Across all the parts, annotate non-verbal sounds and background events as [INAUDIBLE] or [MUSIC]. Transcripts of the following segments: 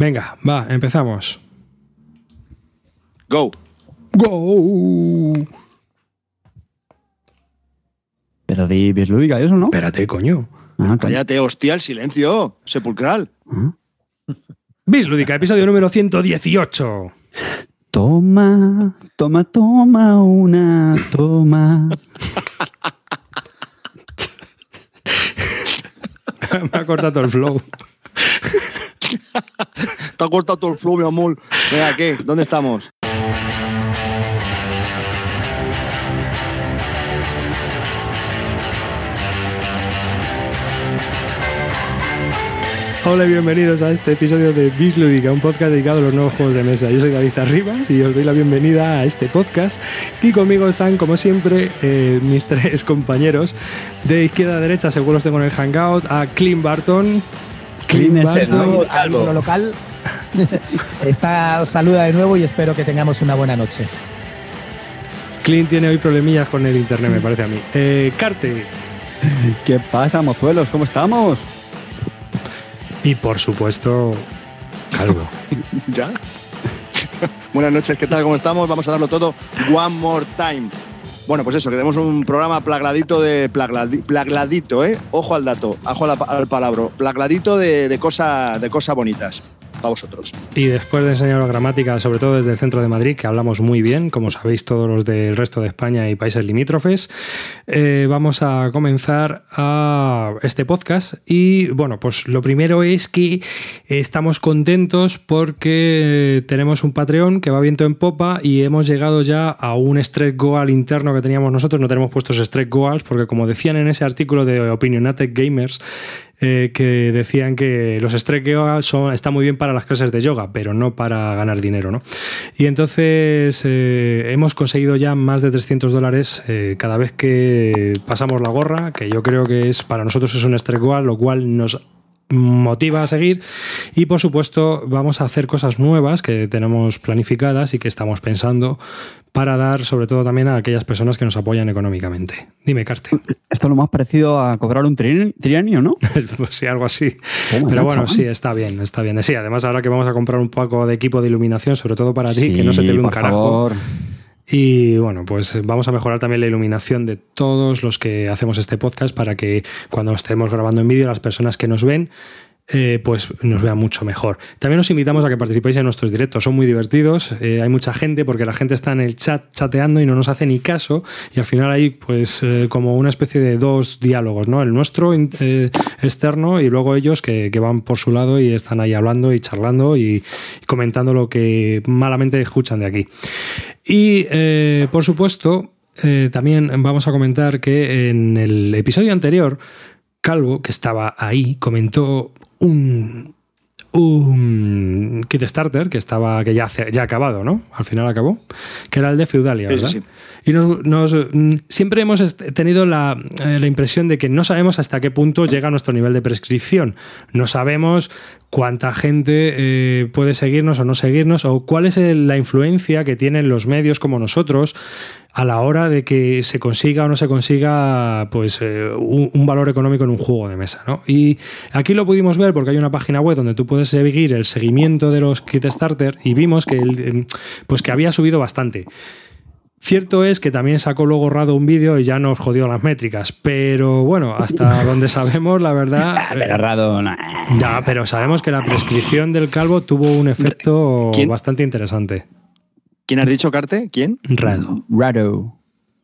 Venga, va, empezamos. Go. ¡Go! Pero di lúdica eso, ¿no? Espérate, coño. Ah. Cállate, hostia, el silencio. Sepulcral. Ah. Bislúdica, episodio número 118. Toma, toma, toma una toma. [LAUGHS] Me ha cortado el flow. [LAUGHS] Te ha cortado todo el flow, mi amor. Venga, ¿qué? ¿Dónde estamos? Hola y bienvenidos a este episodio de Bislúdica, un podcast dedicado a los nuevos juegos de mesa. Yo soy David Arribas y os doy la bienvenida a este podcast. Y conmigo están, como siempre, eh, mis [LAUGHS] tres compañeros. De izquierda a derecha, según los tengo en el Hangout, a Clint Barton. Clean es el Barton. nuevo local. [LAUGHS] Está, os saluda de nuevo y espero que tengamos una buena noche. Clint tiene hoy problemillas con el internet, me parece a mí. Eh, Carte. [LAUGHS] ¿Qué pasa, mozuelos? ¿Cómo estamos? Y por supuesto, Calvo. [LAUGHS] ¿Ya? Buenas noches, ¿qué tal? ¿Cómo estamos? Vamos a darlo todo one more time. Bueno, pues eso, que tenemos un programa plagladito de. plagladi- plagladito, ¿eh? Ojo al dato, ojo al, al palabra. Plagladito de, de cosas de cosas bonitas. Para vosotros. Y después de enseñaros gramática, sobre todo desde el centro de Madrid, que hablamos muy bien, como sabéis todos los del resto de España y países limítrofes, eh, vamos a comenzar a este podcast. Y bueno, pues lo primero es que estamos contentos porque tenemos un Patreon que va viento en popa y hemos llegado ya a un stretch goal interno que teníamos nosotros. No tenemos puestos stretch goals porque como decían en ese artículo de Opinionated Gamers, eh, que decían que los goals son, están muy bien para las clases de yoga, pero no para ganar dinero, ¿no? Y entonces eh, hemos conseguido ya más de 300 dólares eh, cada vez que pasamos la gorra, que yo creo que es para nosotros es un goal, lo cual nos motiva a seguir y por supuesto vamos a hacer cosas nuevas que tenemos planificadas y que estamos pensando para dar sobre todo también a aquellas personas que nos apoyan económicamente. Dime, Carte. Esto es lo más parecido a cobrar un tri- trienio, ¿no? [LAUGHS] pues sí, algo así. Pero bueno, chaval. sí, está bien, está bien. Sí, además ahora que vamos a comprar un poco de equipo de iluminación, sobre todo para ti, Sí, que no se te ve un carajo. favor. Y bueno, pues vamos a mejorar también la iluminación de todos los que hacemos este podcast para que cuando estemos grabando en vídeo las personas que nos ven eh, pues nos vean mucho mejor. También os invitamos a que participéis en nuestros directos, son muy divertidos, eh, hay mucha gente porque la gente está en el chat chateando y no nos hace ni caso y al final hay pues eh, como una especie de dos diálogos, ¿no? El nuestro externo y luego ellos que, que van por su lado y están ahí hablando y charlando y, comentando lo que malamente escuchan de aquí. Y por supuesto, también vamos a comentar que en el episodio anterior, Calvo, que estaba ahí, comentó un, un kit starter que estaba que ya, hace- ya ha acabado, ¿no? Al final acabó, que era el de Feudalia, Sí, sí, ¿verdad? sí. Y nos, nos, mm, siempre hemos tenido la, eh, la impresión de que no sabemos hasta qué punto llega nuestro nivel de prescripción. No sabemos cuánta gente eh, puede seguirnos o no seguirnos, o cuál es la influencia que tienen los medios como nosotros a la hora de que se consiga o no se consiga pues eh, un, un valor económico en un juego de mesa. ¿no? Y aquí lo pudimos ver porque hay una página web donde tú puedes seguir el seguimiento de los kit starter y vimos que, el, eh, pues que había subido bastante. Cierto es que también sacó luego Rado un vídeo y ya nos jodió las métricas, pero bueno, hasta [LAUGHS] donde sabemos, la verdad. Ah, pero raro, nah. Ya, pero sabemos que la prescripción del calvo tuvo un efecto ¿Quién? bastante interesante. ¿Quién has dicho, Carte? ¿Quién? Rado. Raro.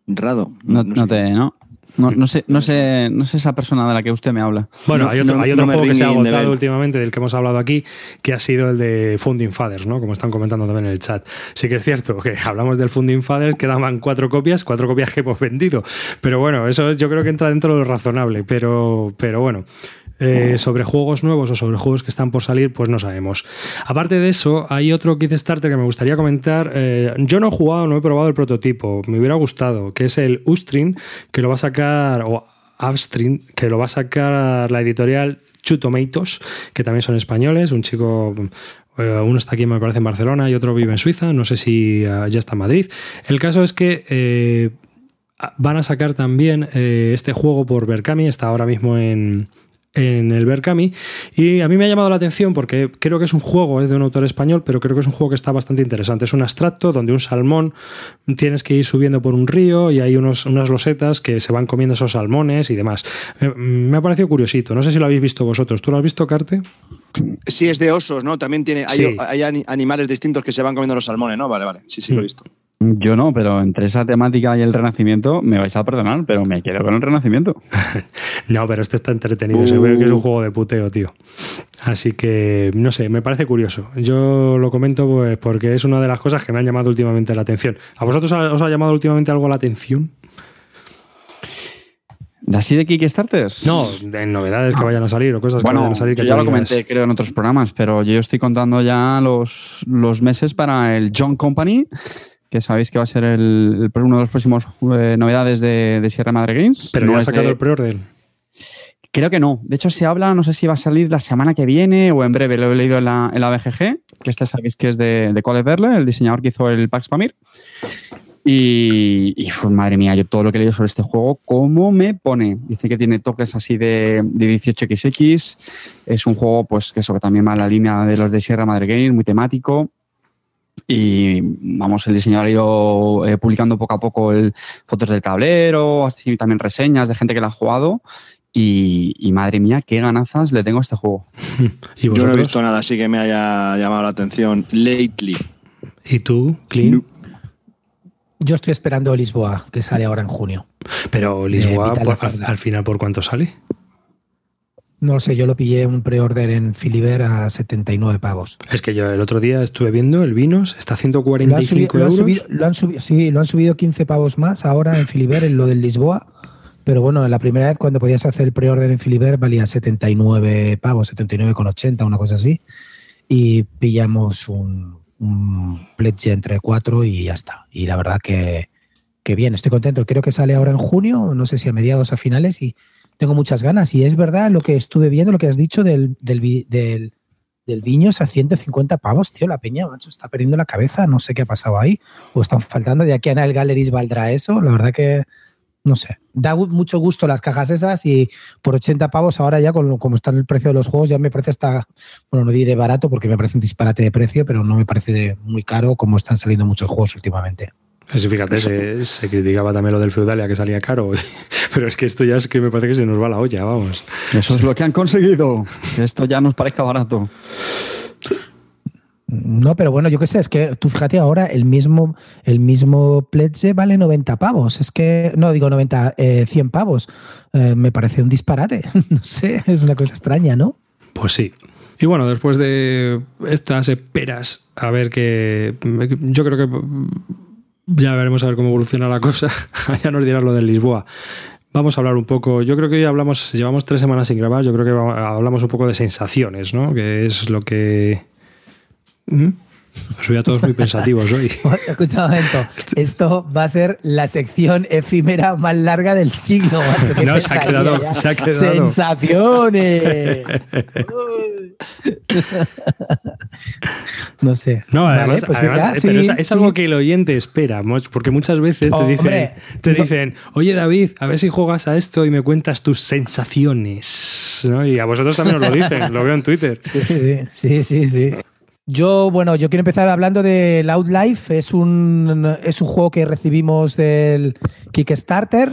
Rado. No, sé no te, ¿no? No, no sé, no sé, no sé esa persona de la que usted me habla. Bueno, No- hay otro, no- hay otro juego que se ha agotado últimamente, del que hemos hablado aquí, que ha sido el de Funding Fathers, ¿no? Como están comentando también en el chat. Sí que es cierto que [LAUGHS] hablamos del Funding Fathers, quedaban cuatro copias, cuatro copias que hemos vendido. Pero bueno, eso yo creo que entra dentro de lo razonable. Pero, pero bueno. Eh, sobre juegos nuevos o sobre juegos que están por salir, pues no sabemos. Aparte de eso, hay otro kit starter que me gustaría comentar. Eh, yo no he jugado, no he probado el prototipo, me hubiera gustado, que es el Ustream, que lo va a sacar, o Upstream, que lo va a sacar la editorial Tomatoes, que también son españoles, un chico eh, uno está aquí, me parece, en Barcelona y otro vive en Suiza. No sé si ya está en Madrid. El caso es que van a sacar también este juego por Berkami. Está ahora mismo en, en el Berkami y a mí me ha llamado la atención porque creo que es un juego, es de un autor español, pero creo que es un juego que está bastante interesante. Es un abstracto donde un salmón tienes que ir subiendo por un río y hay unos, unas losetas que se van comiendo esos salmones y demás. Me, me ha parecido curiosito, no sé si lo habéis visto vosotros. ¿Tú lo has visto, Carte? Sí, es de osos, ¿no? También tiene, hay, Sí. hay ani- animales distintos que se van comiendo los salmones, ¿no? Vale, vale. Sí, sí, lo he Mm. visto. Yo no, pero entre esa temática y el renacimiento me vais a perdonar, pero me quedo con el renacimiento. [LAUGHS] No, pero este está entretenido. Uh. Que es un juego de puteo, tío. Así que, no sé, me parece curioso. Yo lo comento pues, porque es una de las cosas que me han llamado últimamente la atención. ¿A vosotros os ha llamado últimamente algo la atención? ¿De así de Kickstarters? No, de novedades que vayan a salir o cosas que Bueno, vayan a salir. Que yo ya lo comenté, creo, en otros programas, pero yo estoy contando ya los, los meses para el John Company, que sabéis que va a ser el, el- uno de los próximos eh, novedades de, de Sierra Madre Games. Pero No ya ha sacado de- el pre-order. Creo que no. De hecho, se habla, no sé si va a salir la semana que viene o en breve. Lo he leído en la, en la BGG, que este sabéis que es de, de Cole Verle, el diseñador que hizo el Pax Pamir. Y, y, madre mía, yo todo lo que he leído sobre este juego, ¿cómo me pone? Dice que tiene toques así de, de 18XX. Es un juego, pues, que eso que también va en la línea de los de Sierra Madre Games, muy temático. Y vamos, el diseñador ha ido eh, publicando poco a poco el- fotos del tablero, así también reseñas de gente que la ha jugado. Y, y madre mía, qué ganazas le tengo a este juego. [LAUGHS] ¿Y Yo no he visto nada así que me haya llamado la atención lately. ¿Y tú, Clean? Yo estoy esperando Lisboa, que sale ahora en junio. Pero Lisboa, por- al, al final, ¿por cuánto sale? No lo sé, yo lo pillé un pre-order en Filiber a 79 pavos. Es que yo el otro día estuve viendo el Vinos, está a Lo han, subido, 145 lo han euros. subido- lo han subido- sí, lo han subido 15 pavos más ahora en Filiber, en lo del Lisboa. Pero bueno, la primera vez cuando podías hacer el pre-order en Filiber valía 79 pavos, 79,80, una cosa así. Y pillamos un, un pledge entre cuatro y ya está. Y la verdad que, que bien, estoy contento. Creo que sale ahora en junio, no sé si a mediados a finales, y tengo muchas ganas. Y es verdad lo que estuve viendo, lo que has dicho del, del, del, del Viños a 150 pavos, tío. La peña, macho, está perdiendo la cabeza. No sé qué ha pasado ahí. O están faltando. De aquí a el Galleries valdrá eso. La verdad que, no sé. Da mucho gusto las cajas esas y por 80 pavos ahora ya, con, como está el precio de los juegos, ya me parece hasta, bueno, no diré barato porque me parece un disparate de precio, pero no me parece muy caro como están saliendo muchos juegos últimamente. Es, fíjate, se, se criticaba también lo del Feudalia que salía caro. [LAUGHS] Pero es que esto ya es que me parece que se nos va la olla, vamos. Eso es lo que han conseguido. Que esto ya nos parezca barato. No, pero bueno, yo qué sé, es que tú fíjate ahora el mismo, el mismo pledge vale 90 pavos. Es que, no digo 90, eh, 100 pavos. Eh, me parece un disparate. [LAUGHS] no sé, es una cosa extraña, ¿no? Pues sí. Y bueno, después de estas esperas, a ver que. Yo creo que ya veremos a ver cómo evoluciona la cosa. [LAUGHS] ya nos dirás lo del Lisboa. Vamos a hablar un poco. Yo creo que hoy hablamos, llevamos tres semanas sin grabar. Yo creo que hablamos un poco de sensaciones, ¿no? Que es lo que. ¿Mm? Os veo a todos muy pensativos hoy. [LAUGHS] Escucha un momento. Este- Esto va a ser la sección efímera más larga del siglo. macho. ¿Qué No, se ha quedado- ya? se ha quedado. Sensaciones. no sé. No, Vale, además, pues además, venga, eh, pero sí, es, es sí. algo que el oyente espera, porque muchas veces te dicen, Hombre, te dicen, oye David, a ver si juegas a esto y me cuentas tus sensaciones. ¿no? Y a vosotros también os lo dicen, lo veo en Twitter. Sí, sí, sí, sí, sí. Yo, bueno, yo quiero empezar hablando del Outlife. Es un, es un juego que recibimos del Kickstarter.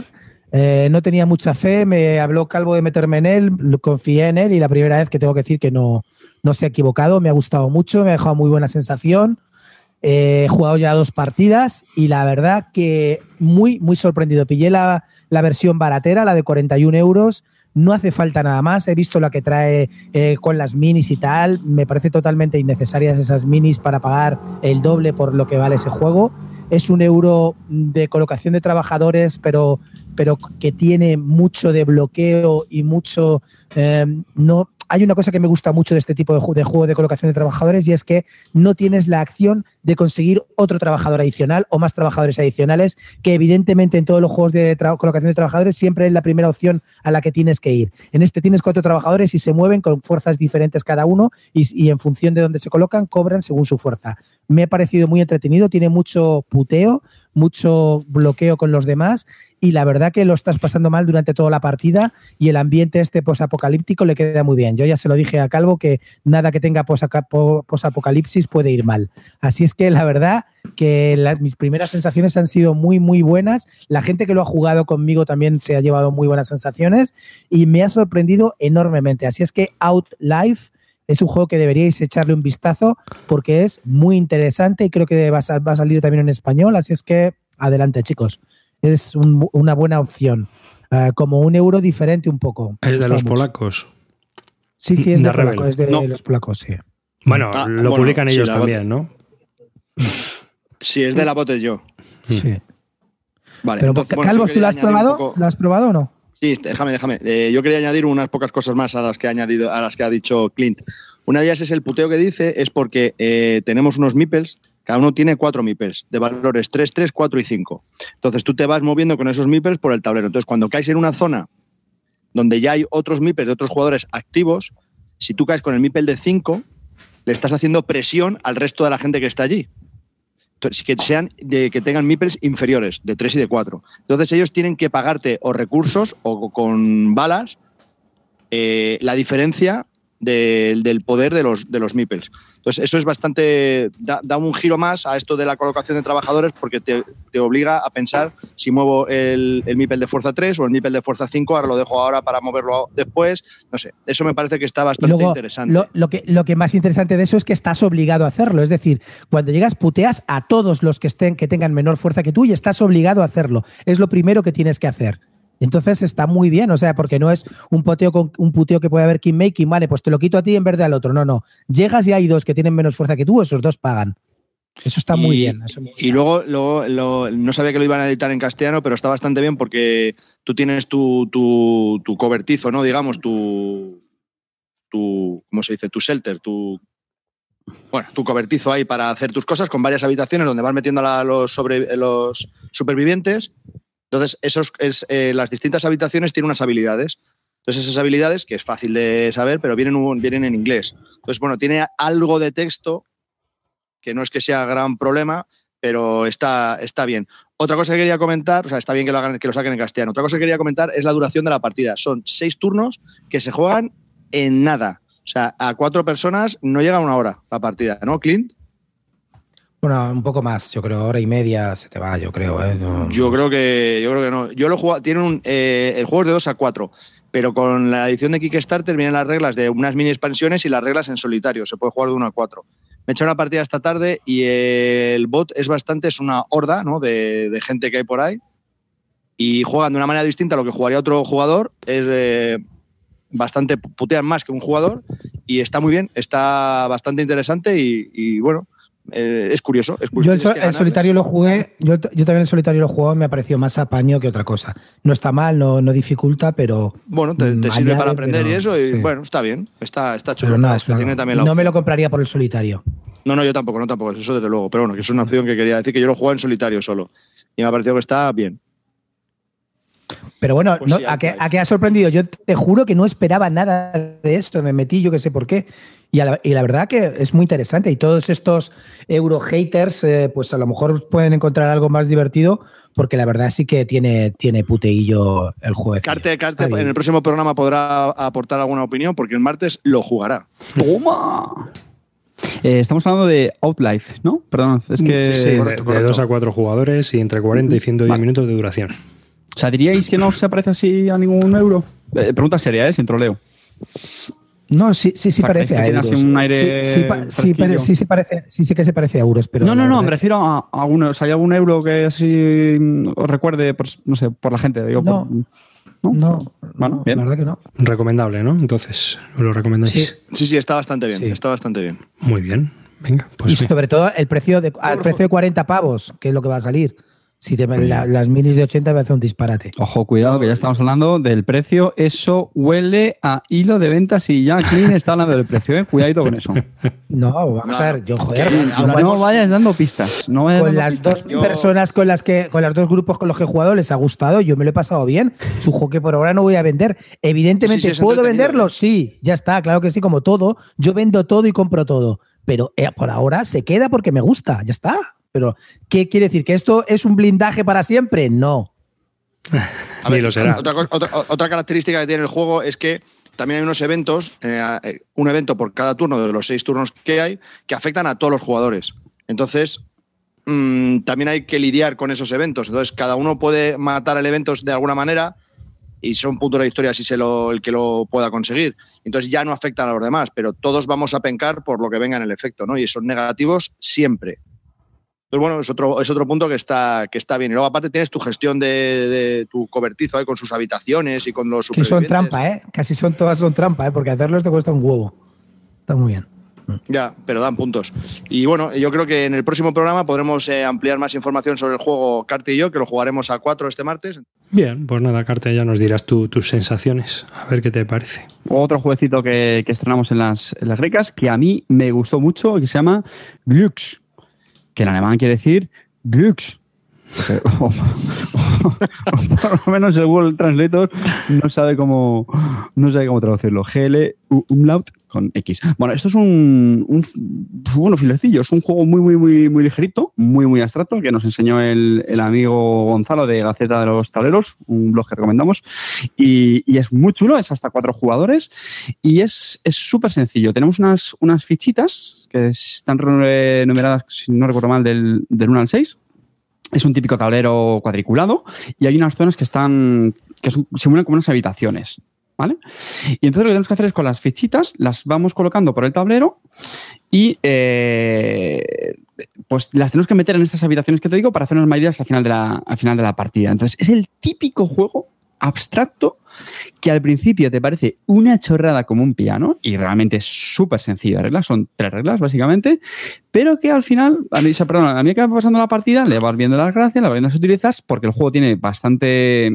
Eh, no tenía mucha fe, me habló Calvo de meterme en él, confié en él y la primera vez que tengo que decir que no, no se ha equivocado, me ha gustado mucho, me ha dejado muy buena sensación. Eh, he jugado ya dos partidas y la verdad que muy, muy sorprendido. Pillé la, la versión baratera, la de 41 euros. No hace falta nada más. He visto la que trae eh, con las minis y tal. Me parece totalmente innecesarias esas minis para pagar el doble por lo que vale ese juego. Es un euro de colocación de trabajadores, pero, pero que tiene mucho de bloqueo y mucho. eh, no, hay una cosa que me gusta mucho de este tipo de, ju- de juego de colocación de trabajadores y es que no tienes la acción de conseguir otro trabajador adicional o más trabajadores adicionales, que evidentemente en todos los juegos de colocación de trabajadores siempre es la primera opción a la que tienes que ir. En este tienes cuatro trabajadores y se mueven con fuerzas diferentes cada uno y, y en función de dónde se colocan cobran según su fuerza. Me ha parecido muy entretenido, tiene mucho puteo, mucho bloqueo con los demás y la verdad que lo estás pasando mal durante toda la partida y el ambiente este posapocalíptico le queda muy bien. Yo ya se lo dije a Calvo que nada que tenga posapocalipsis puede ir mal. Así es que la verdad que mis primeras sensaciones han sido muy, muy buenas. La gente que lo ha jugado conmigo también se ha llevado muy buenas sensaciones y me ha sorprendido enormemente. Así es que Outlife es un juego que deberíais echarle un vistazo porque es muy interesante y creo que va a, va a salir también en español. Así es que adelante, chicos es una buena opción. Eh, como un euro diferente un poco. Es de los polacos. Sí, sí, es de, los polacos, sí. Bueno, ah, lo publican ellos también, ¿no? Sí, es de la bote yo. Sí. Vale, Pero, Calvos, ¿tú lo has probado? ¿Lo has probado o no? Sí, déjame, déjame. Eh, yo quería añadir unas pocas cosas más a las que ha añadido, a las que ha dicho Clint. Una de ellas es el puteo que dice, es porque eh, tenemos unos meeples cada uno tiene cuatro MIPELs de valores 3, 3, 4 y 5. Entonces tú te vas moviendo con esos MIPELs por el tablero. Entonces cuando caes en una zona donde ya hay otros MIPELs de otros jugadores activos, si tú caes con el MIPEL de 5, le estás haciendo presión al resto de la gente que está allí. Que sean de, que tengan MIPELs inferiores, de 3 y de 4. Entonces ellos tienen que pagarte o recursos o con balas eh, la diferencia del poder de los, de los MIPELs. Entonces, eso es bastante, da, un giro más a esto de la colocación de trabajadores porque te, obliga a pensar si muevo el, el, MIPEL de fuerza 3 o el MIPEL de fuerza 5, ahora lo dejo ahora para moverlo después. No sé, eso me parece que está bastante interesante. Lo, que, lo que más interesante de eso es que estás obligado a hacerlo. Es decir, cuando llegas puteas a todos los que, estén, que tengan menor fuerza que tú y estás obligado a hacerlo. Es lo primero que tienes que hacer. Entonces está muy bien, o sea, porque no es un puteo con un puteo que puede haber making, vale, pues te lo quito a ti en vez de al otro. No, no. Llegas y hay dos que tienen menos fuerza que tú, esos dos pagan. Eso está muy bien. y luego, no sabía que lo iban a editar en castellano, pero está bastante bien porque tú tienes tu, tu, cobertizo, ¿no? Digamos, tu, tu. ¿Cómo se dice? Tu shelter, tu. Bueno, tu cobertizo ahí para hacer tus cosas con varias habitaciones donde vas metiendo a los, sobre, los supervivientes entonces, esos, es, eh, las distintas habitaciones tienen unas habilidades. Entonces, esas habilidades, que es fácil de saber, pero vienen, vienen en inglés. Entonces, bueno, tiene algo de texto, que no es que sea gran problema, pero está, está bien. Otra cosa que quería comentar, o sea, está bien que lo, hagan, que lo saquen en castellano. Otra cosa que quería comentar es la duración de la partida. Son seis turnos que se juegan en nada. O sea, a cuatro personas no llega una hora la partida, ¿no, Clint? Bueno, un poco más, yo creo, hora y media se te va, yo creo. ¿eh? yo creo que yo creo que no. Yo lo juego, tiene un, eh, el juego es de 2 a 4, pero con la edición de Kickstarter vienen las reglas de unas mini expansiones y las reglas en solitario. Se puede jugar de 1 a 4. Me he hecho una partida esta tarde y el bot es bastante, es una horda ¿no? de, gente que hay por ahí y juegan de una manera distinta a lo que jugaría otro jugador. Es eh, bastante, putean más que un jugador y está muy bien, está bastante interesante y bueno, eh, es, curioso, Yo el, solitario lo jugué, yo, también el solitario lo jugué, me ha parecido más apaño que otra cosa. No está mal, no, no dificulta, pero. Bueno, te, sirve para aprender y eso, y bueno, está bien, está, está chulo. no me lo compraría por el solitario. No, no, yo tampoco, no tampoco, eso desde luego. Pero bueno, que es una opción que quería decir que yo lo jugué en solitario solo. Y me ha parecido que está bien. Pero bueno, pues ¿a, qué, ha sorprendido? Yo te juro que no esperaba nada de esto. Me metí, yo que sé por qué. Y, la verdad que es muy interesante. Y todos estos euro haters, eh, pues a lo mejor pueden encontrar algo más divertido, porque la verdad sí que tiene, tiene puteillo el juego. Carte, Carte en el próximo programa podrá aportar alguna opinión, porque el martes lo jugará. ¡Toma! Eh, estamos hablando de Outlife, ¿no? Perdón, es que. Sí, de, 2 a 4 jugadores y entre 40 y 110 minutos de duración. O sea, ¿diríais que no se parece así a ningún euro? Eh, pregunta seria, ¿eh? Sin troleo. No, sí, sí, sí parece a euros. Un aire sí, sí, sí, sí, parece, sí, sí que se parece a euros, pero. No, no, no, me refiero a, alguno. O sea, ¿hay algún euro que así os recuerde, por, no sé, por la gente? Digo, no, por, no, bueno, bien. la verdad que no. Recomendable, ¿no? Entonces, ¿lo recomendáis? Sí, sí, está bastante bien, está bastante bien. Muy bien, venga. Pues y sobre todo el precio de, al precio de 40 pavos, que es lo que va a salir. Si te, las minis de 80 me hace un disparate. Ojo, cuidado, que ya estamos hablando del precio. Eso huele a hilo de ventas y ya Clean está hablando del precio, ¿eh? Cuidadito con eso. No, vamos a ver, yo joder. No, vayas dando pistas. No con las dos personas con las que, con los dos grupos con los que he jugado les ha gustado, yo me lo he pasado bien. Su juego que por ahora no voy a vender. Evidentemente, ¿puedo venderlo? Sí, ya está, claro que sí, como todo. Yo vendo todo y compro todo pero eh, por ahora se queda porque me gusta, ya está. Pero, ¿qué quiere decir? ¿Que esto es un blindaje para siempre? No. A ver, otra, otra, otra, característica que tiene el juego es que también hay unos eventos, eh, eh, un evento por cada turno de los seis turnos que hay, que afectan a todos los jugadores. Entonces, mmm, también hay que lidiar con esos eventos. Entonces, cada uno puede matar el evento de alguna manera y son puntos de la historia si se lo, el que lo pueda conseguir. Entonces ya no afectan a los demás, pero todos vamos a pencar por lo que venga en el efecto, ¿no? Y son negativos siempre. Entonces, bueno, es otro, es otro punto que está, que está bien. Y luego, aparte, tienes tu gestión de, de tu cobertizo ¿eh? con sus habitaciones y con los Que son trampa, ¿eh? Casi son todas son trampa, ¿eh? Porque hacerlos te cuesta un huevo. Está muy bien. Ya, pero dan puntos. Y bueno, yo creo que en el próximo programa podremos eh, ampliar más información sobre el juego Carte y yo, que lo jugaremos a cuatro este martes. Bien, pues nada, Carte, ya nos dirás tú, tus sensaciones, a ver qué te parece. Otro jueguecito que, que estrenamos en las, en las grecas, que a mí me gustó mucho, que se llama Glux, que en alemán quiere decir [LAUGHS] o, por lo menos el Google Translator no sabe cómo no sabe cómo traducirlo. GL umlaut Bueno, esto es un, un bueno, filecillo, es un juego muy, muy, muy, muy ligerito, muy, muy abstracto, que nos enseñó el, amigo Gonzalo de Gaceta de los Tableros, un blog que recomendamos, y, es muy chulo, es hasta cuatro jugadores, y es súper sencillo. Tenemos unas, unas fichitas que están numeradas, si no recuerdo mal, del, del 1 al 6, es un típico tablero cuadriculado y hay unas zonas que están que simulan como unas habitaciones. ¿Vale? Y entonces lo que tenemos que hacer es con las fichitas, las vamos colocando por el tablero y eh, pues las tenemos que meter en estas habitaciones que te digo para hacer unas mayorías al final de la, al final de la partida. Entonces es el típico juego abstracto que al principio te parece una chorrada como un piano y realmente es súper sencillo de reglas, son tres reglas básicamente, pero que al final, a mí, perdón, a mí que va pasando la partida, le vas viendo las gracias, le vas viendo utilizas, porque el juego tiene bastante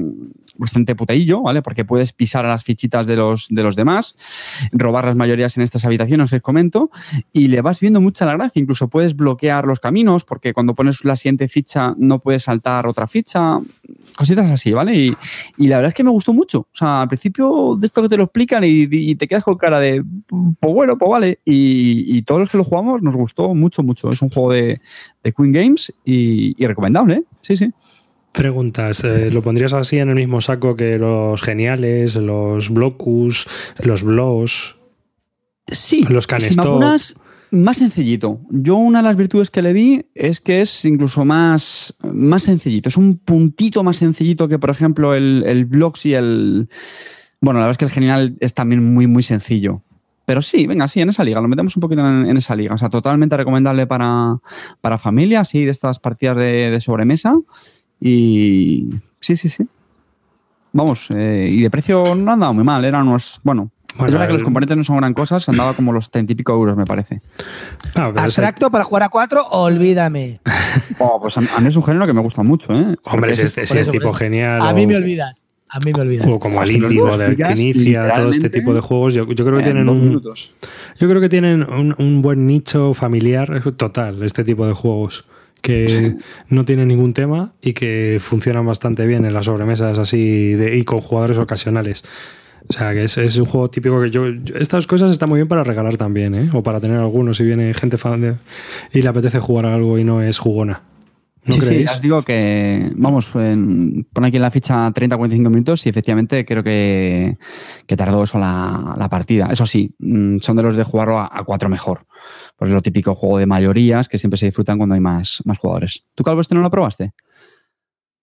bastante puteillo, ¿vale? Porque puedes pisar a las fichitas de los, de los demás, robar las mayorías en estas habitaciones que os comento, y le vas viendo mucha la gracia. Incluso puedes bloquear los caminos, porque cuando pones la siguiente ficha no puedes saltar otra ficha, cositas así, ¿vale? Y la verdad es que me gustó mucho. Sea, al principio de esto que te lo explican y, y te quedas con cara de, pues bueno, pues vale. Y, y, todos los que lo jugamos nos gustó mucho, mucho. Es un juego de, de Queen Games y, y recomendable, ¿eh? Sí, sí. Preguntas, eh, ¿lo pondrías así en el mismo saco que los geniales, los blocus, los blows? Sí, los canestos. Más sencillito. Yo una de las virtudes que le vi es que es incluso más, más sencillito. Es un puntito más sencillito que, por ejemplo, el, el blocks y el... Bueno, la verdad es que el genial es también muy, muy sencillo. Pero sí, venga, sí, en esa liga, lo metemos un poquito en, esa liga. O sea, totalmente recomendable para, para familias, sí, de estas partidas de, de sobremesa. Y sí, sí, sí. Vamos, eh, y de precio no andaba muy mal, eran unos, bueno, bueno, es verdad que los componentes no son gran cosa, se andaba como los 30 y pico euros, me parece. Ah, Abstracto es... para jugar a 4, olvídame. [LAUGHS] Oh, pues a, a, mí es un género que me gusta mucho, ¿eh? Hombre, si es, es, es, tipo genial. A o... mí me olvidas. A mí me olvidas. O como el Índigo de que inicia todo este tipo de juegos. Yo, yo creo que tienen un. Minutos. Yo creo que tienen un, un buen nicho familiar total, este tipo de juegos que [LAUGHS] no tiene ningún tema y que funcionan bastante bien en las sobremesas así de, y con jugadores ocasionales. O sea, que es, es, un juego típico que yo, Estas cosas están muy bien para regalar también, ¿eh? O para tener algunos si viene gente fan de, y le apetece jugar a algo y no es jugona. ¿No sí, creéis? sí, os digo que, vamos, pon aquí en la ficha 30-45 minutos y efectivamente creo que, que tardó eso la, la, partida. Eso sí, mm, son de los de jugarlo a, a cuatro mejor. Pues es lo típico juego de mayorías que siempre se disfrutan cuando hay más, más jugadores. ¿Tú, Calvo, este no lo probaste?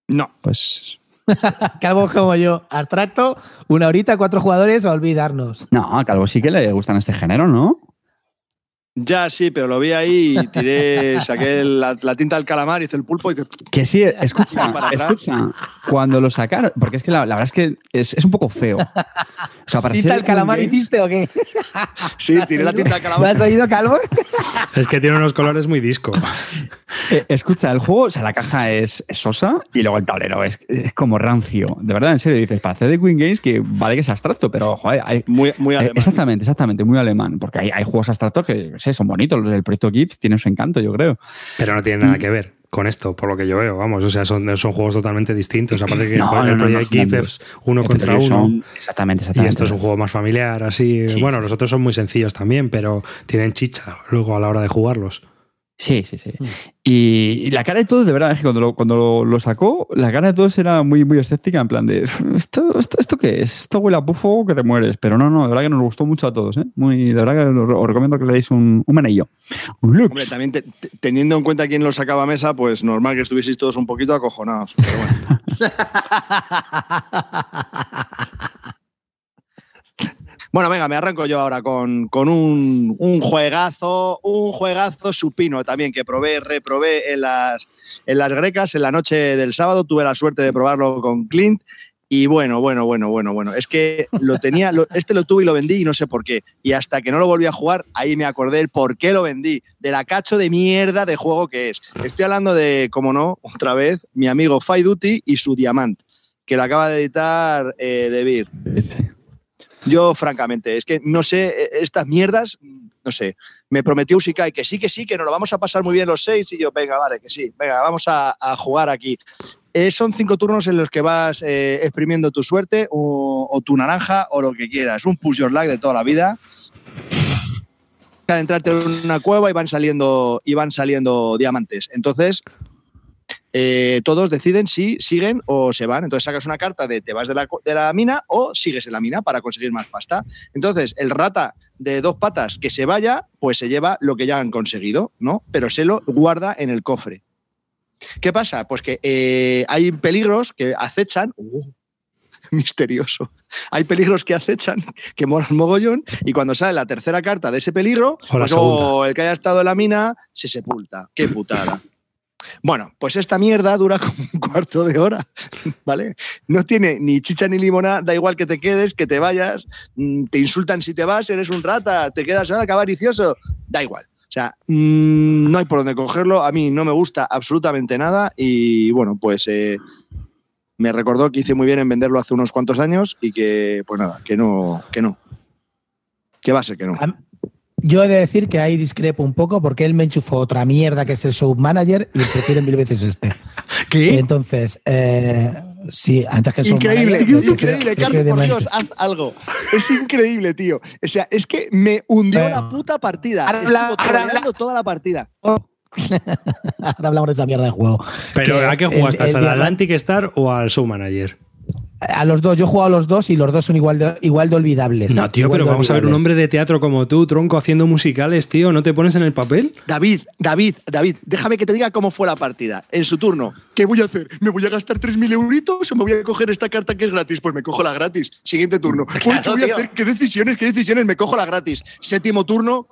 No. Pues [LAUGHS] Calvo como yo, abstracto, una horita, cuatro jugadores, olvidarnos. No, a Calvo sí que le gustan este género, ¿no? Ya, sí, pero lo vi ahí y tiré, saqué la, la tinta del calamar, hice el pulpo y hice... Que sí, escucha, [LAUGHS] escucha, cuando lo sacaron, porque es que la, la verdad es que es, es, un poco feo. O sea, para ¿Tinta del calamar game, hiciste o qué? [LAUGHS] Sí, tiré la tinta del calamar. ¿Me has oído, Calvo? Es que tiene unos colores muy disco. [LAUGHS] Eh, escucha, el juego, o sea, la caja es, es sosa y luego el tablero es, es, como rancio. De verdad, en serio, dices, para hacer de Queen Games, que vale que es abstracto, pero, joder, hay... Muy, muy eh, alemán. Exactamente, exactamente, muy alemán, porque hay, hay juegos abstractos que, sé, son bonitos, los del proyecto GIF tienen su encanto, yo creo. Pero no tienen nada que ver con esto, por lo que yo veo, vamos. O sea, son, son juegos totalmente distintos. Aparte que No, el no, no, Project no, Keep no. es uno El contra uno. son- Exactamente, Y exactamente. esto es un juego más familiar, así. Sí, bueno, sí. los otros son muy sencillos también, pero tienen chicha luego a la hora de jugarlos. Sí, sí, sí. Y, y la cara de todos, de verdad, es que cuando lo, cuando lo, lo sacó, la cara de todos era muy, muy escéptica, en plan de, ¿esto, esto, esto qué es? Esto huele a bufo que te mueres. Pero no, no, de verdad que nos gustó mucho a todos, ¿eh? Muy, de verdad que os, recomiendo que le deis un, un look. Hombre, también te- te- teniendo en cuenta quién lo sacaba a mesa, pues normal que estuvieseis todos un poquito acojonados. Pero bueno. [LAUGHS] Bueno, venga, me arranco yo ahora con, con un, un juegazo, un juegazo supino también que probé, reprobé en las, en las grecas en la noche del sábado. Tuve la suerte de probarlo con Clint. Y bueno, bueno, bueno, bueno, bueno. Es que lo tenía, este lo tuve y lo vendí y no sé por qué. Y hasta que no lo volví a jugar, ahí me acordé el por qué lo vendí, de la cacho de mierda de juego que es. Estoy hablando de, como no, otra vez, mi amigo Five Duty y su Diamant, que lo acaba de editar eh, De Beer. Yo, francamente, es que no sé, eh, estas mierdas, no sé. Me prometió Usikai que sí, que sí, que nos lo vamos a pasar muy bien los seis. Y yo, venga, vale, que sí, venga, vamos a, jugar aquí. Eh, son cinco turnos en los que vas eh, exprimiendo tu suerte o, o tu naranja o lo que quieras. Un push your luck de toda la vida. Entrarte en una cueva y van saliendo, y van saliendo diamantes. Entonces, eh, todos deciden si siguen o se van. Entonces sacas una carta de te vas de la, de la mina o sigues en la mina para conseguir más pasta. Entonces, el rata de dos patas que se vaya, pues se lleva lo que ya han conseguido, ¿no? Pero se lo guarda en el cofre. ¿Qué pasa? Pues que eh, hay peligros que acechan. ¡uh! [LAUGHS] misterioso. Hay peligros que acechan, que molan mogollón, y cuando sale la tercera carta de ese peligro, O pues, oh, el que haya estado en la mina se sepulta. ¡Qué putada! Bueno, pues esta mierda dura [LAUGHS] como un cuarto de hora, ¿vale? No tiene ni chicha ni limonada, da igual que te quedes, que te vayas, mm, te insultan si te vas, eres un rata, te quedas ahora cavaricioso, da igual. O sea, mm, no hay por dónde cogerlo, a mí no me gusta absolutamente nada y bueno, pues eh, me recordó que hice muy bien en venderlo hace unos cuantos años y que, pues nada, que no, que no. Que va a ser que no. Yo he de decir que ahí discrepo un poco porque él me enchufó otra mierda que es el Show Manager y prefiero mil veces este. [LAUGHS] ¿Qué? Entonces, eh, sí, antes que el Show Increíble, Manager, prefiero- increíble, Carlos, por Dios, haz algo. Es increíble, tío. O sea, es que me hundió Pero- la puta partida. Habla- toda la partida. [LAUGHS] Ahora hablamos de esa mierda de juego. Pero Que ¿a qué jugaste? ¿Al Atlantic Star o al Show Manager? A los dos, yo he jugado a los dos y los dos son igual de, igual de olvidables. No, tío, pero vamos a ver un hombre de teatro como tú, tronco, haciendo musicales, tío. ¿No te pones en el papel? David, David, David, déjame que te diga cómo fue la partida. En su turno, ¿qué voy a hacer? ¿Me voy a gastar 3.000 euritos o me voy a coger esta carta que es gratis? Pues me cojo la gratis. Siguiente turno. Uy, ¿Qué voy a hacer? ¿Qué decisiones? ¿Qué decisiones? Me cojo la gratis. Séptimo turno.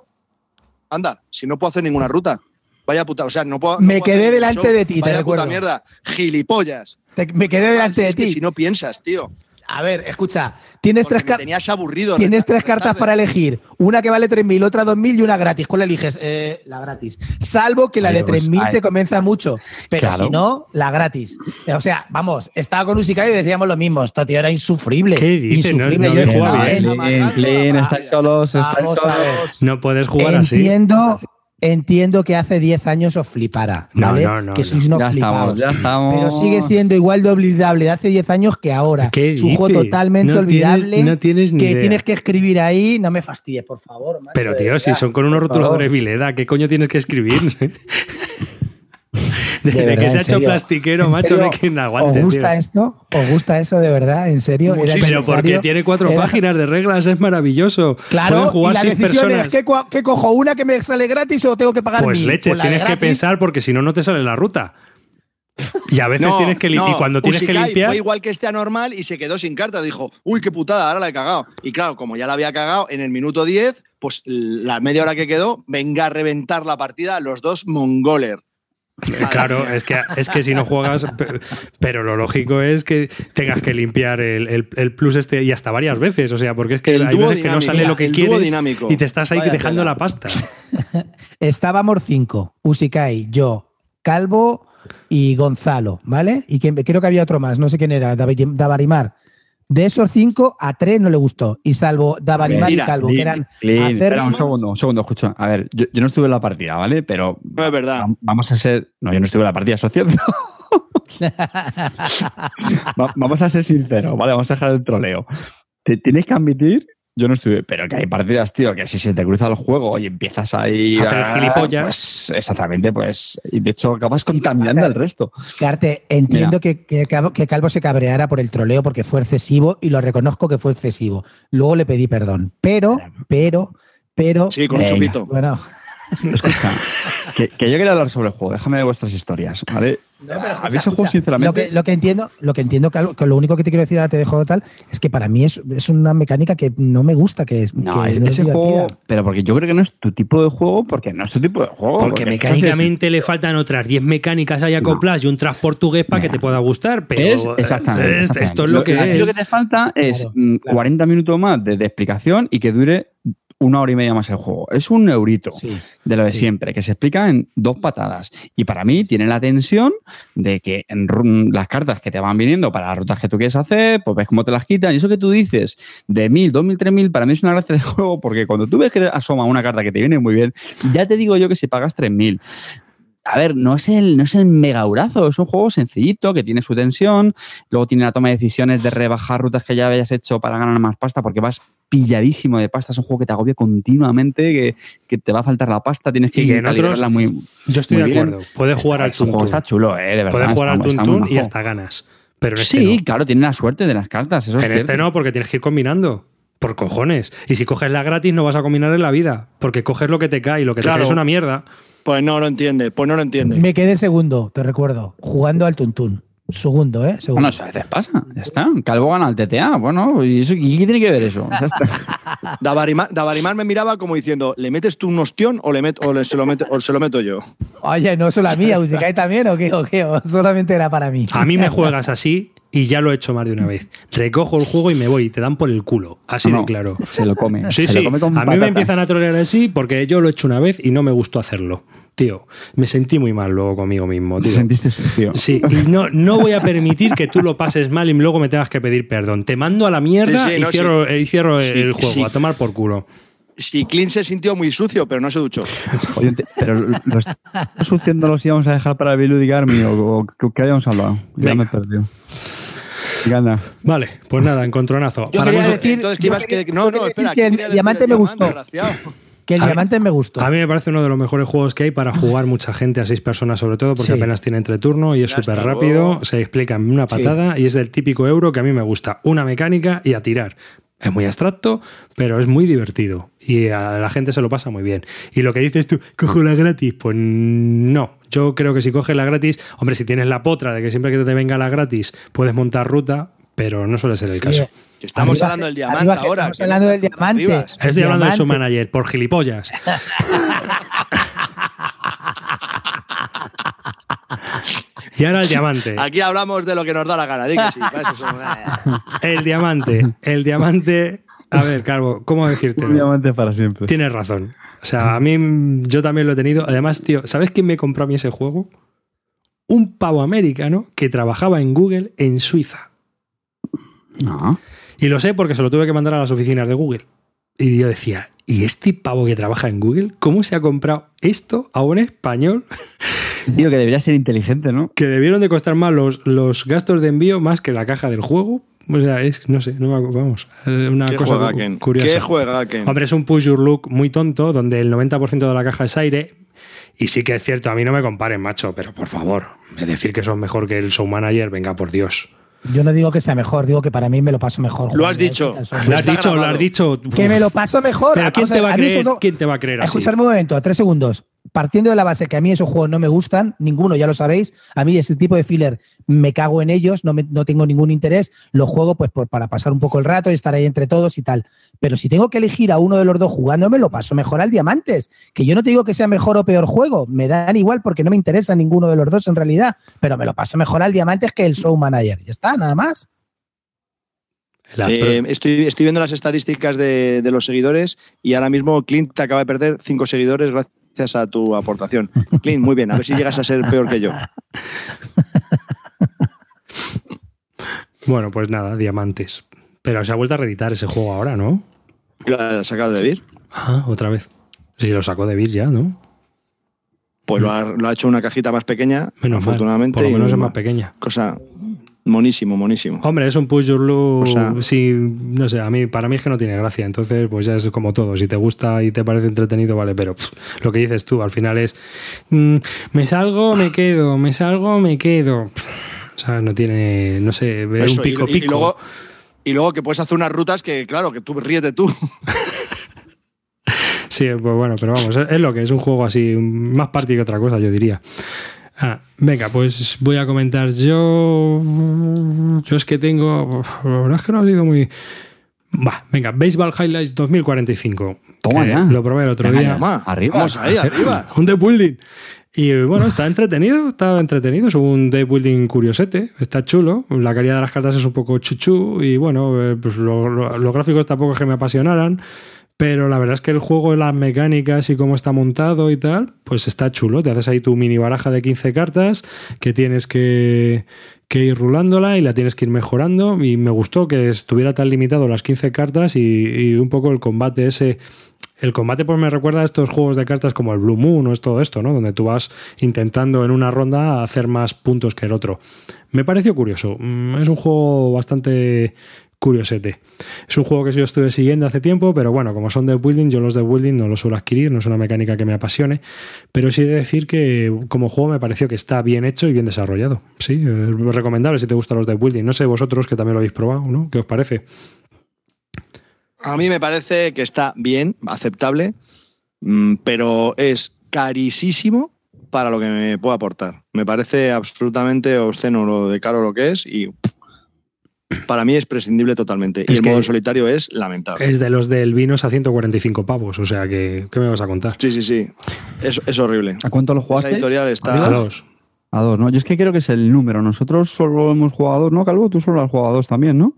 Anda, si no puedo hacer ninguna ruta. Vaya puta, o sea, no puedo. no Me puedo quedé delante show. de ti, te Vaya puta recuerdo. mierda. Gilipollas. Te- me quedé delante Si de ti. Si no piensas, tío. A ver, escucha, tienes Porque tres cartas. tenías aburrido. Tienes tres cartas para elegir. Una que vale 3.000, otra 2.000 y una gratis. ¿Cuál eliges? Eh, la gratis. Salvo que la de Ay, pues, 3.000 ay. te convenza mucho. Pero Claro. si no, la gratis. O sea, vamos, estaba con Usikai y decíamos lo mismo. Esto, tío, era insufrible. ¿Qué dices? Insufrible. no Yo estaba juega bien. en- estáis solos, estáis solos. No puedes jugar así. Entiendo, entiendo que hace 10 años os flipara. No, ¿vale? no, no, que no. sois unos Ya estamos, flipados. ya estamos. Pero sigue siendo igual de olvidable de hace 10 años que ahora. ¿Qué es un juego totalmente No tienes- olvidable. no tienes ni que idea. tienes que escribir ahí. No me fastidies, por favor. macho, Pero, tío, si son con unos rotuladores. Vileda, ¿qué coño tienes que escribir? [LAUGHS] De verdad, que se ha hecho serio. plastiquero, ¿En macho, serio? de quien aguante. ¿Os gusta tío. esto? ¿Os gusta eso de verdad? ¿En serio? ¿Era Muchísimo. Pero porque tiene cuatro Era- páginas de reglas, es maravilloso. Claro, Pueden jugar y la seis decisión personas. es ¿qué, cojo? ¿Una que me sale gratis o tengo que pagar Pues mil? leches, de tienes que pensar porque si no, no te sale la ruta. Y a veces No, tienes que lim- no, y cuando tienes que limpiar, Fue igual que este anormal y se quedó sin cartas. Dijo, uy, qué putada, ahora la he cagado. Y claro, como ya la había cagado en el minuto 10, pues la media hora que quedó, venga a reventar la partida los dos mongoler. Claro, es que, es que si no juegas, pe- pero lo lógico es que tengas que limpiar el, el- el plus este y hasta varias veces, o sea, porque es que El hay veces que no sale lo que quieres dinámico. y te estás ahí Vaya dejando tela. la pasta. [LAUGHS] Estábamos cinco. Usikai, yo, Calvo y Gonzalo, ¿vale? Y que, creo que había otro más, no sé quién era, Davarimar. De esos cinco, a tres no le gustó. Y salvo Davarimar y. Calvo, que eran Clean, espera, un segundo, un segundo, escucha. A ver, yo, yo no estuve en la partida, ¿vale? Pero No es verdad. va- vamos a ser. No, yo no estuve en la partida, eso es cierto. [LAUGHS] Va- vamos a ser sinceros, ¿vale? Vamos a dejar el troleo. Te tienes que admitir. Yo no estuve, pero que hay partidas, tío, que si se te cruza el juego y empiezas ahí. A hacer gilipollas. Pues exactamente, pues. Y de hecho acabas contaminando al resto. Carte, entiendo que, que Calvo- que Calvo se cabreara por el troleo porque fue excesivo y lo reconozco que fue excesivo. Luego le pedí perdón. Pero, pero, pero. Sí, con un Venga. chupito. Bueno, Escucha, [LAUGHS] que, que yo quería hablar sobre el juego. Déjame de vuestras historias, ¿vale? A mí ese juego, sinceramente. Lo que, lo que entiendo, lo que entiendo, que lo único que te quiero decir ahora te dejo tal, es que para mí es, es una mecánica que no me gusta, que es. No, que es- no es ese juego, pero porque yo creo que no es tu tipo de juego, porque no es tu tipo de juego. Porque sí, mecánicamente le faltan otras 10 mecánicas ahí acopladas y un tras portugués para que te pueda gustar, pero es exactamente, es- exactamente. esto es lo que es. Lo que te falta es Claro, mm, claro. 40 minutos más de, de explicación y que dure una hora y media más el juego. Es un eurito Sí. de lo de sí. siempre, que se explica en dos patadas. Y para mí tiene la tensión de que en las cartas que te van viniendo para las rutas que tú quieres hacer, pues ves cómo te las quitan. Y eso que tú dices de 1000, 2000, 3000, para mí es una gracia de [LAUGHS] juego, porque cuando tú ves que te asoma una carta que te viene muy bien, ya te digo yo que si pagas 3000. A ver, no es el, no es el megaurazo, es un juego sencillito que tiene su tensión, luego tiene la toma de decisiones de rebajar rutas que ya hayas hecho para ganar más pasta, porque vas pilladísimo de pasta, es un juego que te agobia continuamente, que, que te va a faltar la pasta, tienes que, en calibrarla otros- muy, Yo estoy muy de bien. acuerdo. Puedes jugar Está- al es un juego Tuntún. está chulo, eh, de verdad. Puedes jugar al está- Tuntún y hasta ganas. Pero en este Sí, no. claro, tiene la suerte de las cartas. Eso es En este no, porque tienes que ir combinando. Por cojones. Y si coges la gratis, no vas a combinar en la vida. Porque coges lo que te cae y lo que Claro. te cae es una mierda. Pues no lo entiende, pues no lo entiende. Me quedé segundo, te recuerdo, jugando al Tuntún. Segundo, ¿eh? Segundo. Bueno, eso a veces pasa, ya está. Calvo gana al TTA, bueno, ¿y, eso, ¿y qué tiene que ver eso? Davarimar, [LAUGHS] Davarimar me miraba como diciendo, ¿le metes tú un ostión o, le met- o, le- se, lo mete- o se lo meto yo? Oye, ¿no es la mía? ¿Usikai también o qué? ¿O qué? ¿O solamente era para mí? A mí me juegas así y ya lo he hecho más de una vez. Recojo el juego y me voy y te dan por el culo. Así No, de claro. Se lo come. Sí, se sí. Lo come con A mí me empiezan a trolear así porque yo lo he hecho una vez y no me gustó hacerlo. Tío, me sentí muy mal luego conmigo mismo, Te tío. sentiste sucio. Sí, y no, no voy a permitir que tú lo pases mal y luego me tengas que pedir perdón. Te mando a la mierda Sí, sí, y no, cierro, y cierro Sí, el juego, sí. a tomar por culo. Si Clint se sintió muy sucio, pero no se duchó. Oye, te- pero lo estás suciendo los íbamos a dejar para Bilu y Garmi o, o que- habíamos hablado. Ya Venga. me he perdido. Gana. Vale, pues nada, encontronazo. Yo Para quería decir- Entonces, ¿qué yo ibas quería- que- No, no, espera. que ¿qué el diamante me gustó. Que el A mí- diamante me gustó. A mí me parece uno de los mejores juegos que hay para jugar mucha gente, a seis personas sobre todo, porque Sí. apenas tiene entreturno y es súper rápido, se explica en una Sí. patada y es del típico euro que a mí me gusta. Una mecánica y a tirar. Es muy abstracto, pero es muy divertido y a la gente se lo pasa muy bien. Y lo que dices tú, cojo la gratis, pues no. Yo creo que si coges la gratis, hombre, si tienes la potra de que siempre que te venga la gratis puedes montar ruta, pero no suele ser el caso. Estamos arriba- hablando del diamante arriba ahora. Estamos que hablando del diamante. arribas. Estoy hablando de su manager, por gilipollas. [LAUGHS] y ahora el diamante. Aquí hablamos de lo que nos da la gana. que sí, [LAUGHS] El diamante. El diamante. A ver, Calvo, ¿cómo decirte? Un diamante para siempre. Tienes razón. O sea, a mí yo también lo he tenido. Además, tío, ¿sabes quién me compró a mí ese juego? Un pavo americano que trabajaba en Google en Suiza. No. Y lo sé porque se lo tuve que mandar a las oficinas de Google. Y yo decía, ¿y este pavo que trabaja en Google? ¿Cómo se ha comprado esto a un español [LAUGHS] Digo que debería ser inteligente, ¿no? que debieron de costar más los, los gastos de envío más que la caja del juego? O sea, es, no sé, no me vamos, es una ¿Qué cosa juega curiosa. ¿Qué juega Ken? Hombre, es un push your look muy tonto, donde el 90% de la caja es aire. Y sí que es cierto, a mí no me comparen, macho, pero por favor, es decir que son mejor que el Show Manager, venga, por Dios. Yo no digo que sea mejor, digo que para mí me lo paso mejor. Lo has a dicho. Lo has dicho, lo has dicho. Que me lo paso mejor. Pero ¿quién O sea, te va a creer? ¿Quién te va a creer? Escuchadme un momento, tres segundos. Partiendo de la base que a mí esos juegos no me gustan, ninguno, ya lo sabéis. A mí ese tipo de filler me cago en ellos, no, me- no tengo ningún interés. Los juego pues por, para pasar un poco el rato y estar ahí entre todos y tal. Pero si tengo que elegir a uno de los dos jugándome, lo paso mejor al Diamantes. Que yo no te digo que sea mejor o peor juego, me dan igual porque no me interesa ninguno de los dos en realidad. Pero me lo paso mejor al Diamantes que el Show Manager. Ya está, nada más. Eh, estoy, estoy viendo las estadísticas de, de los seguidores y ahora mismo Clint te acaba de perder cinco seguidores gracias a tu aportación. Clint, muy bien, a ver si llegas a ser peor que yo. Bueno, pues nada, diamantes. Pero se ha vuelto a reeditar ese juego ahora, ¿no? ¿Lo ha sacado de Vir? Ah, otra vez. Sí, lo sacó de Vir ya, ¿no? Pues lo ha, lo ha hecho una cajita más pequeña, Menos mal, afortunadamente. por lo y menos es más pequeña. Cosa monísimo, monísimo. Hombre, es un push your. O sea- no sé, a mí, para mí es que no tiene gracia. Entonces, pues ya es como todo. Si te gusta y te parece entretenido, vale, pero pff, lo que dices tú, al final es mm, me salgo, me quedo, me salgo, me quedo. O sea, no tiene, no sé, Eso, un pico y, pico. Y, luego, y luego que puedes hacer unas rutas que, claro, que tú ríete tú. [LAUGHS] Sí, pues bueno, pero vamos, es, es lo que es un juego así, más party que otra cosa, yo diría. Ah, venga, pues voy a comentar yo. Yo es que tengo. La verdad es que no ha sido muy. Va, venga, Baseball Highlights 2045. Toma ya. Lo probé el otro Venga, día. Toma, arriba. Vamos ahí, arriba. [LAUGHS] Un deck building. Y bueno, está entretenido, está entretenido. Es un deck building curiosete, está chulo. La calidad de las cartas es un poco chuchú. Y bueno, eh, pues lo- lo- los gráficos tampoco es que me apasionaran. Pero la verdad es que el juego, las mecánicas y cómo está montado y tal, pues está chulo. Te haces ahí tu mini baraja de 15 cartas que tienes que, que ir rulándola y la tienes que ir mejorando. Y me gustó que estuviera tan limitado las 15 cartas y, y un poco el combate ese. El combate pues me recuerda a estos juegos de cartas como el Blue Moon o es todo esto, ¿no? Donde tú vas intentando en una ronda hacer más puntos que el otro. Me pareció curioso. Mm, Es un juego bastante curiosete. Es un juego que yo estuve siguiendo hace tiempo, pero bueno, como son de building, yo los de building no los suelo adquirir, no es una mecánica que me apasione, pero sí de decir que como juego me pareció que está bien hecho y bien desarrollado. Sí, es recomendable si te gustan los de building. No sé vosotros que también lo habéis probado, ¿no? ¿Qué os parece? A mí me parece que está bien, aceptable, mm, pero es carísimo para lo que me puede aportar. Me parece absolutamente obsceno lo de caro lo que es y para mí es prescindible totalmente. Es y el modo en solitario es lamentable. Es de los del vinos a 145 pavos, o sea que, ¿qué me vas a contar? Sí, sí, sí. Es, es horrible. ¿A cuánto lo jugaste? editorial A está. dos. A dos, ¿no? Yo es que creo que es el número. Nosotros solo hemos jugado a dos, ¿no, Calvo? Tú solo has jugado a dos también, ¿no?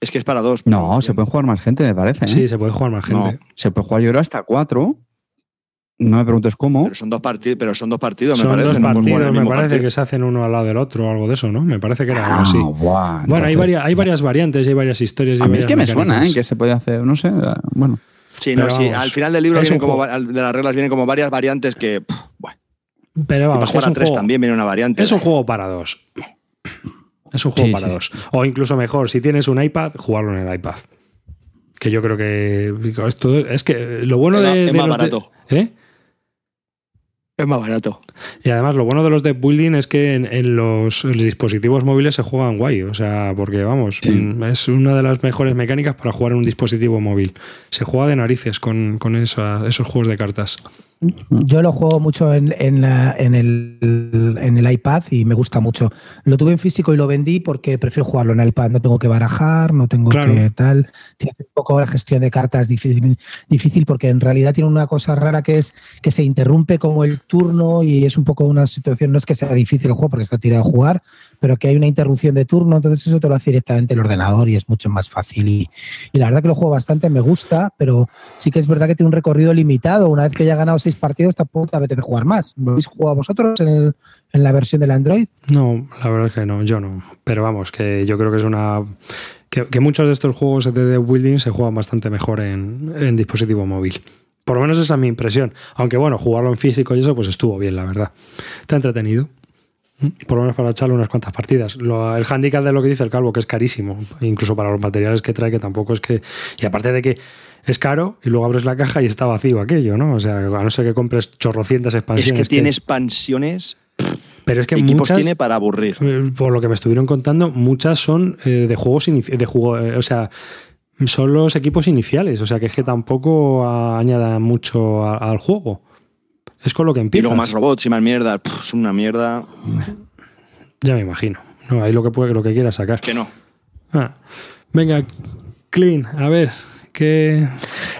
Es que es para dos. No, se pueden jugar más gente, me parece. ¿eh? Sí, se puede jugar más gente. Se puede jugar yo creo hasta cuatro. No me preguntes cómo. Pero son dos partidos, pero son dos partidos, Son me parece. dos no partidos, me parece partido. que se hacen uno al lado del otro o algo de eso, ¿no? Me parece que era algo Ah, así. Bueno, hay varias, hay varias variantes, hay varias historias. y A mí es que me suena. ¿eh? Que se puede hacer, no sé. Bueno, Sí, no, sí. Al final del libro vienen como, de las reglas vienen como varias variantes que. pff, bueno, Pero y para vamos, que jugar es a un, tres juego, también viene una variante. es un juego para dos. Es un juego Sí, para sí, dos. O incluso mejor, si tienes un iPad, jugarlo en el iPad. Que yo creo que esto es que lo bueno Es de, de los de-. ¿Eh? Es más barato. Y además lo bueno de los de building es que en, en los, en los dispositivos móviles se juegan guay. O sea, porque vamos, Sí. mm, es una de las mejores mecánicas para jugar en un dispositivo móvil. Se juega de narices con, con esa- esos juegos de cartas. Yo lo juego mucho en, en, la- en el, en el iPad y me gusta mucho. Lo tuve en físico y lo vendí porque prefiero jugarlo en el iPad. No tengo que barajar, no tengo Claro. que tal. Tiene un poco la gestión de cartas difícil, difícil porque en realidad tiene una cosa rara que es que se interrumpe como el turno y es un poco una situación, no es que sea difícil el juego porque está tirado a jugar, pero que hay una interrupción de turno, entonces eso te lo hace directamente el ordenador y es mucho más fácil. Y, la verdad que lo juego bastante, me gusta, pero sí que es verdad que tiene un recorrido limitado. Una vez que ya ganado seis partidos, tampoco te apetece jugar más. ¿Lo habéis jugado vosotros en, el- en la versión del Android? No, la verdad es que no, yo no. Pero vamos, que yo creo que es una. Que, que muchos de estos juegos de deck building se juegan bastante mejor en, en dispositivo móvil. Por lo menos esa es mi impresión. Aunque bueno, jugarlo en físico y eso, pues estuvo bien, la verdad. Está entretenido. Por lo menos para echarle unas cuantas partidas. Lo- el handicap de lo que dice el calvo, que es carísimo. Incluso para los materiales que trae, que tampoco es que. Y aparte de que es caro, y luego abres la caja y está vacío aquello, ¿no? O sea, a no ser que compres chorrocientas Es expansiones. que tiene expansiones, pero es que equipos muchas, tiene para aburrir. eh, por lo que me estuvieron contando, muchas son eh, de juegos de juego, eh, o sea, son los equipos iniciales, o sea que es que tampoco añadan mucho a- al juego. Es con lo que Y empieza. luego más robots y más mierda. pff, es una mierda Ya me imagino. No, ahí lo que puede, lo que quiera sacar. que no. Ah. Venga, Clean, a ver, ¿qué.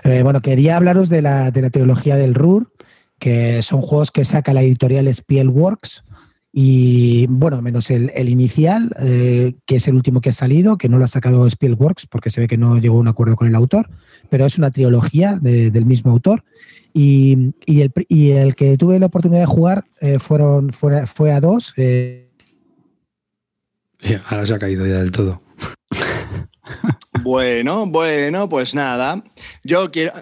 Eh, bueno, quería hablaros de la, de la trilogía del RUR, que son juegos que saca la editorial Spielworks. Y bueno, menos el, el inicial, eh, que es el último que ha salido, que no lo ha sacado Spielworks porque se ve que no llegó a un acuerdo con el autor, pero es una trilogía de- del mismo autor. Y, y el, y el que tuve la oportunidad de jugar eh, fueron, fue, fue a dos. eh, Ya, Ahora se ha caído ya del todo. [LAUGHS] Bueno, bueno, pues nada. Yo quiero.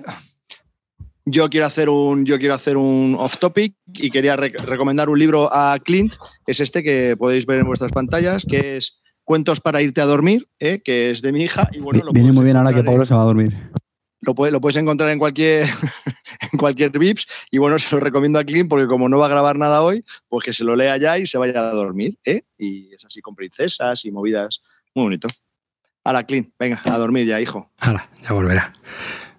Yo quiero hacer un, yo quiero hacer un off topic y quería recomendar un libro a Clint. Es este que podéis ver en vuestras pantallas, que es Cuentos para irte a dormir, ¿eh? que es de mi hija. Y bueno, lo Viene muy bien ahora que Pablo se va a dormir. Lo, lo puedes encontrar en cualquier, [LAUGHS] en cualquier VIPS y bueno, se lo recomiendo a Clint porque como no va a grabar nada hoy, pues que se lo lea ya y se vaya a dormir. ¿eh? Y es así con princesas y movidas. Muy bonito. Hala, Clint, venga, a dormir ya, hijo. Hala, ya volverá.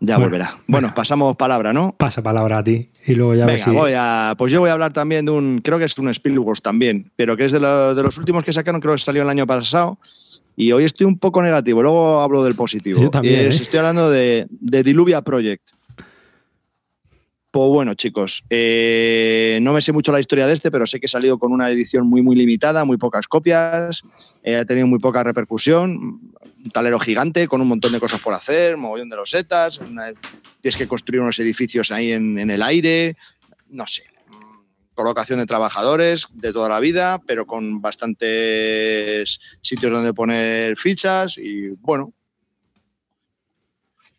Ya volverá. Bueno, pasamos palabra, ¿no? Pasa palabra a ti y luego ya Venga, voy a, pues yo voy a hablar también de un, creo que es un Spielberg también, pero que es de, de, los últimos que sacaron, creo que salió el año pasado. Y hoy estoy un poco negativo, luego hablo del positivo. Yo también, ¿eh? Estoy hablando de, de Diluvia Project. Pues bueno, chicos, eh, no me sé mucho la historia de este, pero sé que ha salido con una edición muy, muy limitada, muy pocas copias, eh, ha tenido muy poca repercusión, un talero gigante con un montón de cosas por hacer, mogollón de losetas, tienes que construir unos edificios ahí en, el aire, no sé, colocación de trabajadores de toda la vida, pero con bastantes sitios donde poner fichas y bueno,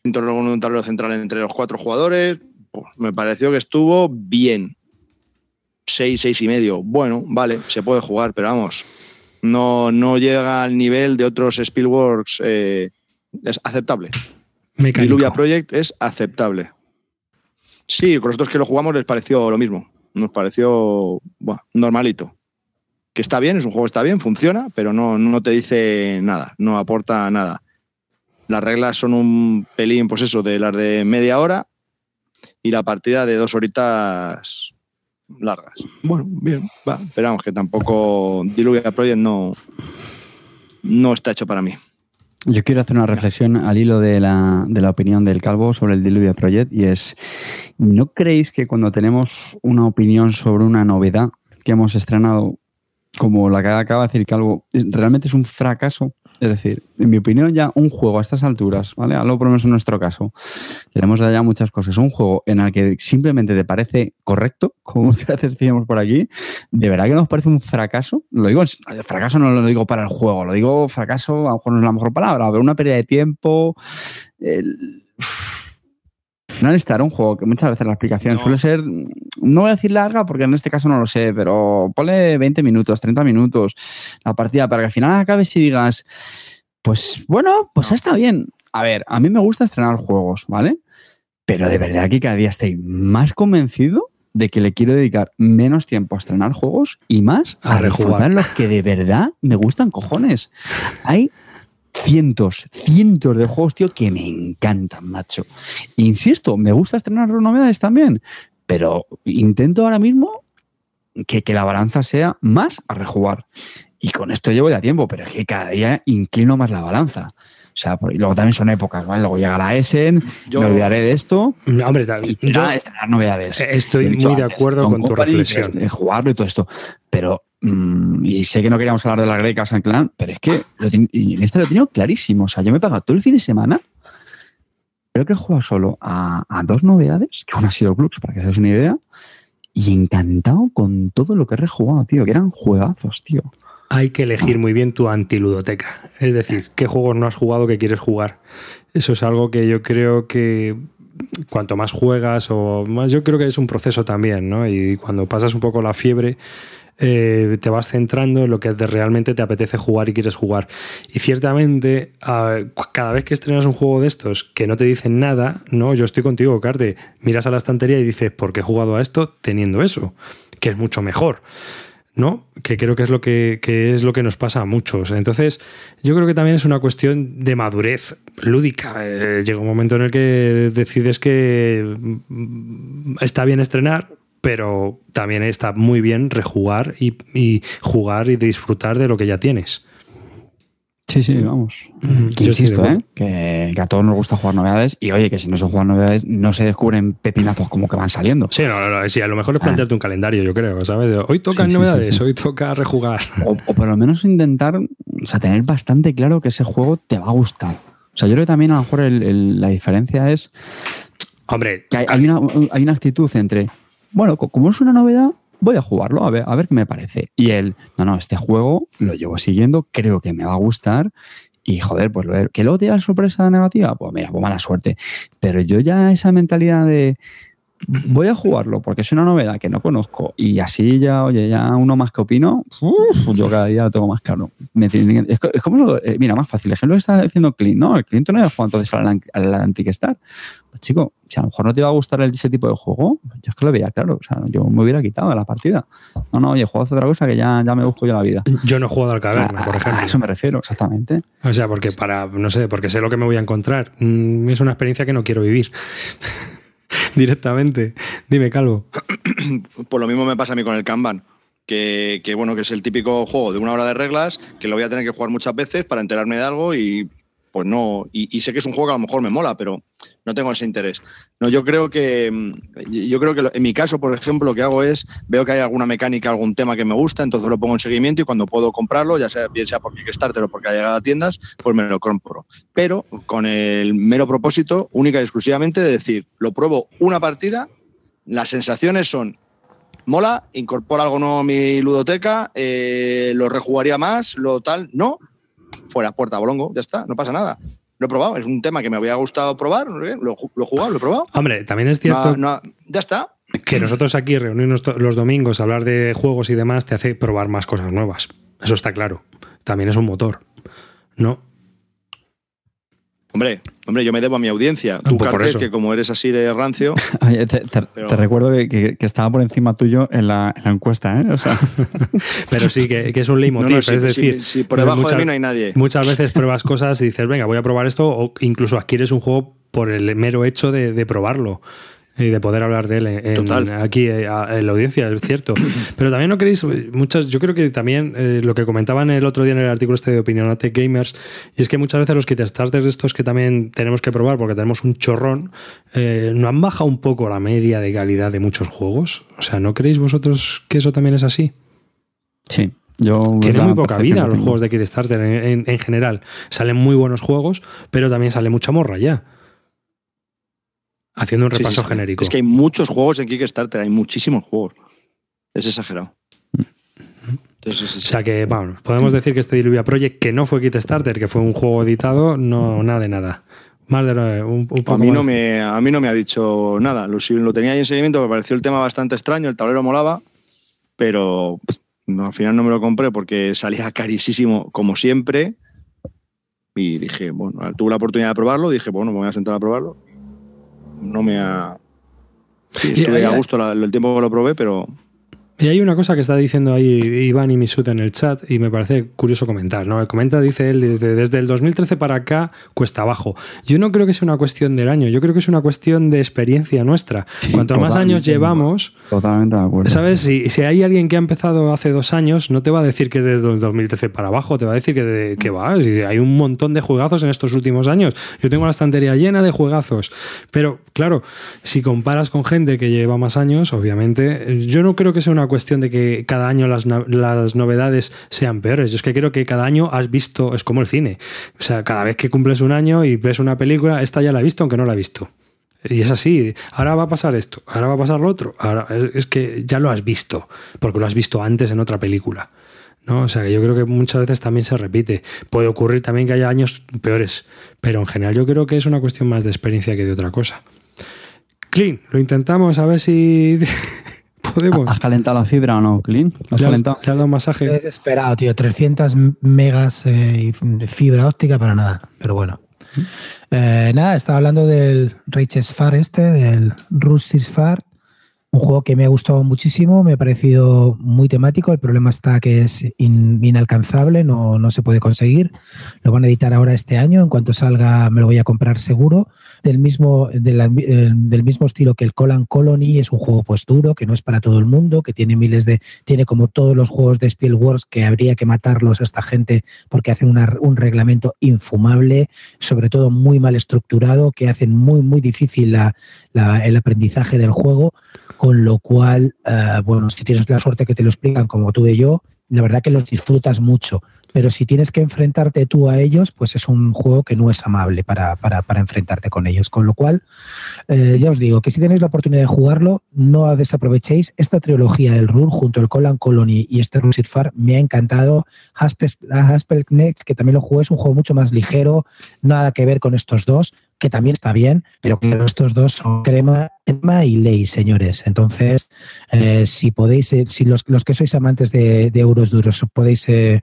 un tablero central entre los cuatro jugadores, me pareció que estuvo bien. Seis, seis y medio. Bueno, vale, se puede jugar, pero vamos, no, no llega al nivel de otros Spielworks. Eh, es aceptable. Mecánico. Diluvia Project es aceptable. Sí, con los dos que lo jugamos les pareció lo mismo. Nos pareció normalito. Que está bien, es un juego que está bien, funciona, pero no, no te dice nada, no aporta nada. Las reglas son un pelín, pues eso, de las de media hora y la partida de dos horitas largas. Bueno, bien, va. Esperamos que tampoco Diluvia Project no, no está hecho para mí. Yo quiero hacer una reflexión al hilo de la, de la opinión del Calvo sobre el Diluvia Project y es, ¿no creéis que cuando tenemos una opinión sobre una novedad que hemos estrenado, como la que acaba de decir Calvo, realmente es un fracaso es decir, en mi opinión, ya un juego a estas alturas, ¿vale? Hablo por lo menos en nuestro caso. Dar ya muchas cosas. Un juego en el que simplemente te parece correcto, como [LAUGHS] muchas decíamos por aquí, de verdad que nos parece un fracaso. Lo digo, fracaso no lo digo para el juego, lo digo fracaso, a lo mejor no es la mejor palabra, pero una pérdida de tiempo. Final estará un juego que muchas veces la explicación suele ser, no voy a decir larga porque en este caso no lo sé, pero ponle 20 minutos, 30 minutos la partida para que al final acabes y digas, pues bueno, pues está bien. A ver, a mí me gusta estrenar juegos, ¿vale? Pero de verdad que cada día estoy más convencido de que le quiero dedicar menos tiempo a estrenar juegos y más a, a los que de verdad me gustan cojones. Hay cientos, cientos de juegos, tío, que me encantan, macho. Insisto, me gusta estrenar novedades también, pero intento ahora mismo que, que la balanza sea más a rejugar. Y con esto llevo ya tiempo, pero es que cada día inclino más la balanza. O sea, y luego también son épocas, ¿vale? Luego llega la Essen, yo, me olvidaré de esto. Hombre, David, yo estrenar novedades. Estoy muy de acuerdo con tu reflexión. De, jugarlo y todo esto. Pero Mm, y sé que no queríamos hablar de la Grey Casa Clan, pero es que en este lo he tenido clarísimo. O sea, yo me he pagado todo el fin de semana. Creo que he jugado solo a, dos novedades, que una ha sido Clubs, para que seáis una idea. Y encantado con todo lo que he rejugado, tío, que eran juegazos, tío. Hay que elegir muy bien tu antiludoteca. Es decir, qué juegos no has jugado que quieres jugar. Eso es algo que yo creo que cuanto más juegas o más, yo creo que es un proceso también, ¿no? Y cuando pasas un poco la fiebre, eh, te vas centrando en lo que realmente te apetece jugar y quieres jugar. Y ciertamente, cada vez que estrenas un juego de estos que no te dicen nada, no, yo estoy contigo, Carte. Miras a la estantería y dices, ¿por qué he jugado a esto teniendo eso? Que es mucho mejor. ¿no? Que creo que es lo que, es lo que nos pasa a muchos. Entonces, yo creo que también es una cuestión de madurez lúdica. Eh, llega un momento en el que decides que mm, está bien estrenar, pero también está muy bien rejugar y, jugar y disfrutar de lo que ya tienes. Sí, sí, vamos. Que insisto, ¿eh? que, a todos nos gusta jugar novedades y oye, que si no se juegan novedades no se descubren pepinazos como que van saliendo. Sí, no, no, sí, a lo mejor es ah. plantearte un calendario, yo creo, ¿sabes? Hoy tocan novedades, hoy toca rejugar. O, por lo menos intentar, o sea, tener bastante claro que ese juego te va a gustar. O sea, yo creo que también a lo mejor la diferencia es... Hombre, que hay, una, hay una actitud entre bueno, como es una novedad, voy a jugarlo, a ver, a ver qué me parece. Y él, no, no, este juego lo llevo siguiendo, creo que me va a gustar Y joder, pues lo, que luego te da sorpresa negativa, pues mira, pues mala suerte. Pero yo ya esa mentalidad de voy a jugarlo porque es una novedad que no conozco y así ya, oye, ya uno más que opino, yo cada día lo tengo más claro. es, como, eh, mira, más fácil. El ejemplo que está diciendo Clint, ¿no? El Clint no había jugado entonces al, al Anti-Star. Pues chico, si a lo mejor no te iba a gustar ese tipo de juego, yo es que lo veía claro. O sea, yo me hubiera quitado de la partida. No, no, oye, juego otra cosa que ya, ya me busco yo la vida. Yo no he jugado al caverna, por ejemplo. A eso me refiero, exactamente. O sea, porque para, no sé, porque sé lo que me voy a encontrar. Mm, es una experiencia que no quiero vivir. [LAUGHS] [LAUGHS] directamente. Dime, Calvo. Pues lo mismo me pasa a mí con el Kanban. Que, que, bueno, que es el típico juego de una hora de reglas, que lo voy a tener que jugar muchas veces para enterarme de algo y pues no, y, sé que es un juego que a lo mejor me mola, pero no tengo ese interés. No, yo creo que mm, yo creo que en mi caso, por ejemplo, lo que hago es veo que hay alguna mecánica, algún tema que me gusta, entonces lo pongo en seguimiento y cuando puedo comprarlo, ya sea bien sea por Kickstarter o porque ha llegado a tiendas, pues me lo compro. Pero con el mero propósito, única y exclusivamente de decir, lo pruebo una partida, las sensaciones son mola, incorpora algo nuevo a mi ludoteca, eh, lo rejugaría más, lo tal, no, fuera, puerta, bolongo, ya está, no pasa nada. Lo he probado, es un tema que me había gustado probar, lo, he jugado, lo he probado. Hombre, también es cierto. ya está. Que nosotros aquí reunirnos los domingos, hablar de juegos y demás, te hace probar más cosas nuevas. Eso está claro. También es un motor. ¿No? Hombre, hombre, yo me debo a mi audiencia. Tú, pues que como eres así de rancio. [LAUGHS] te, recuerdo que, estaba por encima tuyo en la, encuesta, ¿eh? [LAUGHS] pero sí, que, es un leitmotiv. es decir, si, por debajo de mí no hay nadie. Muchas veces [LAUGHS] pruebas cosas y dices, venga, voy a probar esto, o incluso adquieres un juego por el mero hecho de, de probarlo y de poder hablar de él en, aquí eh, en la audiencia, es cierto. [CLEARS THROAT] Pero también no queréis, muchas, yo creo que también eh, lo que comentaban el otro día en el artículo este de Opinionate Gamers, y es que muchas veces los kit starters de estos que también tenemos que probar porque tenemos un chorrón, eh, ¿no han bajado un poco la media de calidad de muchos juegos? O sea, ¿no creéis vosotros que eso también es así? Sí, yo Tiene muy poca vida los juegos de Kickstarter en, en, general. Salen muy buenos juegos, pero también sale mucha morra ya. Haciendo un repaso genérico. Es que hay muchos juegos en Kickstarter, hay muchísimos juegos. Es exagerado. o sea que, vamos, podemos decir que este Diluvia Project, que no fue Kickstarter, que fue un juego editado, no, nada de nada. Más de un, a, mí no me, a mí no me ha dicho nada. Lo, lo tenía ahí en seguimiento, me pareció el tema bastante extraño, el tablero molaba, pero al final no me lo compré porque salía carísimo, como siempre. Y dije, bueno, tuve la oportunidad de probarlo, dije, bueno, me voy a sentar a probarlo no me ha... estuve a gusto el tiempo que lo probé, pero y hay una cosa que está diciendo ahí Iván y Misut en el chat y me parece curioso comentar, ¿no? Comenta, dice él, desde el 2013 para acá cuesta abajo. Yo no creo que sea una cuestión del año, yo creo que es una cuestión de experiencia nuestra. Cuanto más años llevamos, totalmente de acuerdo. ¿sabes? Si, si, hay alguien que ha empezado hace dos años, no te va a decir que desde el 2013 para abajo, te va a decir que, que va, hay un montón de juegazos en estos últimos años. Yo tengo la estantería llena de juegazos, pero claro, si comparas con gente que lleva más años, obviamente, yo no creo que sea una cuestión de que cada año las, las, novedades sean peores. Yo es que creo que cada año has visto, es como el cine. O sea, cada vez que cumples un año y ves una película, esta ya la he visto, aunque no la he visto. Y es así, ahora va a pasar esto, ahora va a pasar lo otro. Ahora, es que ya lo has visto, porque lo has visto antes en otra película. ¿no? O sea, que yo creo que muchas veces también se repite. Puede ocurrir también que haya años peores, pero en general yo creo que es una cuestión más de experiencia que de otra cosa. Clean, lo intentamos a ver si [LAUGHS] ¿Has calentado la fibra o no, Clean? ¿Has ¿Le calentado? ¿Le has dado un masaje? Desesperado, tío. 300 megas de fibra óptica para nada. Pero bueno. Eh, nada, estaba hablando del Rages Far este, del Rustis Far. Un juego que me ha gustado muchísimo, me ha parecido muy temático. El problema está que es inalcanzable, no, no, se puede conseguir. Lo van a editar ahora este año. En cuanto salga, me lo voy a comprar seguro. Del mismo, del mismo estilo que el Colan Colony, es un juego pues duro, que no es para todo el mundo, que tiene miles de. Tiene como todos los juegos de Spielworks que habría que matarlos a esta gente porque hacen un reglamento infumable, sobre todo muy mal estructurado, que hacen muy, muy difícil el aprendizaje del juego con lo cual, eh, bueno, si tienes la suerte que te lo explican como tuve yo, la verdad que los disfrutas mucho. Pero si tienes que enfrentarte tú a ellos, pues es un juego que no es amable para, para, para enfrentarte con ellos. Con lo cual, eh, ya os digo que si tenéis la oportunidad de jugarlo, no desaprovechéis esta trilogía del Rule junto al Colan Colony y este Russet Far. Me ha encantado. Haspel Next, que también lo jugué, es un juego mucho más ligero, nada que ver con estos dos, que también está bien, pero claro, estos dos son crema, crema y ley, señores. Entonces, eh, si podéis, eh, si los, los, que sois amantes de, de euros duros, podéis, eh,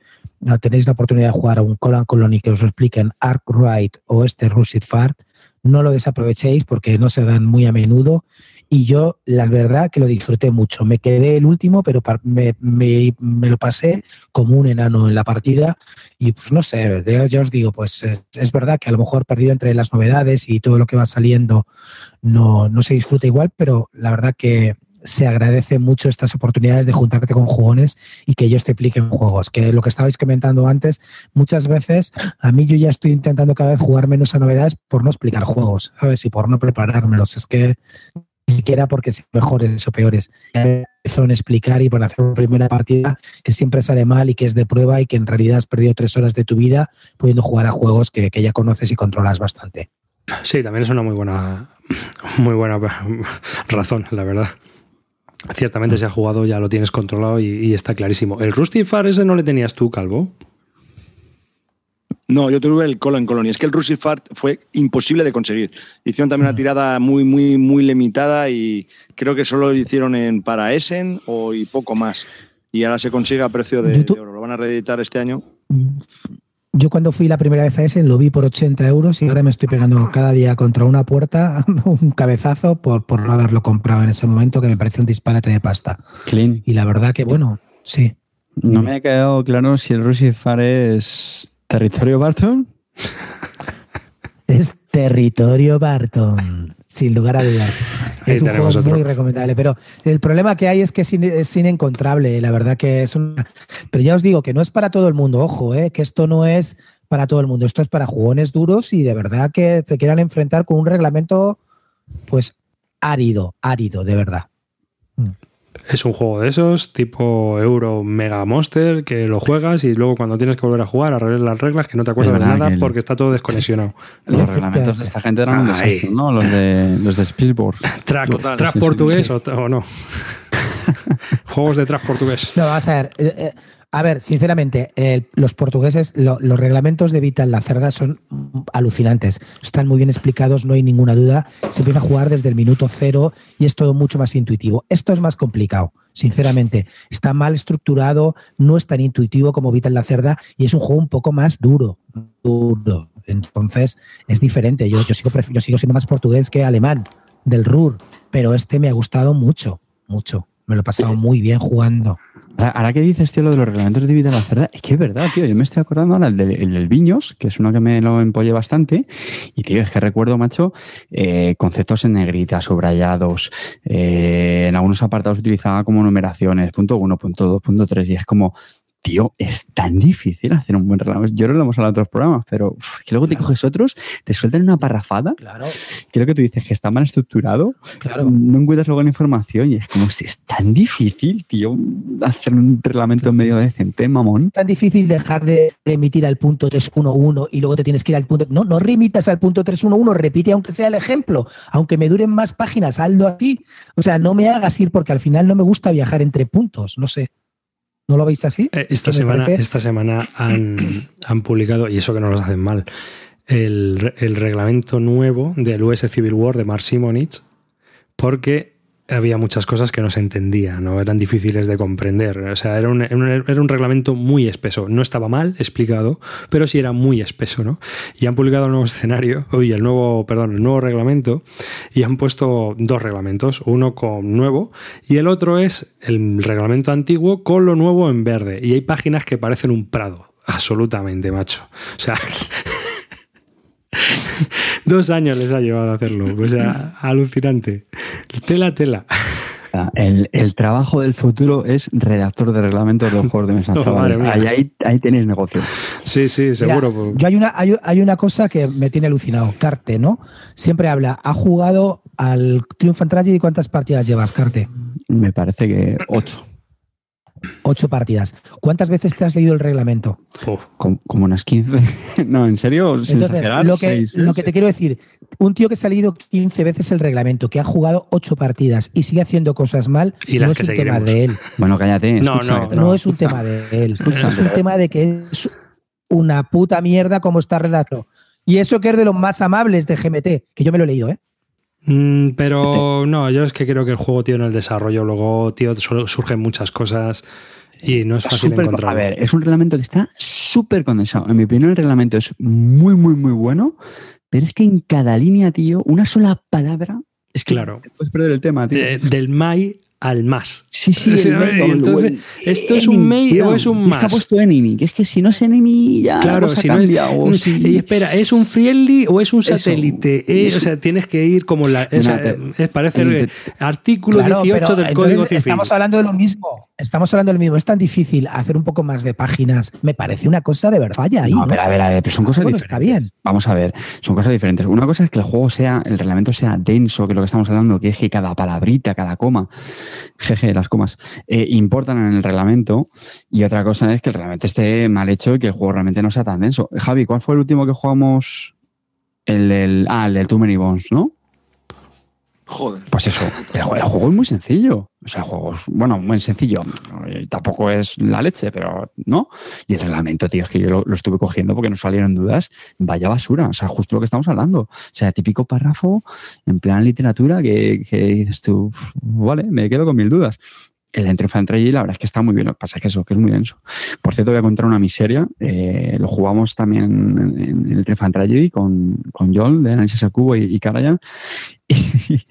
tenéis la oportunidad de jugar a un Colan Colony que os lo expliquen Arkwright o este Russet Fart, no lo desaprovechéis porque no se dan muy a menudo y yo la verdad que lo disfruté mucho. Me quedé el último, pero me, me, me lo pasé como un enano en la partida y pues no sé, ya os digo, pues es, es, verdad que a lo mejor perdido entre las novedades y todo lo que va saliendo no, no se disfruta igual, pero la verdad que se agradece mucho estas oportunidades de juntarte con jugones y que ellos te expliquen juegos. Que lo que estabais comentando antes, muchas veces a mí yo ya estoy intentando cada vez jugar menos a novedades por no explicar juegos, ¿sabes? Y por no preparármelos. Es que siquiera porque sean mejores o peores. Son explicar y por hacer una primera partida que siempre sale mal y que es de prueba y que en realidad has perdido tres horas de tu vida pudiendo jugar a juegos que, que ya conoces y controlas bastante. Sí, también es una muy buena, muy buena razón, la verdad. Ciertamente, si has jugado, ya lo tienes controlado y, y está clarísimo. ¿El Rusty Far ese no le tenías tú, Calvo? No, yo tuve el Colon Colony. Es que el Rusty Fart fue imposible de conseguir. Hicieron también una tirada muy, muy, muy limitada y creo que solo lo hicieron en para Essen o y poco más. Y ahora se consigue a precio de, de oro. Lo van a reeditar este año. Yo cuando fui la primera vez a Essen lo vi por 80 euros y ahora me estoy pegando cada día contra una puerta [LAUGHS] un cabezazo por, por no haberlo comprado en ese momento que me parece un disparate de pasta. Clean. Y la verdad que, bueno, sí. No me ha quedado claro si el Rusty Far es territorio Barton. [LAUGHS] es territorio Barton, sin lugar a dudas. Es un juego otro. muy recomendable, pero el problema que hay es que es, in, es, inencontrable, la verdad que es una... Pero ya os digo que no es para todo el mundo, ojo, eh, que esto no es para todo el mundo, esto es para jugones duros y de verdad que se quieran enfrentar con un reglamento pues árido, árido, de verdad. Es un juego de esos, tipo Euro Mega Monster, que lo juegas y luego cuando tienes que volver a jugar, arreglar las reglas, que no te acuerdas de nada el, porque está todo desconexionado. Los reglamentos de esta gente eran un desastre, ¿no? Los de, los de Spielberg. Track, Total, track sí, portugués sí, sí. O, o, no. [LAUGHS] Juegos de track portugués. No, vas a ver. Eh, eh, a ver, sinceramente, eh, los portugueses, lo, los reglamentos de Vital la Cerda son alucinantes. Están muy bien explicados, no hay ninguna duda. Se empieza a jugar desde el minuto cero y es todo mucho más intuitivo. Esto es más complicado, sinceramente. Está mal estructurado, no es tan intuitivo como Vital la Cerda y es un juego un poco más duro. duro. Entonces, es diferente. Yo, yo, sigo, yo sigo siendo más portugués que alemán del RUR, pero este me ha gustado mucho, mucho. Me lo he pasado muy bien jugando. Ahora, ahora que dices, tío, lo de los reglamentos de vida de la cerda, es que es verdad, tío. Yo me estoy acordando ahora el del, el del Viños, que es uno que me lo empollé bastante. Y, tío, es que recuerdo, macho, eh, conceptos en negrita, subrayados. Eh, en algunos apartados utilizaba como numeraciones, punto uno, punto dos, punto tres. Y es como, tío, es tan difícil hacer un buen reglamento. Yo no lo hemos hablado en otros programas, pero uf, que luego te coges otros, te sueltan una parrafada. Claro. Creo que tú dices que está mal estructurado. Claro. No encuentras luego la información y es como si es tan difícil, tío, hacer un reglamento medio decente, mamón. Tan difícil dejar de remitir al punto 311 y luego te tienes que ir al punto. No, no remitas al punto 311, repite aunque sea el ejemplo. Aunque me duren más páginas, hazlo así. O sea, no me hagas ir porque al final no me gusta viajar entre puntos, no sé. ¿No lo veis así? Eh, esta, semana, parece... esta semana han, [CLEARS THROAT] han, publicado, y eso que no los hacen mal, el, el, reglamento nuevo del US Civil War de Mark Simonich, porque había muchas cosas que no se entendían, ¿no? eran difíciles de comprender. O sea, era un, era un reglamento muy espeso. No estaba mal explicado, pero sí era muy espeso, ¿no? Y han publicado el nuevo escenario, oye, el nuevo, perdón, el nuevo reglamento, y han puesto dos reglamentos, uno con nuevo y el otro es el reglamento antiguo con lo nuevo en verde. Y hay páginas que parecen un prado, absolutamente, macho. O sea. [LAUGHS] [LAUGHS] Dos años les ha llevado a hacerlo. O sea, alucinante. Tela, tela. El, el, trabajo del futuro es redactor de reglamentos de los juegos de mesa. [LAUGHS] No, ahí, ahí, ahí, tenéis negocio. Sí, sí, seguro. Mira, yo hay una, hay, hay, una cosa que me tiene alucinado. Carte, ¿no? Siempre habla, ha jugado al Triumph and Tragedy. ¿Cuántas partidas llevas, Carte? Me parece que ocho. Ocho partidas. ¿Cuántas veces te has leído el reglamento? Uf. Como, como unas 15. [LAUGHS] no, en serio, sin Entonces, exagerar, lo que, seis, lo ¿eh? que te quiero decir, un tío que se ha leído 15 veces el reglamento, que ha jugado ocho partidas y sigue haciendo cosas mal, Y no es que un tema de él. Bueno, cállate. No, escucha, no, te No, lo- es un escucha. tema de él. Escucha, es un tema de que es una puta mierda como está redactado. Y eso que es de los más amables de GMT, que yo me lo he leído, ¿eh? Mm, pero no, yo es que creo que el juego, tío, en el desarrollo, luego, tío, su- surgen muchas cosas y no es Está fácil encontrar. A ver, es un reglamento que está súper condensado. En mi opinión, el reglamento es muy, muy, muy bueno, pero es que en cada línea, tío, una sola palabra. Es que Claro. te puedes perder el tema, tío. Del Mai al más. Sí, sí, [LAUGHS] o el- entonces, el ¿esto es un mail o es un que más? ha puesto enemy, que es que si no es enemy ya la Claro, cosa si no es. o si- Y espera, ¿es un friendly o es un Eso. satélite? Eh, Eso. o sea, tienes que ir como la. sea, es, parece el artículo Claro, 18 pero del entonces Código Civil. Estamos hablando de lo mismo. Estamos hablando de lo mismo. Es tan difícil hacer un poco más de páginas. Me parece una cosa de verdad. Ahí. No, ¿no? pero a ver, a ver, pero son cosas Bueno, diferentes. está bien. Vamos a ver, son cosas diferentes. Una cosa es que el juego sea, el reglamento sea denso, que es lo que estamos hablando, que es que cada palabrita, cada coma, jeje, las comas, eh, importan en el reglamento. Y otra cosa es que el reglamento esté mal hecho y que el juego realmente no sea tan denso. Javi, ¿cuál fue el último que jugamos? El del, ah, el del Too Many Bones, ¿no? Joder. Pues eso, el, jue- el juego es muy sencillo. O sea, el juego es, bueno, muy sencillo. Eh, Tampoco es la leche, pero no. Y el reglamento, tío, es que yo lo, estuve cogiendo porque nos salieron dudas. Vaya basura. O sea, justo lo que estamos hablando. O sea, típico párrafo en plan literatura que, que dices tú, "Uf, vale, me quedo con mil dudas. El Entry Tragedy, la verdad es que está muy bien. Lo que pasa es que eso, que es muy denso. Por cierto, voy a contar una miseria. Eh, lo jugamos también en, el Entry Tragedy con, con Joel de Análisis al Cubo y, y Karajan. [LAUGHS] Y,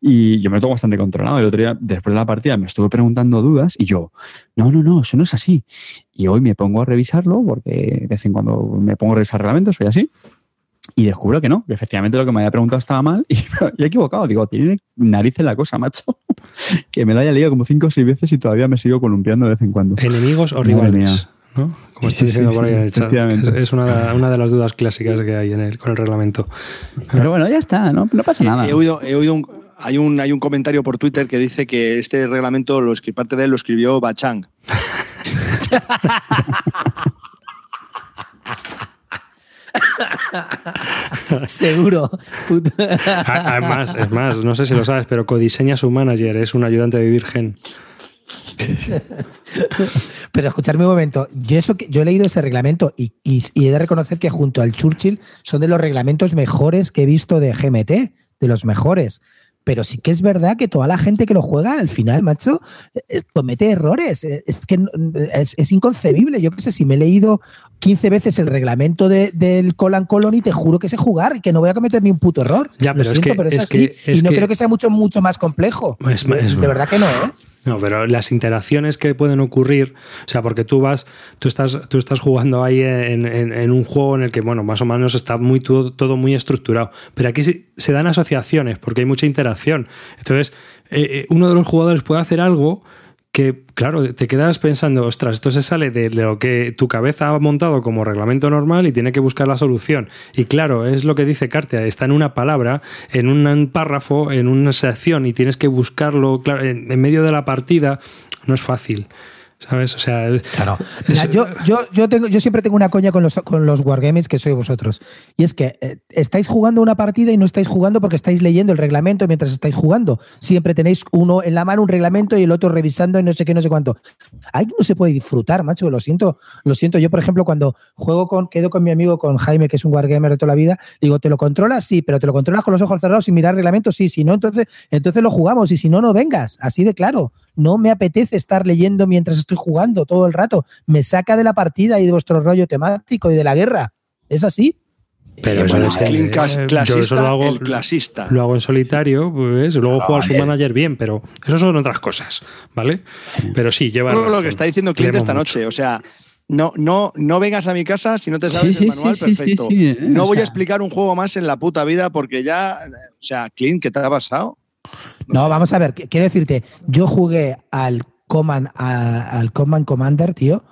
y yo me lo tengo bastante controlado. El otro día, después de la partida, me estuve preguntando dudas y yo, no, no, no, eso no es así. Y hoy me pongo a revisarlo, porque de vez en cuando me pongo a revisar reglamentos, soy así. Y descubro que no, que efectivamente lo que me había preguntado estaba mal [LAUGHS] y, y he equivocado. Digo, tiene narices la cosa, macho. [LAUGHS] que me la haya leído como cinco o seis veces y todavía me sigo columpiando de vez en cuando. Enemigos o rivales. ¿no? Como estoy diciendo sí, por ahí sí, en el chat. Es, es una, una de las dudas clásicas que hay en el, con el reglamento. Pero bueno, ya está, no, no pasa nada. He oído, he oído un, hay, un, hay un comentario por Twitter que dice que este reglamento, lo parte de él lo escribió Bachang. [LAUGHS] [LAUGHS] Seguro. Además, es más, no sé si lo sabes, pero codiseña su manager, es un ayudante de Virgen. [LAUGHS] Pero escucharme un momento. Yo, eso yo he leído ese reglamento y, y- y he de reconocer que junto al Churchill son de los reglamentos mejores que he visto de GMT, de los mejores. Pero sí que es verdad que toda la gente que lo juega al final, macho, eh, comete errores. Eh, Es que no- es, es inconcebible. Yo qué sé, si me he leído 15 veces el reglamento de- del Colan Colony, te juro que sé jugar y que no voy a cometer ni un puto error. Ya, Lo pero es siento, que- pero es, es así. que- es y no que- creo que sea mucho, mucho más complejo. Es- es- de verdad que no, ¿eh? No, pero las interacciones que pueden ocurrir, o sea, porque tú vas, tú estás, tú estás jugando ahí en, un juego en el que, bueno, más o menos está muy todo, todo muy estructurado. Pero aquí se, se dan asociaciones porque hay mucha interacción. Entonces, eh, eh, uno de los jugadores puede hacer algo que, claro, te quedas pensando, ostras, esto se sale de lo que tu cabeza ha montado como reglamento normal y tiene que buscar la solución. Y claro, es lo que dice Cartea, está en una palabra, en un párrafo, en una sección y tienes que buscarlo, en medio de la partida, no es fácil. ¿Sabes? O sea, Claro. es- yo, yo, yo, tengo, yo siempre tengo una coña con los, con los wargames que sois vosotros. Y es que eh, estáis jugando una partida y no estáis jugando porque estáis leyendo el reglamento mientras estáis jugando. Siempre tenéis uno en la mano un reglamento y el otro revisando y no sé qué, no sé cuánto. Ahí no se puede disfrutar, macho. Lo siento. Lo siento. Yo, por ejemplo, cuando juego con, quedo con mi amigo, con Jaime, que es un wargamer de toda la vida, digo, ¿te lo controlas? Sí, pero te lo controlas con los ojos cerrados sin mirar reglamento, sí. Si no, entonces, entonces lo jugamos. Y si no, no vengas. Así de claro. No me apetece estar leyendo mientras estoy jugando todo el rato. Me saca de la partida y de vuestro rollo temático y de la guerra. ¿Es así? pero Eh, eso bueno, es- eh, yo clasista, eso lo hago, el clasista. lo hago en solitario, pues, luego juego a su manager bien, pero eso son otras cosas, ¿vale? Pero sí, lleva Todo lo que está diciendo Clint Leemos esta mucho. noche. O sea, no, no, no vengas a mi casa si no te sabes Sí, el sí, manual sí, sí, perfecto. sí, sí, eh, no voy a explicar un juego más en la puta vida porque ya. O sea, Clint, ¿qué te ha pasado? No, vamos a ver. qu- Quiero decirte, yo jugué al Command, a- al Command Commander, tío,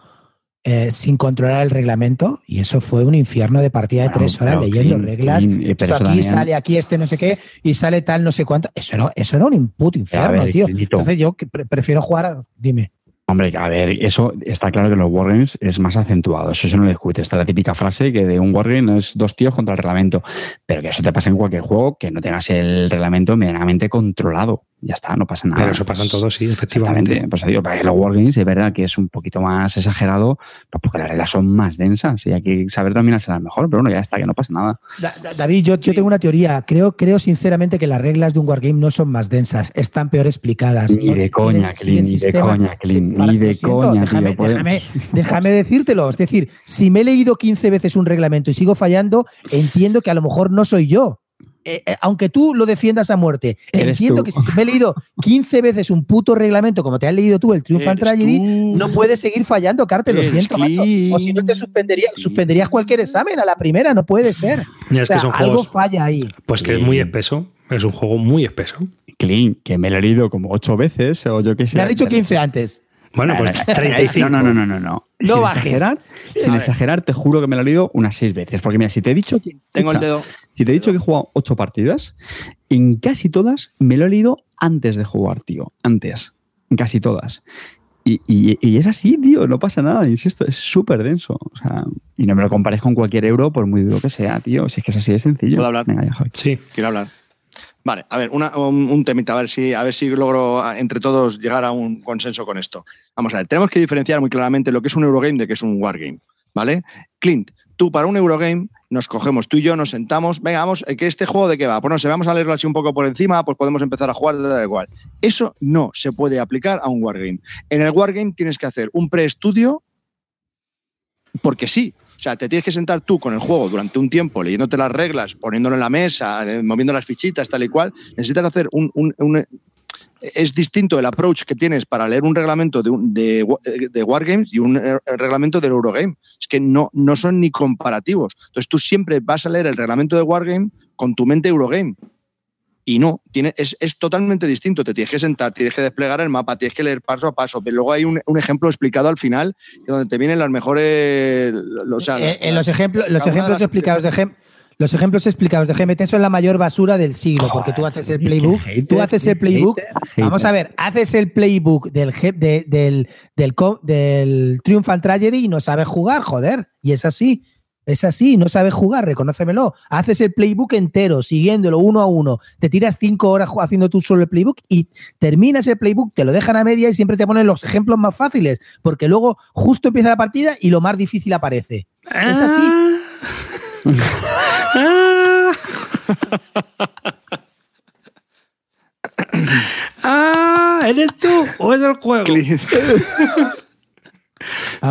eh, sin controlar el reglamento y eso fue un infierno de partida de Bueno, tres horas leyendo clean, reglas. clean, pero Esto aquí también- sale aquí este no sé qué y sale tal no sé cuánto. Eso, no, eso era un input infierno, ver, tío. Clinito. Entonces yo prefiero jugar. a- Dime. Hombre, a ver, eso está claro que los wargames es más acentuado, eso, eso no lo discute. Está la típica frase que de un wargame es dos tíos contra el reglamento, pero que eso te pasa en cualquier juego que no tengas el reglamento medianamente controlado. Ya está, no pasa nada. Pero eso pasa en todos, sí, efectivamente. Pues digo, para los wargames es verdad que es un poquito más exagerado, pues porque las reglas son más densas y hay que saber dominárselas mejor, pero bueno, ya está, que no pasa nada. Da- da- David, yo, yo tengo una teoría. Creo, creo sinceramente que las reglas de un wargame no son más densas, están peor explicadas. Ni de coña, Clint, ni de coña, Clint, ni de coña, déjame, tío, pues. déjame, déjame decírtelo. Es decir, si me he leído 15 veces un reglamento y sigo fallando, entiendo que a lo mejor no soy yo. Eh, eh, aunque tú lo defiendas a muerte, entiendo tú. que si me he leído 15 veces un puto reglamento como te has leído tú, el Triumphant Tragedy, tú. no puedes seguir fallando, Carte, lo siento, macho. O si no te suspendería, suspenderías cualquier examen a la primera, no puede ser. O sea, que son algo juegos, falla ahí. pues que es muy espeso. Es un juego muy espeso. Clean, que me lo he leído como ocho veces, o yo qué sé. Me has dicho 15 antes. Bueno, pues 35. No, no, no, no, no. no. No sin bajes. Exagerar, sin exagerar, te juro que me lo he leído unas seis veces. Porque mira, si te he dicho. Tengo el dedo. Si te he dicho que he jugado ocho partidas, en casi todas me lo he leído antes de jugar, tío. Antes. En casi todas. Y, y- y es así, tío, no pasa nada, insisto, es súper denso. O sea, y no me lo compares con cualquier euro, por muy duro que sea, tío. Si es que es así de sencillo. ¿Puedo hablar? Venga, ya. Sí. Quiero hablar. Vale, a ver, una- un, un temita, a ver si, a ver si logro entre todos llegar a un consenso con esto. Vamos a ver, tenemos que diferenciar muy claramente lo que es un Eurogame de que es un Wargame, ¿vale? Clint, tú para un Eurogame nos cogemos, tú y yo nos sentamos, venga, vamos, eh, que este juego de qué va, pues no sé, vamos a leerlo así un poco por encima, pues podemos empezar a jugar, da igual. Eso no se puede aplicar a un Wargame. En el Wargame tienes que hacer un preestudio porque sí. O sea, te tienes que sentar tú con el juego durante un tiempo, leyéndote las reglas, poniéndolo en la mesa, eh, moviendo las fichitas, tal y cual. Necesitas hacer un- es distinto el approach que tienes para leer un reglamento de, un- de, wa- de Wargames y un eh, reglamento del Eurogame. Es que no, no son ni comparativos. Entonces tú siempre vas a leer el reglamento de Wargame con tu mente Eurogame. Y no, tiene, es, es totalmente distinto. Te tienes que sentar, tienes que desplegar el mapa, tienes que leer paso a paso. Pero luego hay un, un ejemplo explicado al final donde te vienen las mejores. O sea, Eh, en las- los ejemplos, los ejemplos explicados de Gem, los ejemplos explicados de GMT son la mayor basura del siglo, porque tú haces el playbook, hater, tú haces el playbook. hater, Vamos a ver, haces el playbook del de- del del, del Triumphant Tragedy y no sabes jugar, joder, y es así. Es así, no sabes jugar, reconócemelo. Haces el playbook entero, siguiéndolo uno a uno. Te tiras cinco horas haciendo tú solo el playbook y terminas el playbook, te lo dejan a media y siempre te ponen los ejemplos más fáciles, porque luego justo empieza la partida y lo más difícil aparece. Es así. Ah. [LAUGHS] [LAUGHS] Ah, ¿eres tú o es el juego?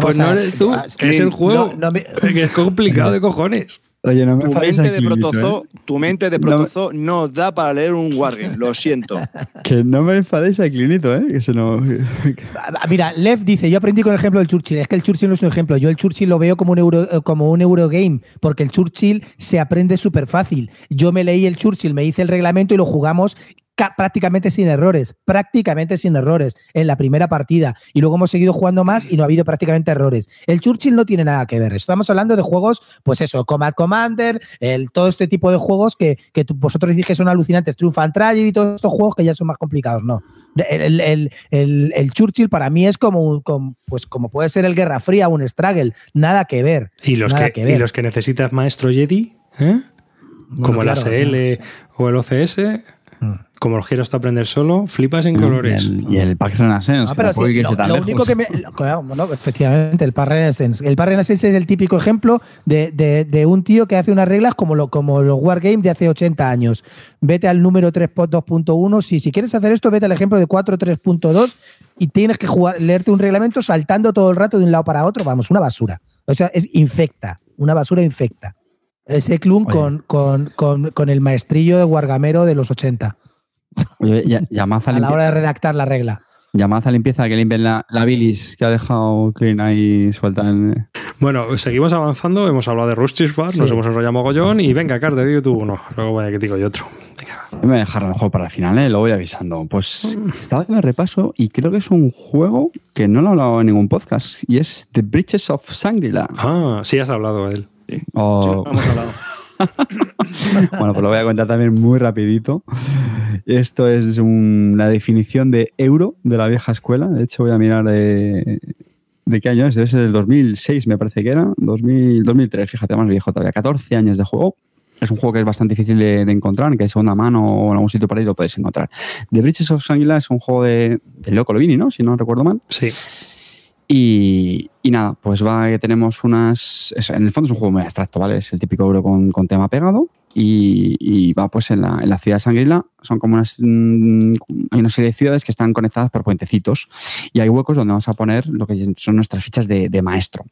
Pues no eres tú, Ah, es el juego. no- no me- Que es complicado de cojones. Oye, no me tu mente de aquí, protozoo, ¿eh? tu mente de No protozoo no da para leer un Wargame, lo siento. [LAUGHS] Que no me enfadéis a Clinito, ¿eh? Que se no... Ah, Mira, Lev dice, yo aprendí con el ejemplo del Churchill. Es que el Churchill no es un ejemplo. Yo el Churchill lo veo como un, euro, eh, como un Eurogame, porque el Churchill se aprende súper fácil. Yo me leí el Churchill, me hice el reglamento y lo jugamos prácticamente sin errores, prácticamente sin errores en la primera partida. Y luego hemos seguido jugando más y no ha habido prácticamente errores. El Churchill no tiene nada que ver. Estamos hablando de juegos, pues eso, Combat Commander, el, todo este tipo de juegos que, que vosotros que son alucinantes, Triumphant Tragedy y todos estos juegos que ya son más complicados. No. El, el- el- el- el Churchill para mí es como, un- como- pues como puede ser el Guerra Fría o un Struggle. Nada que ver. Y los, que, que y ver. los que necesitas maestro Jedi, ¿eh? Bueno, como el claro, ASL o el OCS. Como los quieres tú aprender solo, flipas en colores. Y el, y el Pax Renaissance. Pero sí, hay que lo, único que me. lo- claro, bueno, efectivamente, el Par Renaissance. El Renaissance es el típico ejemplo de, de- de un tío que hace unas reglas como, lo, como los Wargame de hace 80 años. Vete al número 3.2.1. Si, si quieres hacer esto, vete al ejemplo de 4.3.2 y tienes que jugar, leerte un reglamento saltando todo el rato de un lado para otro. Vamos, una basura. O sea, es infecta. Una basura infecta. Ese club con, con, con, con el maestrillo de Wargamero de los 80 Oye, ya- llamad [LAUGHS] a, a la hora de redactar la regla. llamad a limpieza que limpien la, la bilis que ha dejado Clean ahí suelta en... Bueno, seguimos avanzando. Hemos hablado de Rusty Far, nos hemos enrollado mogollón. Y venga, Car, te digo tú uno. Luego voy a que digo yo otro. Venga. Me voy a dejar a lo mejor para el final, ¿eh? lo voy avisando. Pues estaba haciendo el repaso y creo que es un juego que no lo he hablado en ningún podcast y es The Bridges of Shangri-La. Ah, sí, has hablado de él. Sí, O- hemos hablado. [LAUGHS] bueno, pues lo voy a contar también muy rapidito. Esto es la definición de euro de la vieja escuela. De hecho, voy a mirar de, qué año es. Debe ser del 2006, me parece que era. 2003, fíjate, más viejo todavía. 14 años de juego. Es un juego que es bastante difícil de, encontrar, que hay segunda mano o en algún sitio para ir lo podéis encontrar. The Bridges of Sangila es un juego de, de Leo Colovini, ¿no? Si no recuerdo mal. Sí. Y, nada, pues va que tenemos unas. en el fondo es un juego muy abstracto, ¿vale? Es el típico euro con, tema pegado. Y, va pues en la, en la ciudad de Sangrila. Son como unas. Mm, hay una serie de ciudades que están conectadas por puentecitos. Y hay huecos donde vamos a poner lo que son nuestras fichas de, de maestro.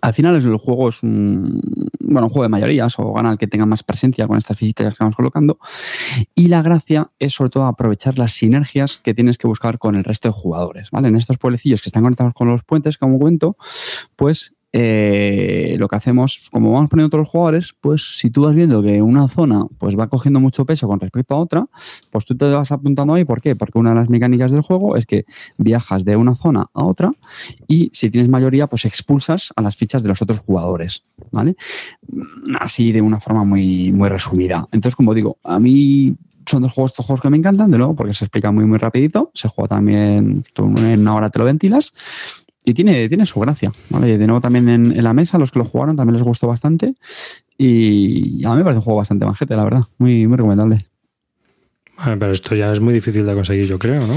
Al final el juego es un, bueno, un juego de mayorías o gana el que tenga más presencia con estas fichitas que vamos colocando. Y la gracia es sobre todo aprovechar las sinergias que tienes que buscar con el resto de jugadores. ¿vale? En estos pueblecillos que están conectados con los puentes, como cuento, pues eh, lo que hacemos, como vamos poniendo los jugadores, pues si tú vas viendo que una zona pues va cogiendo mucho peso con respecto a otra, pues tú te vas apuntando ahí. ¿Por qué? Porque una de las mecánicas del juego es que viajas de una zona a otra y si tienes mayoría, pues expulsas a las fichas de los otros jugadores, ¿vale? Así de una forma muy, muy resumida. Entonces, como digo, a mí son dos juegos, estos juegos que me encantan, de nuevo, porque se explica muy, muy rapidito. Se juega también, en una hora te lo ventilas y tiene, tiene su gracia. De nuevo también en, la mesa, los que lo jugaron también les gustó bastante. Y a mí me parece un juego bastante majete, la verdad. Muy, muy recomendable. pero esto ya es muy difícil de conseguir, yo creo, ¿no?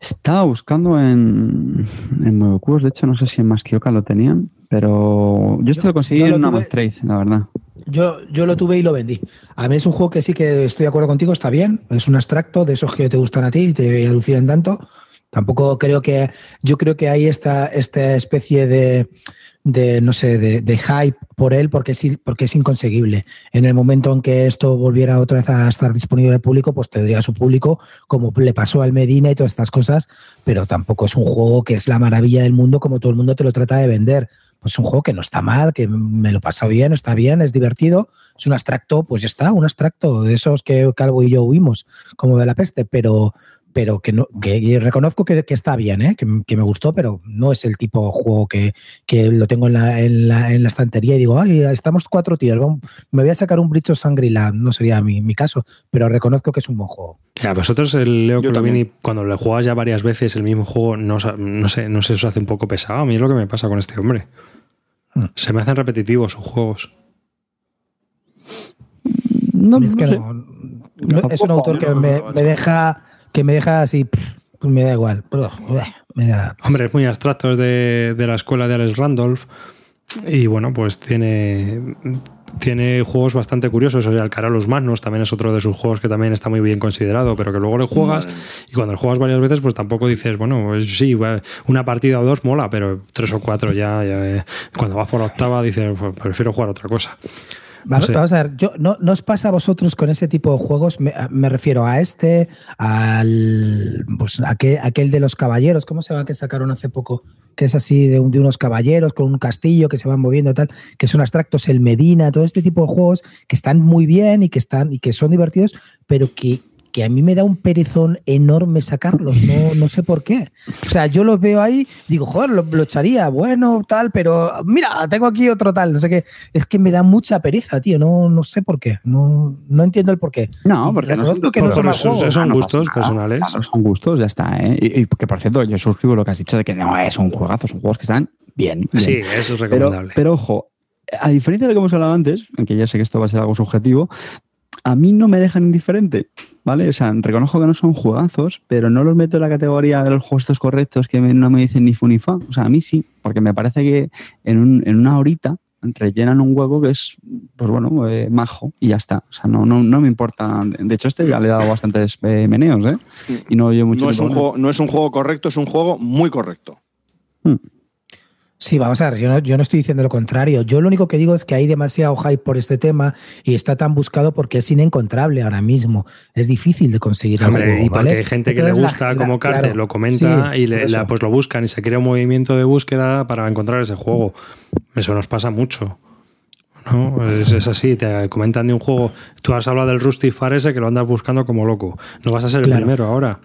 Estaba buscando en, en de hecho, no sé si en Maskioka lo tenían, pero yo esto lo conseguí en una Trade, la verdad. Yo, yo lo tuve y lo vendí. A mí es un juego que sí que estoy de acuerdo contigo, está bien. Es un abstracto de esos que te gustan a ti y te alucinan tanto. Tampoco creo que. Yo creo que hay esta, esta especie de, de no sé, de, hype por él porque es, porque es inconseguible. En el momento en que esto volviera otra vez a estar disponible al público, pues tendría su público, como le pasó al Medina y todas estas cosas, pero tampoco es un juego que es la maravilla del mundo como todo el mundo te lo trata de vender. Pues es un juego que no está mal, que me lo pasa bien, está bien, es divertido, es un abstracto, pues ya está, un abstracto de esos que Calvo y yo huimos, como de la peste, pero, pero que, no, que reconozco que, está bien, ¿eh? que, me gustó, pero no es el tipo de juego que, lo tengo en la, en, la, en la, estantería y digo, ay, estamos cuatro tíos, me voy a sacar un Bridge of Sangrila, no sería mi, mi, caso, pero reconozco que es un buen juego. A vosotros el Leo Colovini, cuando le juegas ya varias veces el mismo juego, no, no sé, no sé, eso hace un poco pesado. A mí es lo que me pasa con este hombre. Hmm. Se me hacen repetitivos sus juegos. No, es que no, es un autor que me, me deja que me deja así, pues me da igual. Hombre, es muy abstracto, es de, la escuela de Alex Randolph. Y bueno, pues tiene, tiene juegos bastante curiosos. O sea, el Carolus Magnus también es otro de sus juegos que también está muy bien considerado, pero que luego le juegas y cuando le juegas varias veces, pues tampoco dices, bueno, pues sí, una partida o dos mola, pero tres o cuatro ya, ya cuando vas por la octava dices, pues prefiero jugar otra cosa. Vamos, a ver, yo, no, os pasa a vosotros con ese tipo de juegos? Me, refiero a este, al pues, aquel, aquel, de los caballeros, ¿cómo se llama que sacaron hace poco? Que es así de, de unos caballeros con un castillo que se van moviendo tal, que son abstractos, el Medina, todo este tipo de juegos que están muy bien y que están y que son divertidos, pero que, que a mí me da un perezón enorme sacarlos, no, no sé por qué. O sea, yo los veo ahí, digo, joder, lo, echaría, bueno, tal, pero mira, tengo aquí otro tal, no sé qué. Es que me da mucha pereza, tío, no, no sé por qué, no, no entiendo el por qué. No, porque no, que no son, son, gustos personales. son gustos, ya está, ¿eh? Y, que por cierto, yo suscribo lo que has dicho de que no, es un juegazo, son juegos que están bien. Sí, eso es recomendable. Pero, pero ojo, a diferencia de lo que hemos hablado antes, aunque ya sé que esto va a ser algo subjetivo, a mí no me dejan indiferente, ¿vale? O sea, reconozco que no son juegazos, pero no los meto en la categoría de los juegos correctos que no me dicen ni fu ni fa. O sea, a mí sí, porque me parece que en, un, en una horita rellenan un huevo que es, pues bueno, eh, majo y ya está. O sea, no, no, no me importa. De hecho, este ya le he dado bastantes eh, meneos, ¿eh? Y no mucho. No es, un juego, no es un juego correcto, es un juego muy correcto. Hmm. Sí, vamos a ver, yo no, yo no estoy diciendo lo contrario. Yo lo único que digo es que hay demasiado hype por este tema y está tan buscado porque es inencontrable ahora mismo. Es difícil de conseguir. Hombre, y porque hay gente que le gusta como Carte, lo comenta y le, pues lo buscan y se crea un movimiento de búsqueda para encontrar ese juego. Eso nos pasa mucho. ¿no? Es, es, así, te comentan de un juego. Tú has hablado del Rusty Far ese que lo andas buscando como loco. No vas a ser el primero ahora.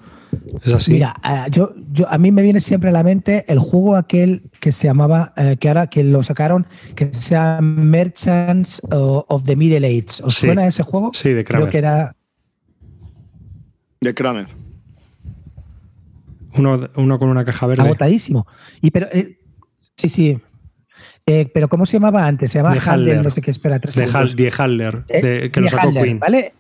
Es así. Mira, eh, yo, yo, a mí me viene siempre a la mente el juego aquel que se llamaba, eh, que ahora que lo sacaron, que se llama Merchants of the Middle Age. ¿Os suena ese juego? Sí, de Kramer. Creo que era. De Kramer. Uno, uno con una caja verde. Agotadísimo. Y pero, eh, sí, sí. Eh, pero ¿cómo se llamaba antes? Se llamaba De Handler, no sé qué, espera, tres De, segundos. Hal, Die Handler, Eh, de- que lo Die sacó Handler, Queen. ¿vale?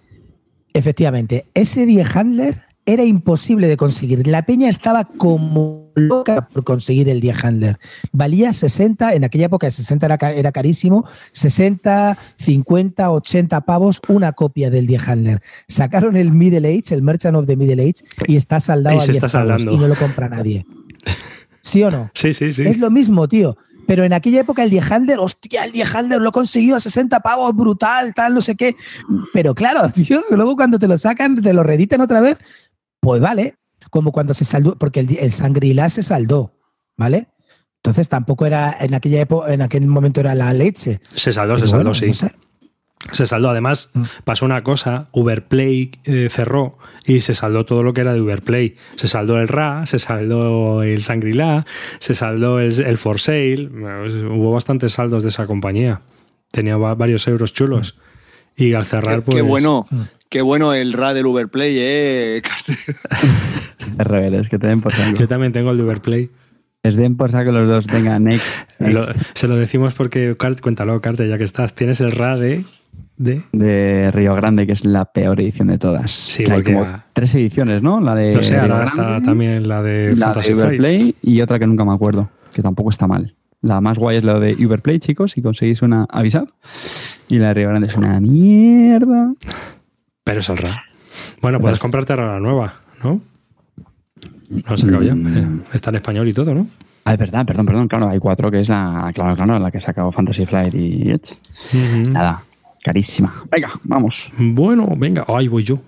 Efectivamente, ese Die Handler era imposible de conseguir. La peña estaba como loca por conseguir el Die Handler. Valía 60, en aquella época 60 era, era carísimo, 60, 50, 80 pavos una copia del Die Handler. Sacaron el Middle Age, el Merchant of the Middle Age, y está saldado a se 10 está pavos y no lo compra nadie. ¿Sí o no? [LAUGHS] Sí, sí, sí. Es lo mismo, tío. Pero en aquella época el Die Handler, hostia, el Die Handler lo consiguió a 60 pavos, brutal, tal, no sé qué. Pero claro, tío, luego cuando te lo sacan, te lo reeditan otra vez, pues vale. Como cuando se saldó, porque el, el Shangri-La se saldó, ¿vale? Entonces tampoco era, en aquella época, en aquel momento era la leche. Se saldó, se saldó, sí. no sé. Se saldó. Además, Mm. pasó una cosa: Uberplay eh, cerró y se saldó todo lo que era de Uberplay. Se saldó el RA, se saldó el Shangri-La, se saldó el, el For Sale. Hubo bastantes saldos de esa compañía. Tenía va- varios euros chulos. Y al cerrar, Qué, pues. qué bueno, Mm. qué bueno el RA del Uberplay, eh. [LAUGHS] Es rebeldes, que te den por saco. Yo también tengo el de Uberplay. Les den por saco los dos. Venga, next. [LAUGHS] Lo- se lo decimos porque, Cart, cuéntalo, Carte, ya que estás. Tienes el RA de. de De Río Grande, que es la peor edición de todas. Sí, Que hay porque- como tres ediciones, ¿no? La de no sé, Río ahora está Grande, también la de la Fantasy de. Uberplay y otra que nunca me acuerdo, que tampoco está mal. La más guay es la de Uberplay, chicos, si conseguís una, avisad. Y la de Río Grande es una mierda. Pero es el RA. Bueno, puedes comprarte ahora la nueva, ¿no? No he sacado ya. Mm. Está en español y todo, ¿no? Ah, es verdad, perdón, perdón, claro, hay cuatro que es la, claro, claro, la que sacado Fantasy Flight y Edge. Nada, carísima. Venga, vamos. Bueno, venga, ahí voy yo,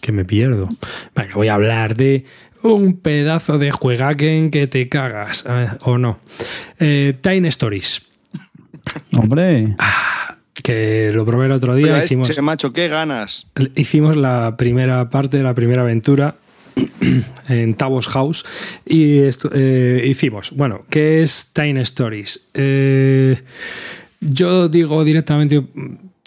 que me pierdo. Venga, voy a hablar de un pedazo de juegaken que te cagas, eh, o no. Eh, Time Stories, Hombre, que lo probé el otro día, Oiga, hicimos, ese macho, qué ganas. hicimos la primera parte, la primera aventura [CLEARS THROAT] en Tavos House y esto- eh, hicimos, bueno, ¿qué es Time Stories? Eh, yo digo directamente,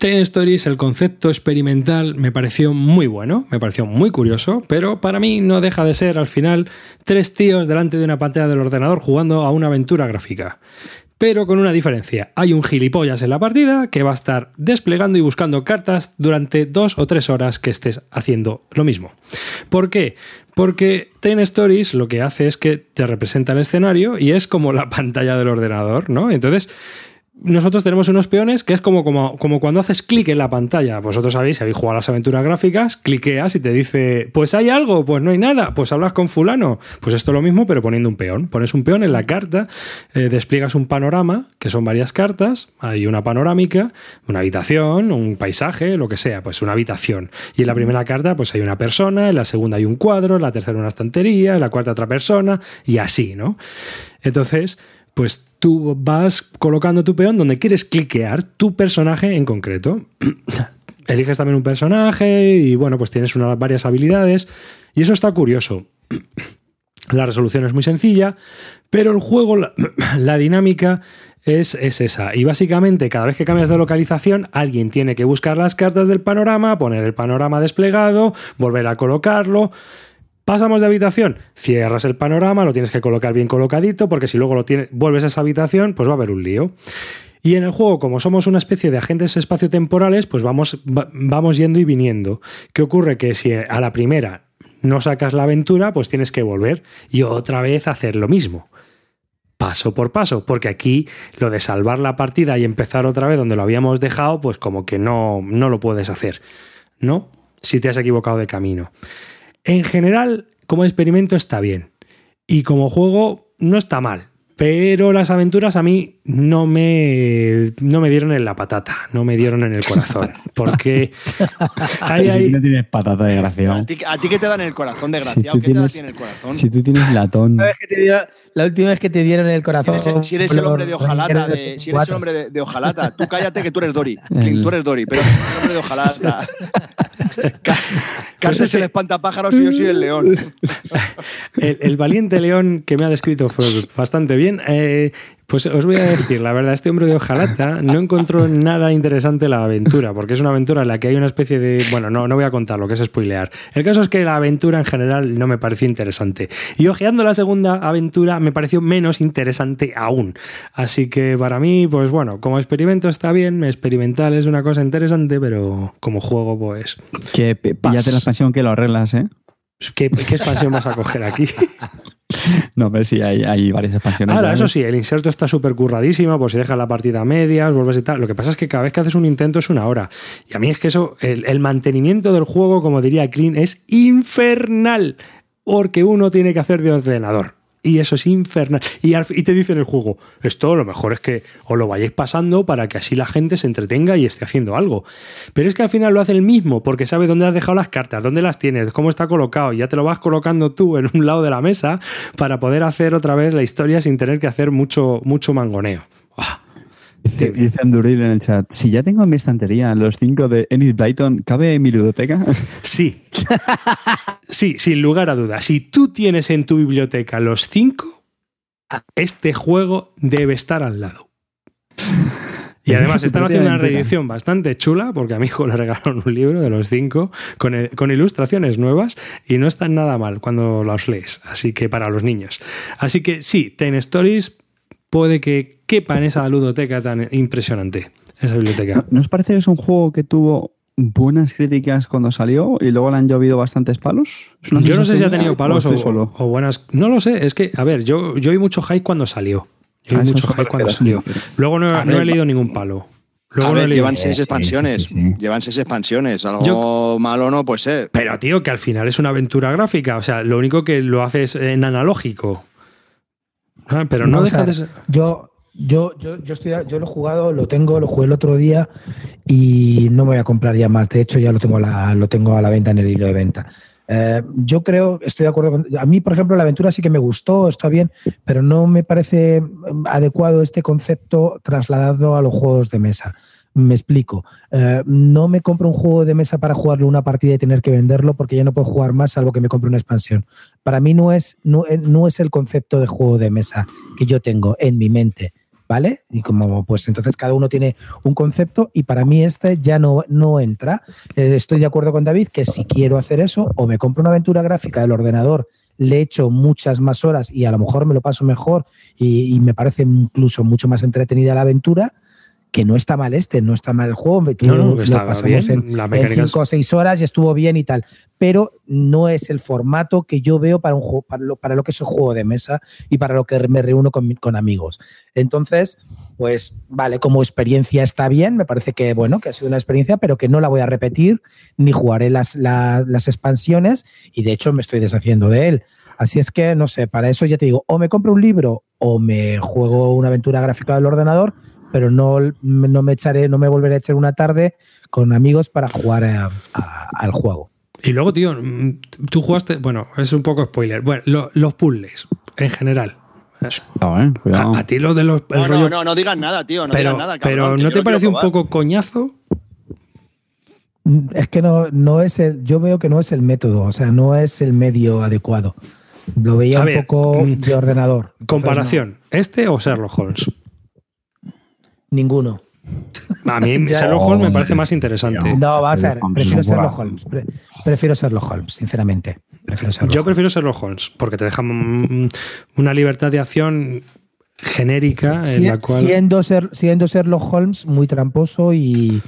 Time Stories, el concepto experimental me pareció muy bueno, me pareció muy curioso, pero para mí no deja de ser al final tres tíos delante de una pantalla del ordenador jugando a una aventura gráfica. Pero con una diferencia, hay un gilipollas en la partida que va a estar desplegando y buscando cartas durante dos o tres horas que estés haciendo lo mismo. ¿Por qué? Porque Ten Stories lo que hace es que te representa el escenario y es como la [LAUGHS] pantalla del ordenador, ¿no? Entonces, nosotros tenemos unos peones que es como, como, como cuando haces clic en la pantalla. Vosotros sabéis, habéis jugado a las aventuras gráficas, cliqueas y te dice, pues hay algo, pues no hay nada, pues hablas con fulano. Pues esto es lo mismo, pero poniendo un peón. Pones un peón en la carta, eh, despliegas un panorama, que son varias cartas, hay una panorámica, una habitación, un paisaje, lo que sea, pues una habitación. Y en la primera carta, pues hay una persona, en la segunda hay un cuadro, en la tercera una estantería, en la cuarta otra persona, y así, ¿no? Entonces, pues tú vas colocando tu peón donde quieres cliquear tu personaje en concreto. [CLEARS THROAT] Eliges también un personaje y bueno, pues tienes unas varias habilidades y eso está curioso. [CLEARS THROAT] La resolución es muy sencilla, pero el juego, la, [CLEARS THROAT] la dinámica es, es, esa. Y básicamente, cada vez que cambias de localización, alguien tiene que buscar las cartas del panorama, poner el panorama desplegado, volver a colocarlo. Pasamos de habitación, cierras el panorama, lo tienes que colocar bien colocadito, porque si luego lo tienes, vuelves a esa habitación, pues va a haber un lío. Y en el juego, como somos una especie de agentes espaciotemporales, pues vamos, va, vamos yendo y viniendo. ¿Qué ocurre? Que si a la primera no sacas la aventura, pues tienes que volver y otra vez hacer lo mismo. Paso por paso, porque aquí lo de salvar la partida y empezar otra vez donde lo habíamos dejado, pues como que no, no lo puedes hacer, ¿no? Si te has equivocado de camino. En general, como experimento está bien. Y como juego, no está mal. Pero las aventuras a mí no me, no me dieron en la patata, no me dieron en el corazón. [LAUGHS] Porque hay, si hay- no tienes patata de ¿A ti, a ti qué te dan en el corazón, desgraciado? tú ¿Qué te tienes- dan en el corazón? Si tú tienes latón. La, vez que te dieron- la última vez que te dieron el Si corazón. eres, si eres el hombre de de, si eres el 24. hombre de, de hojalata, tú cállate que tú eres Dory. [LAUGHS] El- Tú eres Dory, pero el hombre de hojalata. [LAUGHS] Ca- Carlos ese- es el espantapájaros y yo soy el león. el, el valiente león que me ha descrito fue bastante bien. Eh, Pues os voy a decir, la verdad, este hombre de hojalata no encontró nada interesante la aventura, porque es una aventura en la que hay una especie de... Bueno, no, no voy a contar lo que es spoilear. El caso es que la aventura en general no me pareció interesante. Y ojeando la segunda aventura me pareció menos interesante aún. Así que para mí, pues bueno, como experimento está bien, experimental es una cosa interesante, pero como juego, pues... Que píllate la expansión que lo arreglas, ¿eh? ¿Qué, qué expansión vas a coger aquí? [LAUGHS] No, pero sí, hay, hay varias expansiones. Ahora, grandes. eso sí, el inserto está súper curradísimo, pues si dejas la partida a medias, vuelves y tal. Lo que pasa es que cada vez que haces un intento es una hora. Y a mí es que eso, el, el mantenimiento del juego, como diría Clean, es infernal. Porque uno tiene que hacer de ordenador. Y eso es infernal. Y, te dice en el juego, esto lo mejor es que os lo vayáis pasando para que así la gente se entretenga y esté haciendo algo. Pero es que al final lo hace el mismo, porque sabe dónde has dejado las cartas, dónde las tienes, cómo está colocado. Y ya te lo vas colocando tú en un lado de la mesa para poder hacer otra vez la historia sin tener que hacer mucho, mucho mangoneo. Dice, dice Anduril en el chat, si ya tengo en mi estantería los cinco de Enid Blyton, ¿cabe en mi ludoteca? [LAUGHS] Sí. Sí, sin lugar a dudas. Si tú tienes en tu biblioteca los cinco, este juego debe estar al lado. [LAUGHS] Y además están haciendo una reedición bastante chula, porque a mi hijo le regalaron un libro de los cinco con, con ilustraciones nuevas y no están nada mal cuando los lees. Así que para los niños. Así que sí, Ten Stories puede que quepa en esa ludoteca tan impresionante, esa biblioteca. ¿No os parece que es un juego que tuvo buenas críticas cuando salió y luego le han llovido bastantes palos? ¿Es Yo no sé si ha tenido palos o solo. o buenas. No lo sé, es que, a ver, yo, yo oí mucho hype cuando salió. Yo oí eso mucho hype cuando salió. Luego no, no he leído ningún palo. Luego a ver, llevan seis Sí, expansiones. sí, sí. Llevan seis expansiones. Algo malo no puede ser. Pero, tío, que al final es una aventura gráfica. O sea, lo único que lo haces en analógico. Ah, Pero no, deja de ser. Yo, yo, yo, yo, estoy, yo lo he jugado, lo tengo, lo jugué el otro día y no me voy a comprar ya más. De hecho, ya lo tengo a la, lo tengo a la venta en el hilo de venta. Eh, yo creo, estoy de acuerdo con. A mí, por ejemplo, la aventura sí que me gustó, está bien, pero no me parece adecuado este concepto trasladado a los juegos de mesa. Me explico. Eh, no me compro un juego de mesa para jugarlo una partida y tener que venderlo porque ya no puedo jugar más salvo que me compre una expansión. Para mí no es, no, eh, no es el concepto de juego de mesa que yo tengo en mi mente. ¿Vale? Y como pues entonces cada uno tiene un concepto y para mí este ya no, no entra. Eh, estoy de acuerdo con David que si quiero hacer eso o me compro una aventura gráfica del ordenador, le echo muchas más horas y a lo mejor me lo paso mejor y, y me parece incluso mucho más entretenida la aventura, que no está mal este, no está mal el juego. No, no, lo está pasamos bien, en, la mecánica cinco o seis horas y estuvo bien y tal. Pero no es el formato que yo veo para un juego, para lo, para lo que es el juego de mesa y para lo que me reúno con, con amigos. Entonces, pues vale, como experiencia está bien, me parece que bueno, que ha sido una experiencia, pero que no la voy a repetir, ni jugaré las, la- las expansiones, y de hecho me estoy deshaciendo de él. Así es que, no sé, para eso ya te digo, o me compro un libro o me juego una aventura gráfica del ordenador, pero no, no me echaré, no me volveré a echar una tarde con amigos para jugar a- a- al juego. Y luego, tío, mm, tú jugaste. Bueno, es un poco spoiler. Bueno, lo- los puzzles, en general. No, eh, cuidado. A, a ti lo de los. No, rollo- no, no, no digas nada, tío. No pero, digas nada, pero cabrón, ¿no te parece un poco coñazo? Es que no, no es el, yo veo que no es el método, o sea, no es el medio adecuado. Lo veía A un ver, poco mm, de ordenador. Comparación, ¿este o Sherlock Holmes? No, ninguno. A mí. [LAUGHS] Sherlock Holmes me parece más interesante. No, va a ser. Prefiero Sherlock. Holmes. pre- prefiero Sherlock Holmes, sinceramente. Prefiero Sherlock Yo Holmes. prefiero Sherlock Holmes, porque te deja una libertad de acción genérica en la cual. siendo, ser, siendo Sherlock Holmes muy tramposo y,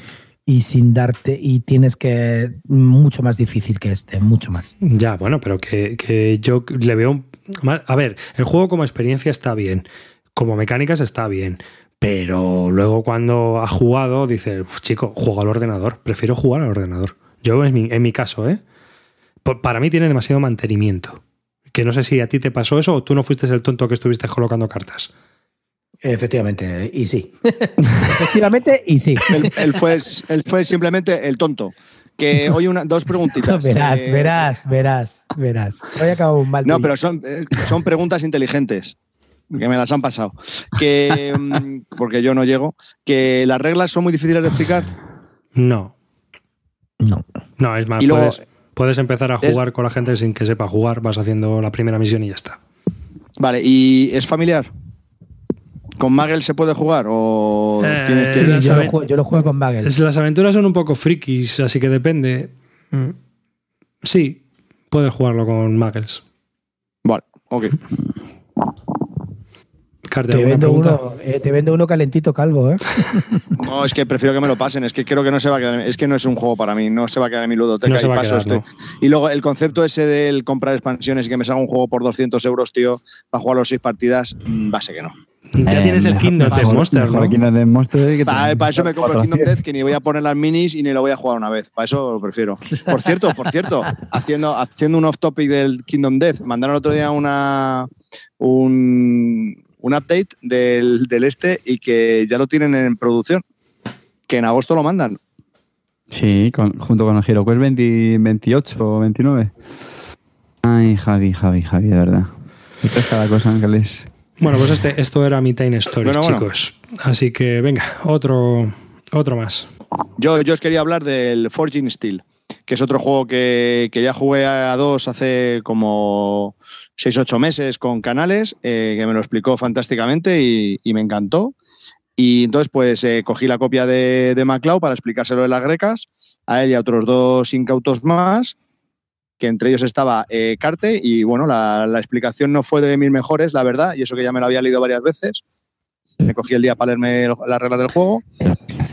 y sin darte. Y tienes que. Mucho más difícil que este, mucho más. Ya, bueno, pero que, que yo le veo. A ver, el juego como experiencia está bien, como mecánicas está bien, pero luego cuando has jugado dices, "Pues, chico, juega al ordenador, prefiero jugar al ordenador. Yo en mi, en mi caso, ¿eh? Pa- Para mí tiene demasiado mantenimiento. Que no sé si a ti te pasó eso o tú no fuiste el tonto que estuviste colocando cartas. Efectivamente, y sí. [LAUGHS] Efectivamente, y sí. Él, él fue, él fue simplemente el tonto. Que hoy una, dos preguntitas. Verás, Eh, verás, verás, verás. Hoy acabo un mal No, pero son, eh, son preguntas inteligentes. Que me las han pasado. Que, [LAUGHS] mm, porque yo no llego. Que las reglas son muy difíciles de explicar. No, No. no, es más, Y luego- puedes, puedes empezar a es- jugar con la gente sin que sepa jugar, vas haciendo la primera misión y ya está. Vale, ¿y es familiar? ¿Con Magel se puede jugar? ¿O Eh, tienes que- Sí, yo, lo juego, yo lo juego con Bagel. Es- Las aventuras son un poco frikis, así que depende. Mm. Sí, puedes jugarlo con Muggles. Vale, ok. Te ¿alguna vendo, pregunta? uno, eh, te vendo uno calentito calvo, ¿eh? [LAUGHS] No, es que prefiero que me lo pasen. Es que creo que no se va a quedar. Es que no es un juego para mí. No se va a quedar en mi ludoteca. No y va a paso quedar, este. Y luego el concepto ese del comprar expansiones y que me salga un juego por 200 euros, tío, para jugar los seis partidas, mm, base que no. Ya Eh, tienes el Kingdom Death Monster, ¿no? Kingdom Death Monster que Para, eso me compro el Kingdom 400. Death, que ni voy a poner las minis y ni lo voy a jugar una vez. Para eso lo prefiero. Por cierto, por cierto, haciendo, haciendo un off topic del Kingdom Death, mandaron el otro día una un, un update del, del este y que ya lo tienen en producción. Que en agosto lo mandan. Sí, con- junto con el HeroQuest 20 28 o 29. Ay, Javi, Javi, Javi, de verdad. Esto es cada cosa, Ángeles. Bueno, pues este, esto era mi Time Story, Bueno, bueno. chicos. Así que venga, otro, otro más. Yo, yo os quería hablar del Forging Steel, que es otro juego que, que ya jugué a dos hace como 6-8 meses con canales, eh, que me lo explicó fantásticamente y, y me encantó. Y entonces, pues eh, cogí la copia de, de MacLeod para explicárselo de las grecas, a él y a otros dos incautos más, que entre ellos estaba eh, Carte, y bueno, la, la explicación no fue de mis mejores, la verdad, y eso que ya me lo había leído varias veces. Me cogí el día para leerme las reglas del juego.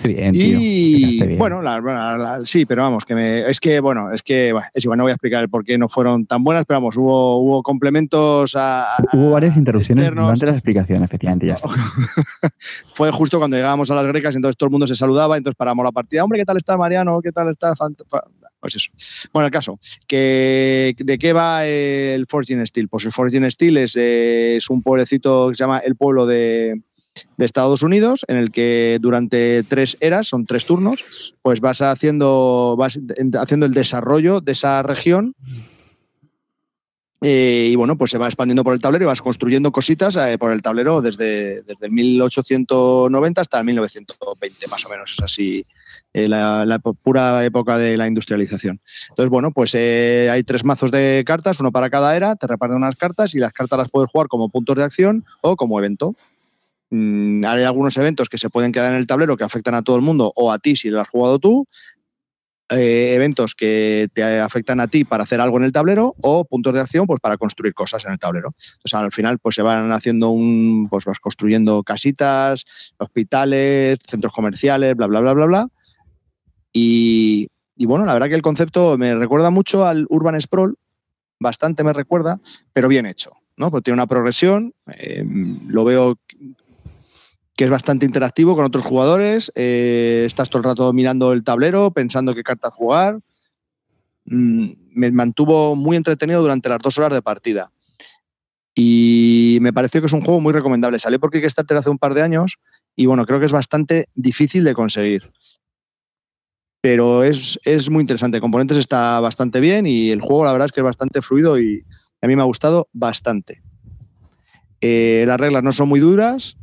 [LAUGHS] Bien, tío. Y bien. bueno, la- la- la- sí, pero vamos, que me, es que, bueno, es que es igual, no voy a explicar el por qué no fueron tan buenas, pero vamos, hubo, hubo complementos a, a- Hubo varias interrupciones externos. durante la explicación, efectivamente, ya está. [LAUGHS] Fue justo cuando llegábamos a las grecas, entonces todo el mundo se saludaba, entonces paramos la partida. Hombre, ¿qué tal estás, Mariano? ¿Qué tal? Fant- fa- Pues eso. Bueno, el caso, que ¿de qué va el Forging Steel? Pues el Forging Steel es, eh, es un pueblecito que se llama el pueblo de, de Estados Unidos, en el que durante tres eras, son tres turnos, pues vas haciendo, vas en- haciendo el desarrollo de esa región. Eh, y bueno, pues se va expandiendo por el tablero y vas construyendo cositas eh, por el tablero desde, desde el 1890 hasta el 1920, más o menos. Es así eh, la, la pura época de la industrialización. Entonces, bueno, pues hay tres mazos de cartas, uno para cada era, te reparten unas cartas y las cartas las puedes jugar como puntos de acción o como evento. Mm, hay algunos eventos que se pueden quedar en el tablero que afectan a todo el mundo o a ti si lo has jugado tú. Eh, eventos que te afectan a ti para hacer algo en el tablero o puntos de acción pues para construir cosas en el tablero. O sea, al final pues se van haciendo un pues vas construyendo casitas, hospitales, centros comerciales, bla bla bla bla bla. Y, y bueno, la verdad que el concepto me recuerda mucho al Urban Sprawl, bastante me recuerda, pero bien hecho, ¿no? Porque tiene una progresión, eh, lo veo que es bastante interactivo con otros jugadores. eh, estás todo el rato mirando el tablero, pensando qué cartas jugar. Mm, me mantuvo muy entretenido durante las dos horas de partida. Y me pareció que es un juego muy recomendable. Salió por Kickstarter hace un par de años y bueno, creo que es bastante difícil de conseguir. Pero es, es muy interesante. Componentes está bastante bien y el juego la verdad es que es bastante fluido y a mí me ha gustado bastante. Eh, las reglas no son muy duras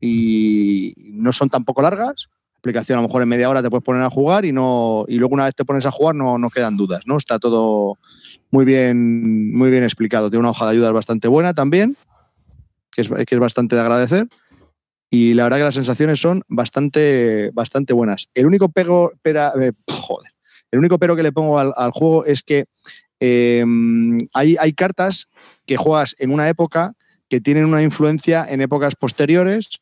y no son tampoco largas. Aplicación a lo mejor en media hora te puedes poner a jugar y no y luego una vez te pones a jugar no, no quedan dudas, ¿no? Está todo muy bien, muy bien explicado. Tiene una hoja de ayudas bastante buena también, que es, que es bastante de agradecer. Y la verdad que las sensaciones son bastante, bastante buenas. El único pego, pera, eh, joder, el único pero que le pongo al, juego es que eh, hay, hay cartas que juegas en una época que tienen una influencia en épocas posteriores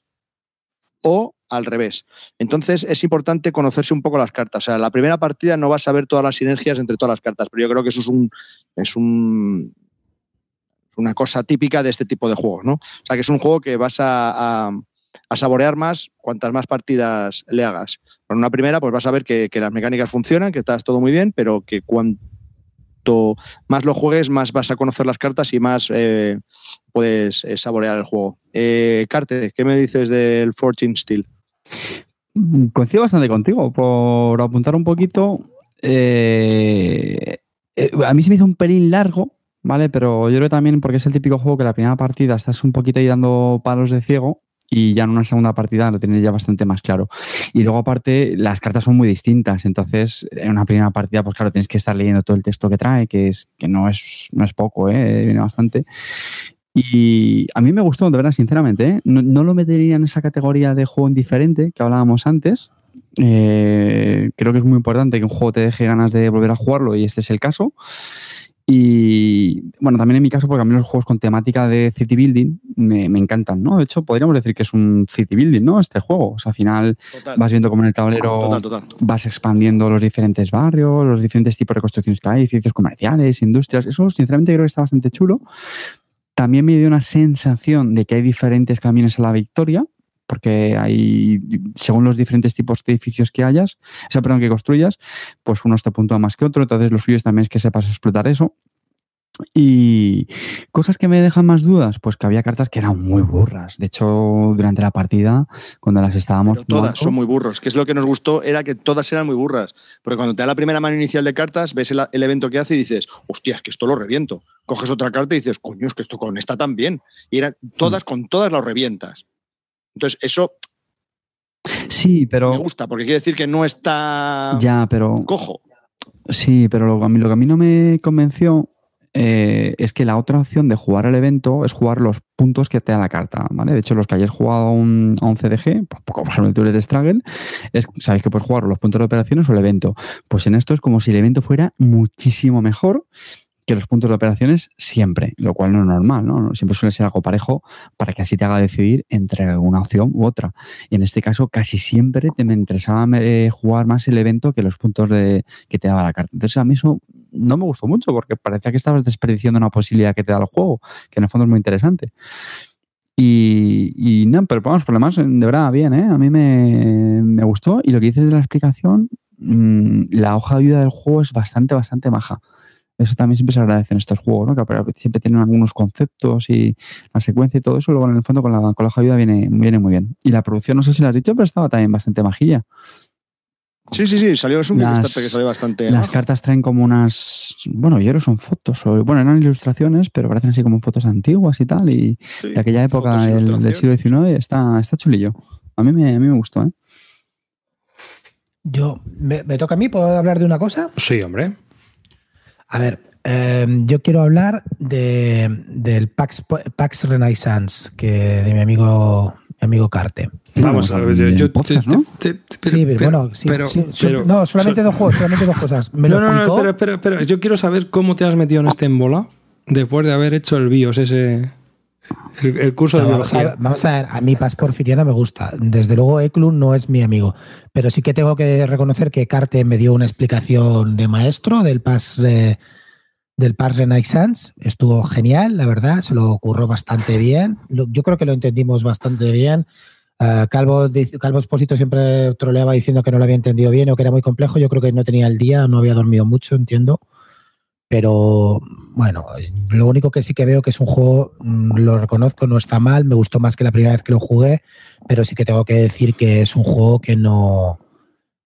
o al revés. Entonces es importante conocerse un poco las cartas. O sea, la primera partida no vas a ver todas las sinergias entre todas las cartas, pero yo creo que eso es un es un una cosa típica de este tipo de juegos, ¿no? O sea, que es un juego que vas a, a, saborear más cuantas más partidas le hagas. Con una primera, pues vas a ver que, que las mecánicas funcionan, que estás todo muy bien, pero que cuanto más lo juegues, más vas a conocer las cartas y más eh, puedes eh, saborear el juego. Eh, Carte, ¿qué me dices del Fortune Steel? Coincido bastante contigo. Por apuntar un poquito, eh, a mí se me hizo un pelín largo, ¿vale? Pero yo creo también porque es el típico juego que la primera partida estás un poquito ahí dando palos de ciego y ya en una segunda partida lo tienes ya bastante más claro. Y luego aparte las cartas son muy distintas, entonces en una primera partida pues claro tienes que estar leyendo todo el texto que trae, que es que no es no es poco, ¿eh? viene bastante. Y a mí me gustó, de verdad, sinceramente. ¿eh? No, no, lo metería en esa categoría de juego indiferente que hablábamos antes. Eh, creo que es muy importante que un juego te deje ganas de volver a jugarlo y este es el caso. Y bueno, también en mi caso, porque a mí los juegos con temática de city building me, me, encantan, ¿no? De hecho, podríamos decir que es un city building, ¿no? Este juego. O sea, al final total. vas viendo como en el tablero Total, total. vas expandiendo los diferentes barrios, los diferentes tipos de construcciones que hay, edificios comerciales, industrias. Eso, sinceramente, creo que está bastante chulo. También me dio una sensación de que hay diferentes caminos a la victoria porque hay, según los diferentes tipos de edificios que hayas, o sea, perdón, que construyas, pues uno te puntúa más que otro, entonces lo suyo también es que sepas explotar eso. Y cosas que me dejan más dudas, pues que había cartas que eran muy burras. De hecho, durante la partida, cuando las estábamos. Pero todas son muy burros. Que es lo que nos gustó, era que todas eran muy burras. Porque cuando te da la primera mano inicial de cartas, ves el, el evento que hace y dices, hostia, es que esto lo reviento. Coges otra carta y dices, coño, es que esto con esta también. Y eran todas, mm. con todas lo revientas. Entonces, eso Sí, pero. me gusta, porque quiere decir que no está Ya, pero. cojo. Sí, pero lo, a mí- lo que a mí no me convenció eh, es que la otra opción de jugar el evento es jugar los puntos que te da la carta, ¿vale? De hecho, los que hayáis jugado a un, a un CDG, por ejemplo el Tour de Struggle, es, sabéis que puedes jugar los puntos de operaciones o el evento. Pues en esto es como si el evento fuera muchísimo mejor que los puntos de operaciones siempre, lo cual no es normal, ¿no? Siempre suele ser algo parejo para que así te haga decidir entre una opción u otra. Y en este caso, casi siempre te me interesaba eh, jugar más el evento que los puntos de, que te daba la carta. Entonces, a mí eso no me gustó mucho porque parecía que estabas desperdiciando una posibilidad que te da el juego, que en el fondo es muy interesante. Y, no, pero vamos, por lo de verdad, bien, ¿eh? A mí me, gustó. Y lo que dices de la explicación, mmm, la hoja de vida del juego es bastante, bastante maja. Eso también siempre se agradece en estos juegos, ¿no? Que siempre tienen algunos conceptos y la secuencia y todo eso. Luego, en el fondo, con la, con la hoja de vida viene, viene muy bien. Y la producción, no sé si lo has dicho, pero estaba también bastante majilla. Sí, sí, sí, salió es un Las- Kickstarter que salió bastante. Las ¿no? cartas traen como unas. Bueno, yo creo que son fotos. O, bueno, eran ilustraciones, pero parecen así como fotos antiguas y tal. Y Sí, de aquella época del, siglo XIX está, está chulillo. A mí me, a mí me gustó, ¿eh? Yo, ¿me, me toca a mí? ¿Puedo hablar de una cosa? Sí, hombre. A ver, eh, yo quiero hablar de, del Pax, Pax Renaissance, que de mi amigo, mi amigo Carte. Vamos a ver, yo, podcast, ¿no? te- te- sí, pero, bueno, sí, pero- sí, so- pero- no, solamente so- dos juegos, solamente dos cosas. [LAUGHS] Me No, lo no, no, explicó. espera, espera, espera. Yo quiero saber cómo te has metido en este embola después de haber hecho el BIOS, ese. El, el curso de vamos, a, vamos a ver, a mí Paz Porfiriana me gusta. Desde luego Eklund no es mi amigo, pero sí que tengo que reconocer que Carte me dio una explicación de maestro del Paz eh, del Paz Renaissance. Estuvo genial, la verdad, se lo ocurrió bastante bien. Yo creo que lo entendimos bastante bien. Eh, Calvo, Calvo Espósito siempre troleaba diciendo que no lo había entendido bien o que era muy complejo. Yo creo que no tenía el día, no había dormido mucho, entiendo. Pero bueno, lo único que sí que veo que es un juego, mm, lo reconozco, no está mal, me gustó más que la primera vez que lo jugué, pero sí que tengo que decir que es un juego que no,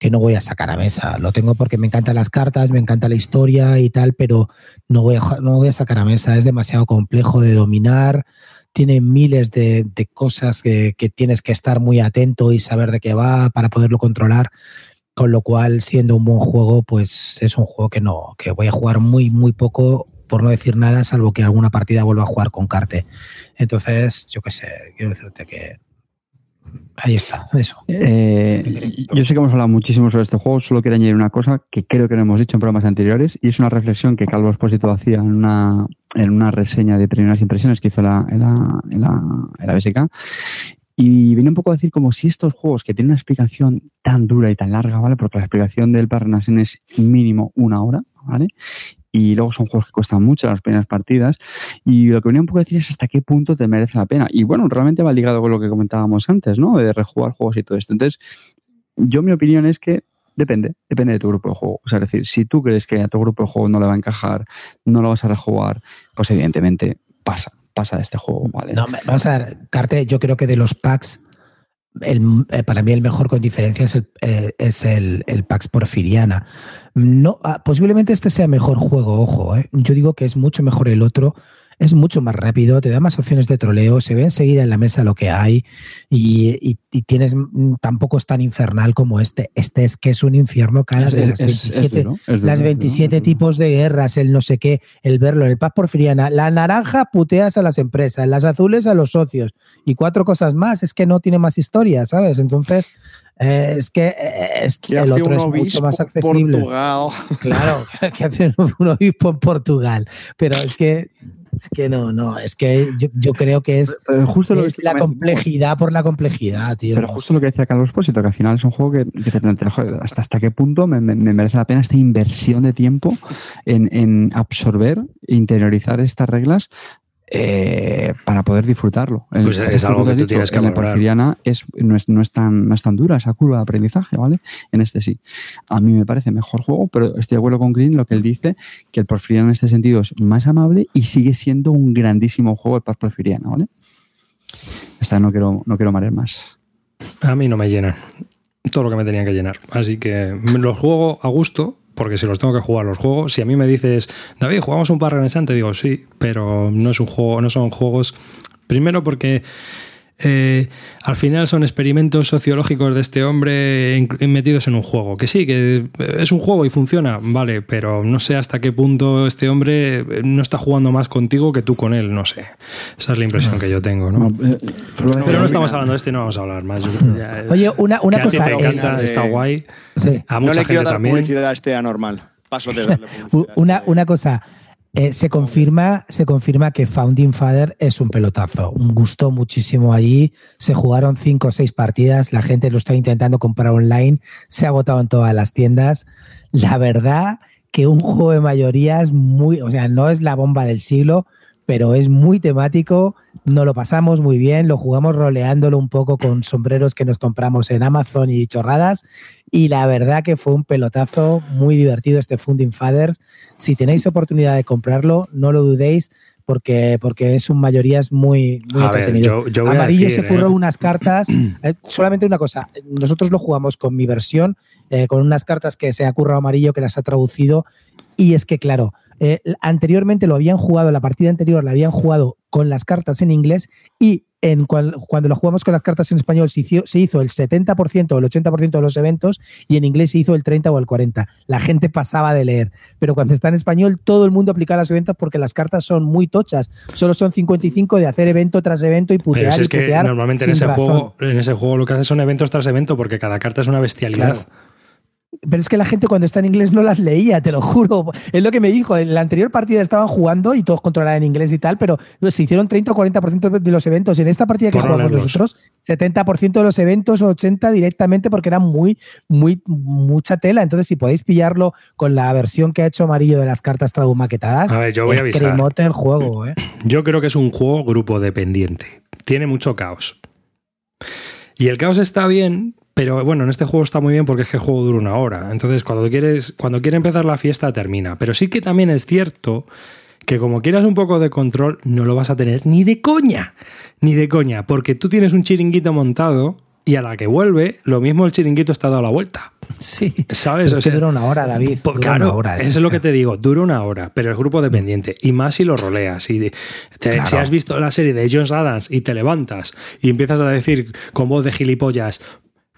que no voy a sacar a mesa. Lo tengo porque me encantan las cartas, me encanta la historia y tal, pero no voy a, no voy a sacar a mesa. Es demasiado complejo de dominar, tiene miles de, de cosas que, que tienes que estar muy atento y saber de qué va para poderlo controlar. Con lo cual, siendo un buen juego, pues es un juego que no, que voy a jugar muy, muy poco, por no decir nada, salvo que alguna partida vuelva a jugar con Carte. Entonces, yo qué sé, quiero decirte que ahí está, eso. Eh, yo sé que hemos hablado muchísimo sobre este juego, solo quiero añadir una cosa que creo que no hemos dicho en programas anteriores y es una reflexión que Calvo Espósito hacía en una, en una reseña de primeras impresiones que hizo la, en, la, en, la, la BSK y viene un poco a decir como si estos juegos que tienen una explicación tan dura y tan larga, ¿vale? Porque la explicación del Parnasen es mínimo una hora, ¿vale? Y luego son juegos que cuestan mucho las primeras partidas. Y lo que venía un poco a decir es hasta qué punto te merece la pena. Y bueno, realmente va ligado con lo que comentábamos antes, ¿no? De rejugar juegos y todo esto. Entonces, yo mi opinión es que depende, depende de tu grupo de juego. O sea, es decir, si tú crees que a tu grupo de juego no le va a encajar, no lo vas a rejugar, pues evidentemente pasa, este juego, ¿vale? No, vamos a ver, Carte, yo creo que de los packs, el, eh, para mí el mejor con diferencia es el, eh, es el, el Porfiriana. No, ah, posiblemente este sea mejor juego, ojo. eh. Yo digo que es mucho mejor el otro. Es mucho más rápido, te da más opciones de troleo, se ve enseguida en la mesa lo que hay y, tienes mm, tampoco es tan infernal como este. Este es que es un infierno cada de las 27, las 27 tipos de guerras, el no sé qué, el verlo, el paz porfiriana. La naranja puteas a las empresas, las azules a los socios y cuatro cosas más. Es que no tiene más historia, ¿sabes? Entonces, eh, es que, eh, es que el otro es mucho más accesible. Portugal. Claro, [LAUGHS] que hace un obispo en Portugal. Pero es que es que no, no, es que yo, creo que es, justo lo la complejidad por la complejidad, tío. Pero justo lo que decía Carlos Pósito, que al final es un juego que, te plantea, hasta, hasta qué punto me, merece la pena esta inversión de tiempo en, en absorber e interiorizar estas reglas eh, para poder disfrutarlo. Pues es algo que, tú tienes que En la porfiriana es, no, es, no, es tan, no es tan dura esa curva de aprendizaje, ¿vale? En este sí. A mí me parece mejor juego, pero estoy de acuerdo con Green lo que él dice, que el porfiriana en este sentido es más amable y sigue siendo un grandísimo juego el paz porfiriana, ¿vale? Esta no quiero, no quiero marear más. A mí no me llenan todo lo que me tenían que llenar. Así que los juego a gusto, porque si los tengo que jugar los juegos, si a mí me dices, David, jugamos un par te digo sí, pero no es un juego, no son juegos. Primero porque eh, al final son experimentos sociológicos de este hombre metidos en un juego. Que sí, que es un juego y funciona, vale, pero no sé hasta qué punto este hombre no está jugando más contigo que tú con él, no sé. Esa es la impresión que yo tengo, ¿no? Eh, pero no estamos hablando de este, no vamos a hablar más. Oye, una, una cosa. Te encanta, está guay. A mucha no le quiero dar también. publicidad a este anormal. Paso de darle [LAUGHS] una, una cosa. Eh, se, confirma, se confirma que Founding Father es un pelotazo. Gustó muchísimo allí. Se jugaron cinco o seis partidas. La gente lo está intentando comprar online. Se ha agotado en todas las tiendas. La verdad que un juego de mayoría es muy, o sea, no es la bomba del siglo, pero es muy temático, nos lo pasamos muy bien, lo jugamos roleándolo un poco con sombreros que nos compramos en Amazon y chorradas, y la verdad que fue un pelotazo muy divertido este Funding Fathers. Si tenéis oportunidad de comprarlo, no lo dudéis, porque, porque es un mayorías muy, muy entretenido. Amarillo se curró ¿eh? unas cartas, [CLEARS THROAT] eh, solamente una cosa, nosotros lo jugamos con mi versión, eh, con unas cartas que se ha currado Amarillo, que las ha traducido, y es que claro, eh, anteriormente lo habían jugado, la partida anterior la habían jugado con las cartas en inglés y en cuando lo jugamos con las cartas en español se hizo, el 70% o el 80% de los eventos y en inglés se hizo el 30 o el 40. La gente pasaba de leer. Pero cuando está en español, todo el mundo aplica los eventos porque las cartas son muy tochas. Solo son 55 de hacer evento tras evento y putear y putear. normalmente en ese, juego, en ese juego lo que hace son eventos tras evento porque cada carta es una bestialidad. Pero es que la gente cuando está en inglés no las leía, te lo juro. Es lo que me dijo. En la anterior partida estaban jugando y todos controlaban inglés y tal, pero se hicieron 30 o 40% de los eventos. En esta partida que jugamos nosotros, 70% de los eventos, 80% directamente porque era muy, muy, mucha tela. Entonces, si podéis pillarlo con la versión que ha hecho Amarillo de las cartas maquetadas, a ver, yo voy a avisar. el juego. [CLEARS THROAT] ¿eh? Yo creo que es un juego grupo dependiente. Tiene mucho caos. Y el caos está bien pero bueno, en este juego está muy bien porque es que el juego dura una hora. Entonces, cuando quieres, cuando quiere empezar la fiesta, termina. Pero sí que también es cierto que como quieras un poco de control, no lo vas a tener ni de coña. Ni de coña. Porque tú tienes un chiringuito montado y a la que vuelve, lo mismo el chiringuito está dado la vuelta. Sí. ¿Sabes? es que dura una hora, David. Pues claro, hora, eso es lo que te digo, dura una hora, pero es grupo dependiente. Y más si lo roleas. Y Si has visto la serie de John Adams y te levantas y empiezas a decir con voz de gilipollas,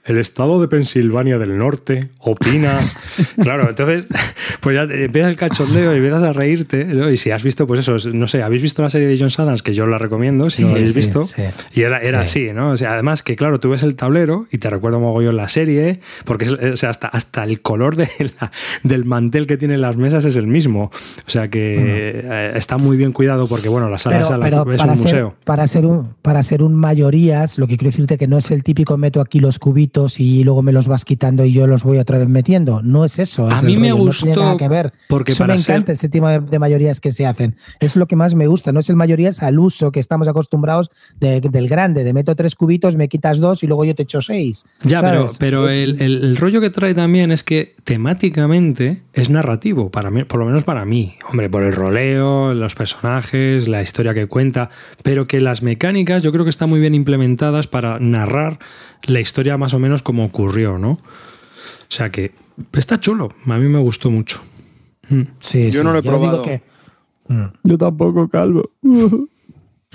el estado de Pensilvania del Norte opina. [LAUGHS] claro, entonces, pues ya empieza el cachondeo y empiezas a reírte. ¿no? Y si has visto, pues eso, no sé, habéis visto la serie de John Adams, que yo la recomiendo, si no la habéis visto. y era, era así, ¿no? O sea, además que, claro, tú ves el tablero y te recuerdo mogollón la serie, porque o sea, hasta, hasta el color de del mantel que tienen las mesas es el mismo. O sea que eh, está muy bien cuidado porque, bueno, la sala, es un museo. Para ser un, para ser un mayorías, lo que quiero decirte que no es el típico meto aquí los cubitos y luego me los vas quitando y yo los voy otra vez metiendo. No es eso. a mí me gustó. No tiene nada que ver. Porque eso me encanta ese tipo de, mayorías que se hacen. Es lo que más me gusta. No es el mayorías al uso que estamos acostumbrados del grande. De meto tres cubitos, me quitas dos y luego yo te echo seis. Ya, pero, pero el, el, rollo que trae también es que temáticamente es narrativo, para mí, por lo menos para mí. Hombre, por el roleo, los personajes, la historia que cuenta, pero que las mecánicas yo creo que están muy bien implementadas para narrar la historia más o menos como ocurrió, ¿no? O sea que está chulo, a mí me gustó mucho. Mm. Sí, yo no lo he probado. Mm. Yo tampoco, calvo. [LAUGHS]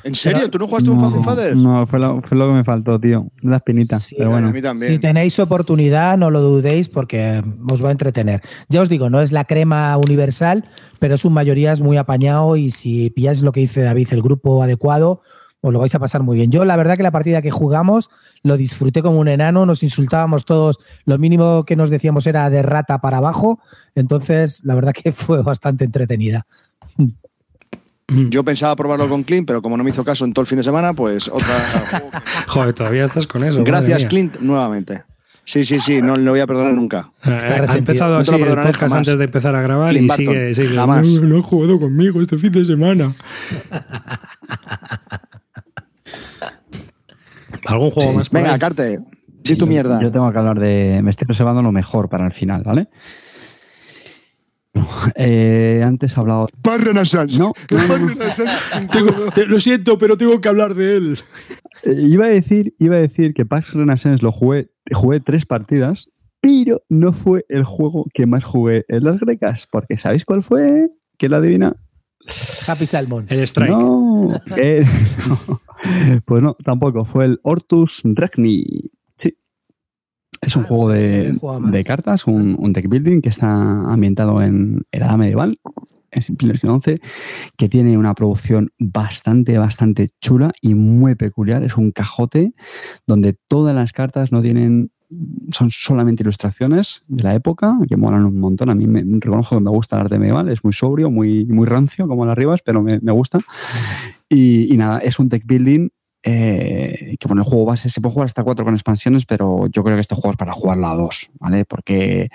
¿En serio? Pero- ¿Tú no jugaste un Fast and Fathers? No, fue lo, fue lo que me faltó, tío. La espinita. Sí, pero bueno. A mí también. Si tenéis oportunidad, no lo dudéis porque os va a entretener. Ya os digo, no es la crema universal, pero es un mayorías muy apañado y si pilláis lo que dice David, el grupo adecuado, os lo vais a pasar muy bien. Yo la verdad que la partida que jugamos lo disfruté como un enano, nos insultábamos todos, lo mínimo que nos decíamos era de rata para abajo, entonces la verdad que [LAUGHS] fue bastante entretenida. Yo pensaba probarlo con Clint, pero como no me hizo caso en todo el fin de semana, pues otra. [LAUGHS] Joder, todavía estás con eso. Gracias. Clint, nuevamente. Sí, sí, sí, no le voy a perdonar nunca. Está ha empezado No así el perdonaré podcast jamás. antes de empezar a grabar Clint y Barton, sigue, sigue. jamás. No, no ha jugado conmigo este fin de semana. [LAUGHS] ¿Algún juego Sí. más Venga, ahí? Carte, di Sí, tu yo- mierda. Yo tengo que hablar de. Me estoy reservando lo mejor para el final, ¿vale? [LAUGHS] Eh, antes he hablado. Par Renaissance. No, no, no, no. Tengo- te- lo siento, pero tengo que hablar de él. Eh, iba a decir, iba a decir que Pax Renaissance lo jugué, jugué tres partidas, pero no fue el juego que más jugué en las grecas, porque ¿sabéis cuál fue? ¿Quién lo adivina? Happy Salmon. El Strike. No, eh, [LAUGHS] no. Pues no, tampoco. Fue el Ortus Regni. Sí. Es un Ah, juego de, cartas, un, un deck building que está ambientado en la edad medieval, es en XI, que tiene una producción bastante, bastante chula y muy peculiar. Es un cajote donde todas las cartas no tienen son solamente ilustraciones de la época, que molan un montón. A mí me reconozco que me gusta el arte medieval, es muy sobrio, muy, muy rancio, como las ribas, pero me, me gusta. Y, nada, es un deck building eh, que bueno, el juego base se puede jugar hasta cuatro con expansiones, pero yo creo que este juego es para jugarla a dos, ¿vale? Porque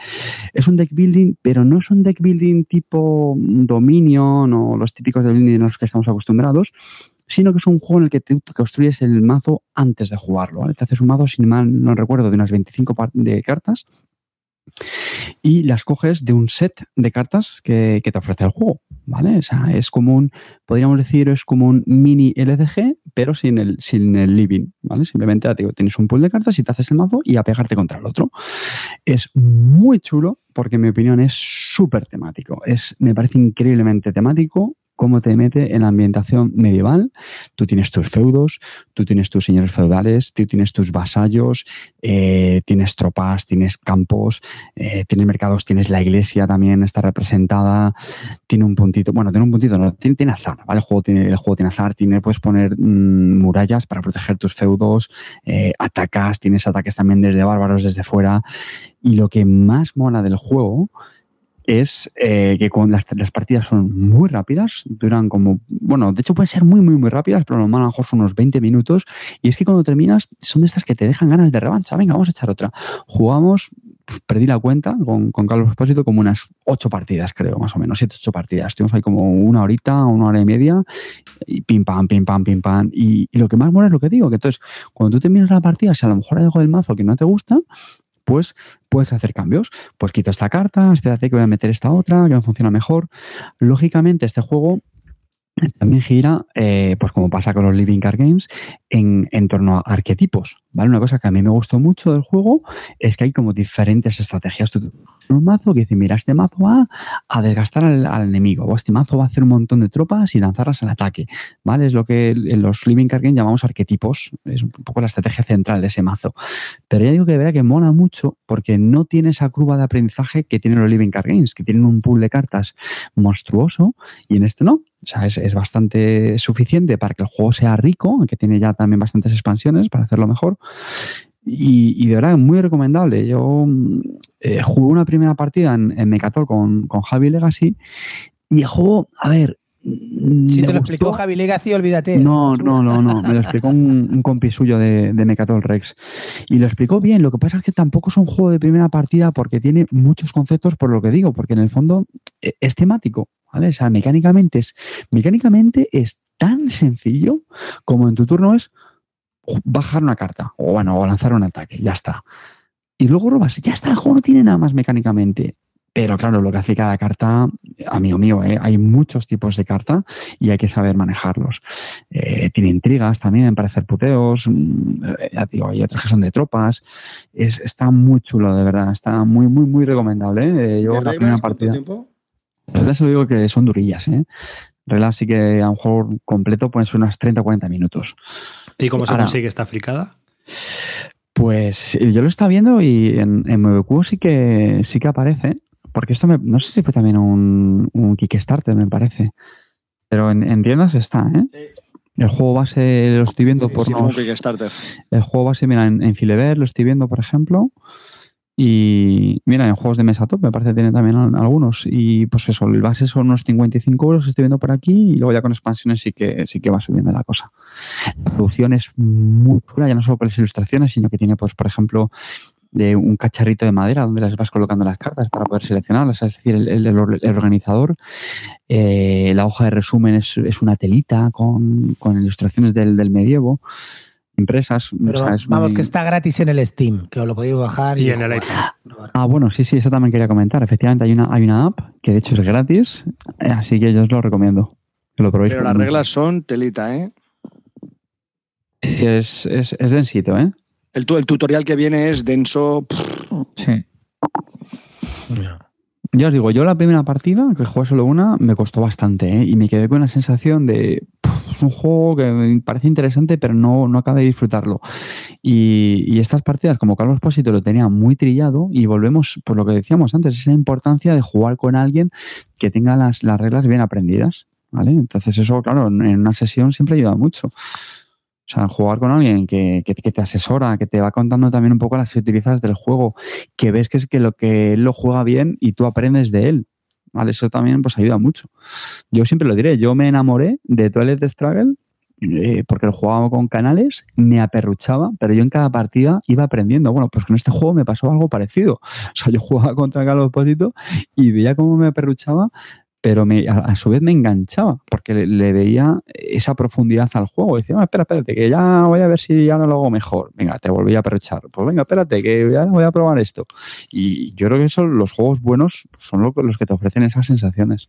es un deck building, pero no es un deck building tipo Dominion o los típicos deck building a los que estamos acostumbrados, sino que es un juego en el que tú construyes el mazo antes de jugarlo, ¿vale? Te haces un mazo, sin mal no recuerdo, de unas 25 par- de cartas y las coges de un set de cartas que, te ofrece el juego, ¿vale? O sea, es como un, podríamos decir, es como un mini LCG, pero sin el, sin el living, ¿vale? Simplemente digo, tienes un pool de cartas y te haces el mazo y a pegarte contra el otro. Es muy chulo porque en mi opinión es súper temático. Es, me parece increíblemente temático cómo te mete en la ambientación medieval. Tú tienes tus feudos, tú tienes tus señores feudales, tú tienes tus vasallos, eh, tienes tropas, tienes campos, eh, tienes mercados, tienes la iglesia también, está representada, tiene un puntito, bueno, tiene un puntito, no, tiene, azar, ¿vale? El juego tiene, el juego tiene azar, tiene, puedes poner mm, murallas para proteger tus feudos, eh, atacas, tienes ataques también desde bárbaros, desde fuera, y lo que más mola del juego es eh, que con las, las partidas son muy rápidas, duran como, bueno, de hecho pueden ser muy, muy, muy rápidas, pero normal a lo mejor son unos 20 minutos, y es que cuando terminas son de estas que te dejan ganas de revancha, venga, vamos a echar otra. Jugamos, perdí la cuenta con, con Carlos Espósito, como unas 8 partidas, creo, más o menos, 7, 8 partidas. Estuvimos ahí como una horita, una hora y media, y pim, pam, pim, pam, pim, pam. Y, y lo que más mola es lo que digo, que entonces, cuando tú terminas la partida, si a lo mejor hay algo del mazo que no te gusta, pues puedes hacer cambios. Pues quito esta carta, espérate que voy a meter esta otra, que me funciona mejor. Lógicamente, este juego también gira, eh, pues como pasa con los Living Card Games, en, en torno a arquetipos. ¿vale? Una cosa que a mí me gustó mucho del juego es que hay como diferentes estrategias. Un mazo que dice, mira, este mazo va a desgastar al, al enemigo, o este mazo va a hacer un montón de tropas y lanzarlas al ataque. ¿vale? Es lo que en los Living Card Games llamamos arquetipos. Es un poco la estrategia central de ese mazo. Pero ya digo que de verdad que mola mucho porque no tiene esa curva de aprendizaje que tienen los Living Card Games, que tienen un pool de cartas monstruoso y en este no. O sea, es, es bastante suficiente para que el juego sea rico, aunque tiene ya también bastantes expansiones para hacerlo mejor. Y, y de verdad, muy recomendable. Yo mm, eh, jugué una primera partida en, en Mecatol con, con Javi Legacy y el juego, a ver. mm, Si te lo gustó. explicó Javi Legacy, olvídate. No, no, no, no. Me lo explicó un, un compi suyo de, de Mecatol Rex. Y lo explicó bien. Lo que pasa es que tampoco es un juego de primera partida porque tiene muchos conceptos por lo que digo, porque en el fondo eh, es temático. ¿vale? O sea, mecánicamente es, mecánicamente es tan sencillo como en tu turno es bajar una carta o bueno, o lanzar un ataque, ya está. Y luego robas, ya está, el juego no tiene nada más mecánicamente. Pero claro, lo que hace cada carta, amigo mío, ¿eh? hay muchos tipos de carta y hay que saber manejarlos. Eh, tiene intrigas también para hacer puteos, mm, eh, ya digo, hay otras que son de tropas. Es, está muy chulo, de verdad, está muy, muy, muy recomendable. ¿eh? Yo ¿De la primera partida. tiempo? La verdad se lo digo que son durillas, ¿eh? Reglas sí que a un juego completo pueden ser unas 30 o 40 minutos. ¿Y cómo se Ahora- consigue esta fricada? Pues yo lo estaba viendo y en, en MVQ sí que sí que aparece. Porque esto me- no sé si fue también un, un Kickstarter, me parece. Pero en, en tiendas está, ¿eh? El juego base lo estoy viendo Sí, por sí, fue un unos- Kickstarter. El juego base, mira, en, en Filever lo estoy viendo, por ejemplo. Y mira, en juegos de mesa top me parece que tiene también al- algunos. Y pues eso, el base son unos 55 euros, estoy viendo por aquí. Y luego ya con expansiones sí que, sí que va subiendo la cosa. La producción es muy chula, ya no solo por las ilustraciones, sino que tiene, pues, por ejemplo, de un cacharrito de madera donde las vas colocando las cartas para poder seleccionarlas, es decir, el, el- el organizador. Eh, la hoja de resumen es, es una telita con, con ilustraciones del, del medievo impresas. Pero o sea, es vamos, muy- que está gratis en el Steam, que os lo podéis bajar. Y en el jugar. Ah, bueno, sí, sí, eso también quería comentar. Efectivamente, hay una, hay una app que de hecho es gratis, eh, así que yo os lo recomiendo. Que lo probéis. Pero las reglas son telita, ¿eh? Sí, es, es, es densito, ¿eh? El, el tutorial que viene es denso. Sí. Ya os digo, yo la primera partida, que jugué solo una, me costó bastante, ¿eh? Y me quedé con la sensación de. "Puf, Es un juego que parece interesante, pero no, no acabé de disfrutarlo. Y, y estas partidas, como Carlos Pósito lo tenía muy trillado, y volvemos por lo que decíamos antes, esa importancia de jugar con alguien que tenga las, las reglas bien aprendidas. ¿Vale? Entonces, eso, claro, en una sesión siempre ayuda mucho. O sea, jugar con alguien que, que- que te asesora, que te va contando también un poco las utilizas del juego, que ves que es que lo que él lo juega bien y tú aprendes de él. ¿Vale? Eso también pues ayuda mucho. Yo siempre lo diré, yo me enamoré de Toilet Struggle eh, porque lo jugaba con canales, me aperruchaba, pero yo en cada partida iba aprendiendo. Bueno, pues con este juego me pasó algo parecido. O sea, yo jugaba [LAUGHS] contra Carlos Pósito y veía cómo me aperruchaba, pero me, a, a su vez me enganchaba porque le, le veía esa profundidad al juego. Decía, "Ah, espera, espérate, que ya voy a ver si ya no lo hago mejor. Venga, te volví a aperruchar. Pues venga, espérate, que ya voy a probar esto. Y yo creo que eso, los juegos buenos son lo- los que te ofrecen esas sensaciones.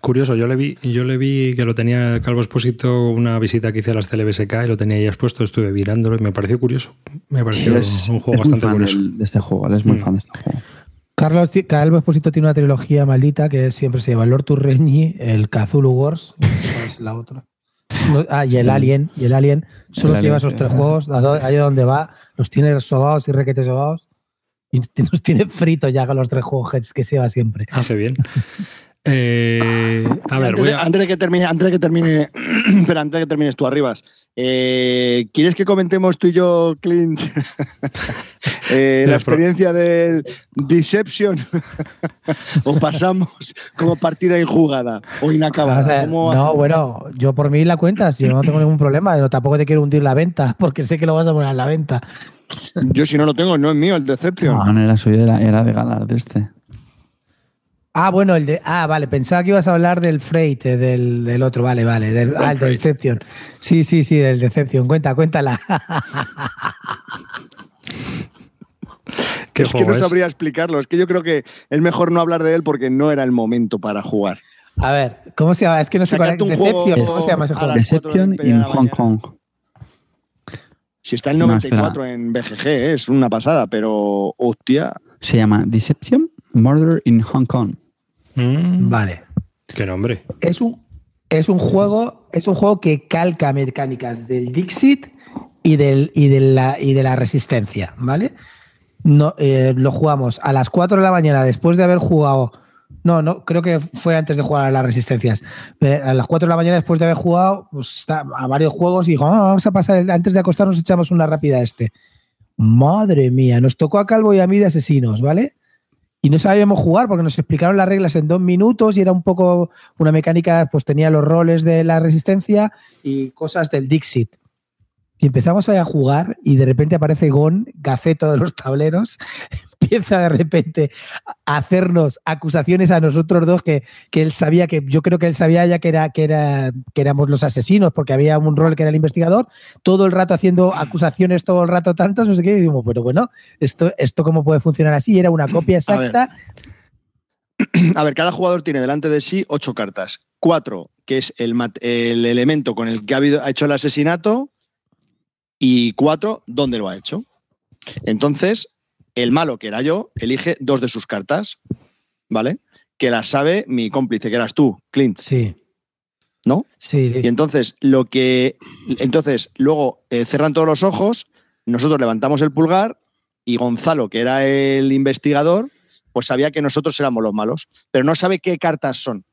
Curioso, yo le vi, yo le vi que lo tenía Calvo Expósito una visita que hice a las CLBSK y lo tenía ahí expuesto, estuve mirándolo y me pareció curioso. Me pareció Es- un juego bastante curioso. de este juego, él es muy Mm. fan de este juego. Carlos Calvo Esposito tiene una trilogía maldita que siempre se llama el Lord Turreñi, el Cthulhu Wars, ¿cuál es la otra? No, Ah, y el Alien, y el Alien. Solo El se lleva Alien, esos tres juegos, a do- ahí donde va, los tiene sobados y requetes sobados. Y [LAUGHS] nos tiene frito ya con los tres juegos que- que se lleva siempre. Hace bien. [LAUGHS] Eh, a ver, antes, voy de, a, antes de que termine, antes de que termine, [CLEARS THROAT] pero antes de que termines tú arribas, eh, ¿quieres que comentemos tú y yo, Clint, [LAUGHS] eh, [LAUGHS] la experiencia del Deception? [LAUGHS] ¿O pasamos como partida injugada o O inacabada? sea, ¿Cómo no, hacemos? bueno, yo por mí la cuentas, yo no tengo ningún problema, yo tampoco te quiero hundir la venta, porque sé que lo vas a poner en la venta. Yo si no lo tengo, no es mío el Deception. No, no era suyo, era, era de Galar de este. Ah, bueno, el de. Ah, vale, pensaba que ibas a hablar del Freight, del, del otro, vale, vale. Del, ah, el del Deception. Sí, sí, sí, del Deception. Cuenta, cuéntala. [LAUGHS] ¿qué es que no es? sabría explicarlo. Es que yo creo que es mejor no hablar de él porque no era el momento para jugar. A ver, ¿cómo se llama? Es que no sé cuál es. Deception, ¿cómo se llama ese juego? de Deception in. Hong Kong. Si está el No, 94 en BGG, eh, es una pasada, pero hostia. Se llama Deception Murder in Hong Kong. Mm, Vale. Qué nombre. Es un, es un juego, es un juego que calca mecánicas del Dixit y, del, y, de, la, y de la resistencia, ¿vale? No, eh, lo jugamos a las 4 de la mañana después de haber jugado. No, no, creo que fue antes de jugar a las resistencias. Eh, a las 4 de la mañana después de haber jugado pues, está- a varios juegos y dijo, "Ah, vamos a pasar, el- antes de acostarnos echamos una rápida a este. Madre mía, nos tocó a Calvo y a mí de asesinos, ¿vale? Y no sabíamos jugar porque nos explicaron las reglas en dos minutos y era un poco una mecánica, pues tenía los roles de la resistencia y cosas del Dixit. Y empezamos a jugar y de repente aparece Gon, gaceto de los tableros, [LAUGHS] empieza de repente a hacernos acusaciones a nosotros dos que, que él sabía que yo creo que él sabía ya que era que era que éramos los asesinos porque había un rol que era el investigador todo el rato haciendo [CLEARS THROAT] acusaciones todo el rato tantas no sé qué y pero bueno esto esto cómo puede funcionar así Y era una copia A ver. exacta [CLEARS THROAT] A ver, cada jugador tiene delante de sí ocho cartas. Cuatro, que es el, el elemento con el que ha, habido- ha hecho el asesinato, y cuatro, dónde lo ha hecho. Entonces, el malo, que era yo, elige dos de sus cartas, ¿vale? Que las sabe mi cómplice, que eras tú, Clint. sí ¿no? Sí, Y entonces, lo que. Entonces, luego eh, cerran todos los ojos, nosotros levantamos el pulgar y Gonzalo, que era el investigador, pues sabía que nosotros éramos los malos, pero no sabe qué cartas son.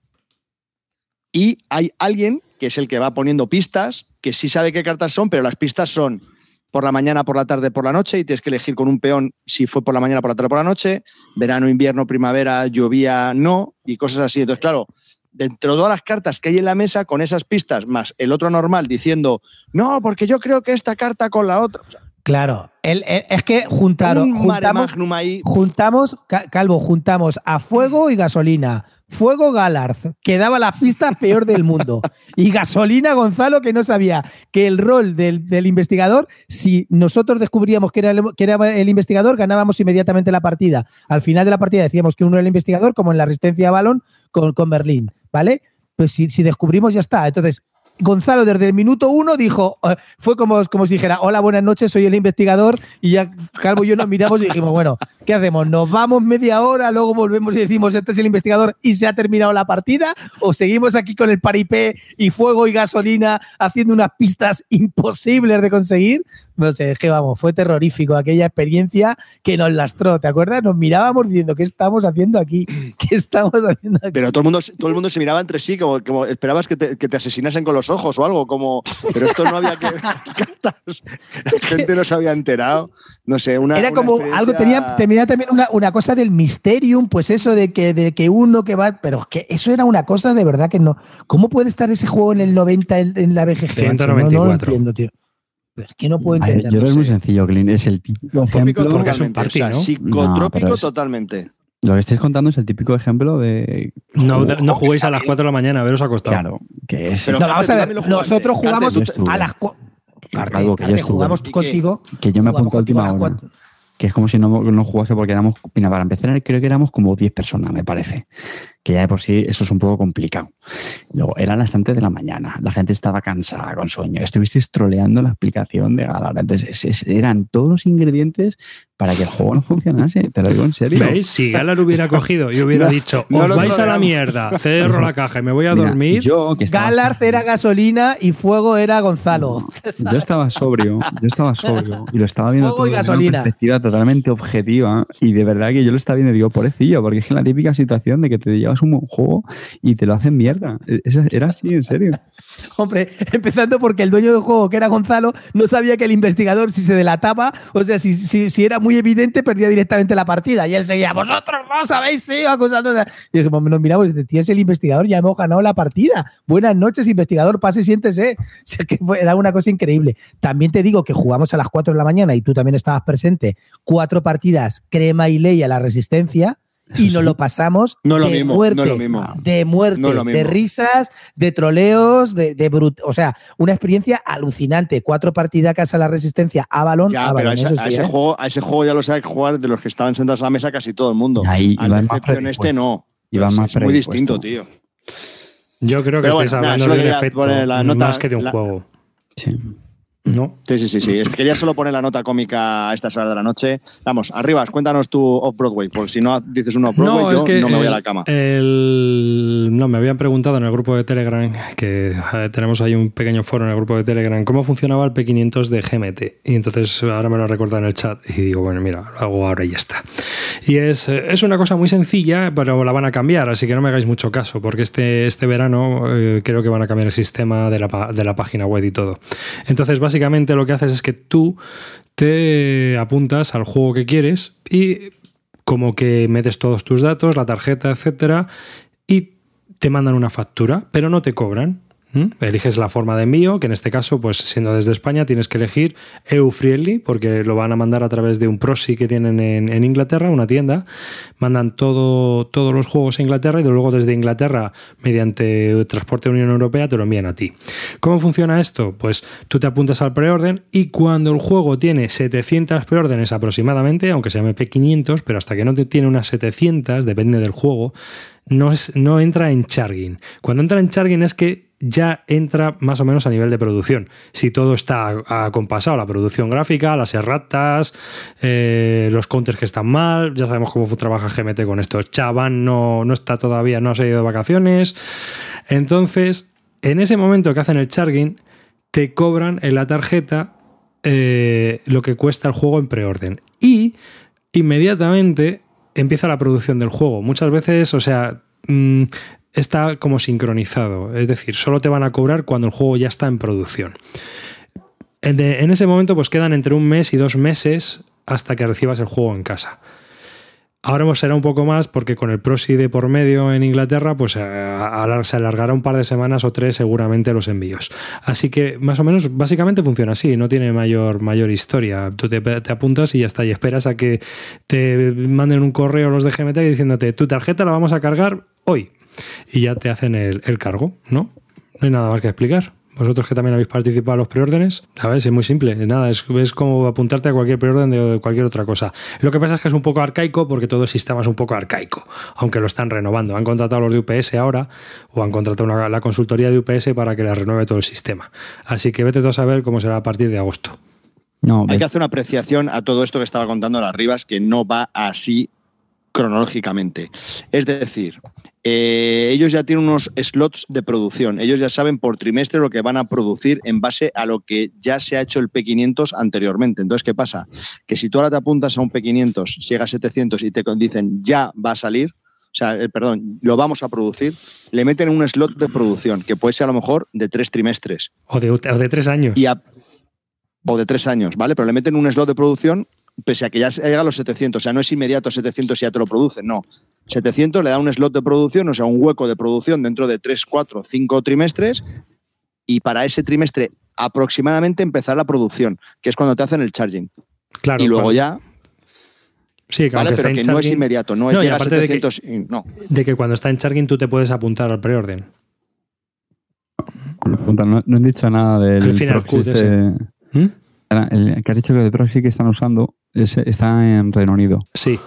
Y hay alguien que es el que va poniendo pistas, que sí sabe qué cartas son, pero las pistas son por la mañana, por la tarde, por la noche, y tienes que elegir con un peón si fue por la mañana, por la tarde, por la noche, verano, invierno, primavera, llovía, no, y cosas así. Entonces, claro, dentro de todas las cartas que hay en la mesa, con esas pistas, más el otro normal diciendo, no, porque yo creo que esta carta con la otra. O sea, Claro. El- el- es que juntaron, juntamos, juntamos, Ca- Calvo, juntamos a fuego y gasolina. Fuego Galarz, que daba las pistas peor del mundo. Y gasolina Gonzalo, que no sabía que el rol del, del investigador, si nosotros descubríamos que era, el, que era el investigador, ganábamos inmediatamente la partida. Al final de la partida decíamos que uno era el investigador, como en la resistencia a balón con, con Berlín, ¿vale? Pues si, si descubrimos, ya está. Entonces, Gonzalo desde el minuto uno dijo, eh, fue como, como si dijera, hola, buenas noches, soy el investigador, y ya Calvo y yo nos miramos y dijimos, bueno, ¿qué hacemos? ¿Nos vamos media hora, luego volvemos y decimos, este es el investigador y se ha terminado la partida? ¿O seguimos aquí con el paripé y fuego y gasolina haciendo unas pistas imposibles de conseguir? No sé, es que vamos, fue terrorífico aquella experiencia que nos lastró, ¿te acuerdas? Nos mirábamos diciendo, ¿qué estamos haciendo aquí? [CLEARS THROAT] ¿Qué estamos haciendo aquí? Pero todo el mundo, todo el mundo se miraba entre sí, como, como esperabas que te, que te asesinasen con los ojos o algo, como, pero esto no había que ver las [LAUGHS] cartas. La gente no se había enterado. No sé, una. Era una como experiencia- algo, tenía, tenía también una, una cosa del Mysterium, pues eso de que, de que uno que va. Pero es que eso era una cosa de verdad que no. ¿Cómo puede estar ese juego en el 90 en, en la BGG? macho? No, no lo 194. entiendo, tío. Es que no puedo entenderlo. yo creo que es muy sencillo, Clint. Es el típico ejemplo. porque es un totalmente. party, o sea, ¿no? psicotrópico No, es- totalmente. Lo que estáis contando es el típico ejemplo de. No, juego no juguéis a las bien. 4 de la mañana, veros acostado. Claro, que es. Pero No, vamos a ver, nosotros jugamos a las. cua- Carte, Carte, que yo jugamos contigo. que yo me apunto a última hora. Que es como si no, no jugase porque éramos. Mira, para empezar, creo que éramos como 10 personas, me parece. Que ya de por sí eso es un poco complicado. Luego, eran las tantas de la mañana. La gente estaba cansada, con sueño. Estuvisteis troleando la explicación de Galar. Entonces, es- es- eran todos los ingredientes para que el juego no funcionase. Te lo digo en serio. ¿Veis? Si Galar hubiera [LAUGHS] cogido y hubiera No, dicho, no os lo vais a la troleamos". mierda, cerro la caja y me voy a Mira, dormir. Yo, que estaba Galarz era gasolina y fuego era Gonzalo. Yo estaba sobrio, yo estaba sobrio y lo estaba viendo Fuego todo y desde una perspectiva totalmente objetiva y de verdad que yo lo estaba viendo y digo, pobrecillo, porque es que la típica situación de que te un juego y te lo hacen mierda. E- era así, en serio. [LAUGHS] Hombre, empezando porque el dueño del juego, que era Gonzalo, no sabía que el investigador, si se delataba, o sea, si, si, si era muy evidente, perdía directamente la partida. Y él seguía, vosotros no sabéis, sí, acusando. de-". Y dijimos, nos miramos y dice, tío, es el investigador, ya hemos ganado la partida. Buenas noches, investigador, pase, siéntese. [LAUGHS] O sea, que fue- era una cosa increíble. También te digo que jugamos a las 4 de la mañana y tú también estabas presente. Cuatro partidas, crema y ley a la resistencia. Y nos lo pasamos No lo de mismo, muerte, no lo mismo. de muerte, No lo de mismo. risas, de troleos, de, de brut- o sea, una experiencia alucinante. Cuatro partidacas a la resistencia a balón, Ya, a pero a balón, ese, eso a ese ¿eh? juego, a ese juego ya lo sabe jugar de los que estaban sentados a la mesa casi todo el mundo. Ahí iban más Deception este no. Iban Es- más es muy distinto, tío. Yo creo que Pero estáis bueno, nada, hablando solo de un efecto la nota- más que de un la- juego. Sí. ¿No? Sí, sí, sí, sí. Es que Quería solo poner la nota cómica a estas horas de la noche. Vamos, arriba, cuéntanos tu Off-Broadway, porque si no dices un Off-Broadway, No, yo es que no me voy a la cama. el- no, me habían preguntado en el grupo de Telegram, que eh, tenemos ahí un pequeño foro en el grupo de Telegram, cómo funcionaba el P500 de GMT. Y entonces ahora me lo he recordado en el chat y digo, bueno, mira, lo hago ahora y ya está. Y es, eh, es una cosa muy sencilla, pero la van a cambiar, así que no me hagáis mucho caso, porque este, este verano eh, creo que van a cambiar el sistema de la, de la página web y todo. Entonces, básicamente lo que haces es que tú te apuntas al juego que quieres y como que metes todos tus datos, la tarjeta, etcétera, y te mandan una factura, pero no te cobran. ¿M? Eliges la forma de envío, que en este caso, pues siendo desde España, tienes que elegir EU-Friendly, porque lo van a mandar a través de un proxy que tienen en, en Inglaterra, una tienda. Mandan todo, todos los juegos a Inglaterra y luego desde Inglaterra, mediante transporte de Unión Europea, te lo envían a ti. ¿Cómo funciona esto? Pues tú te apuntas al preorden y cuando el juego tiene 700 preórdenes aproximadamente, aunque se llame P500, pero hasta que no te tiene unas 700, depende del juego, no, es, no entra en charging. Cuando entra en charging es que ya entra más o menos a nivel de producción. Si todo está acompasado, la producción gráfica, las erratas, eh, los counters que están mal, ya sabemos cómo trabaja GMT con esto. Chavan no, está todavía, no ha salido de vacaciones. Entonces, en ese momento que hacen el charging, te cobran en la tarjeta eh, lo que cuesta el juego en preorden. Y inmediatamente empieza la producción del juego. Muchas veces, o sea, mm, está como sincronizado. Es decir, solo te van a cobrar cuando el juego ya está en producción. En, ese momento, pues quedan entre un mes y dos meses hasta que recibas el juego en casa. Ahora será un poco más porque con el proxy de por medio en Inglaterra, pues eh, se alargará un par de semanas o tres seguramente los envíos. Así que más o menos, básicamente funciona así, no tiene mayor, mayor historia. Tú te apuntas y ya está, y esperas a que te manden un correo los de GMT diciéndote tu tarjeta la vamos a cargar hoy. Y ya te hacen el, el cargo, ¿no? No hay nada más que explicar. Vosotros que también habéis participado en los preórdenes, a ver, es muy simple, es nada, es, es como apuntarte a cualquier preorden de, de cualquier otra cosa. Lo que pasa es que es un poco arcaico porque todo el sistema es un poco arcaico, aunque lo están renovando. Han contratado a los de UPS ahora o han contratado una- la consultoría de UPS para que les renueve todo el sistema. Así que vete tú a saber cómo será a partir de agosto. No, Hay que hacer una apreciación a todo esto que estaba contando las Rivas, que no va así cronológicamente. Es decir, eh, ellos ya tienen unos slots de producción. Ellos ya saben por trimestre lo que van a producir en base a lo que ya se ha hecho el P500 anteriormente. Entonces, ¿qué pasa? Que si tú ahora te apuntas a un P500, llega a 700 y te dicen ya va a salir, o sea, eh, perdón, lo vamos a producir, le meten un slot de producción, que puede ser a lo mejor de tres trimestres O de, o de tres años. y a- o de tres años, ¿vale? Pero le meten un slot de producción pese a que ya se- llega a los 700. O sea, no es inmediato 700 y ya te lo producen, no. 700 le da un slot de producción, o sea, un hueco de producción dentro de 3, 4, 5 trimestres y para ese trimestre aproximadamente empezar la producción, que es cuando te hacen el charging. claro, y luego ya, Sí, que ¿vale? Pero que no es inmediato, no, es No, y llega a aparte de que- 700 y no. de que cuando está en charging tú te puedes apuntar al preorden. no, no han dicho nada del El final proxy cut este-. El que has dicho que el proxy que están usando es- está en Reino Unido, Sí,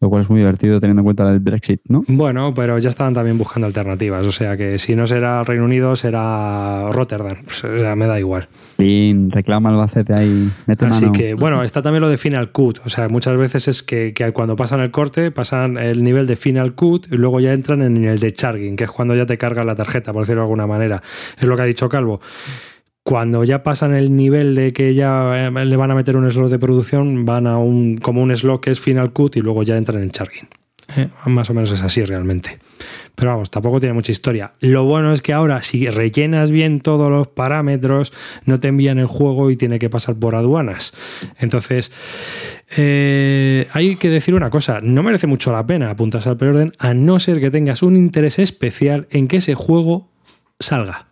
lo cual es muy divertido teniendo en cuenta el Brexit, ¿no? Bueno, pero ya estaban también buscando alternativas. O sea que si no será Reino Unido, será Rotterdam. O sea, me da igual. Fin, reclama Albacete ahí, Así mano. que, bueno, está también lo de Final Cut. O sea, muchas veces es que, que cuando pasan el corte, pasan el nivel de Final Cut y luego ya entran en el de Charging, que es cuando ya te cargan la tarjeta, por decirlo de alguna manera. Es lo que ha dicho Calvo. Cuando ya pasan el nivel de que ya eh, le van a meter un slot de producción, van a un como un slot que es Final Cut y luego ya entran en Charging. Eh, Más o menos es así realmente. Pero vamos, tampoco tiene mucha historia. Lo bueno es que ahora, si rellenas bien todos los parámetros, no te envían el juego y tiene que pasar por aduanas. Entonces, eh, hay que decir una cosa: no merece mucho la pena apuntarse al preorden, a no ser que tengas un interés especial en que ese juego salga.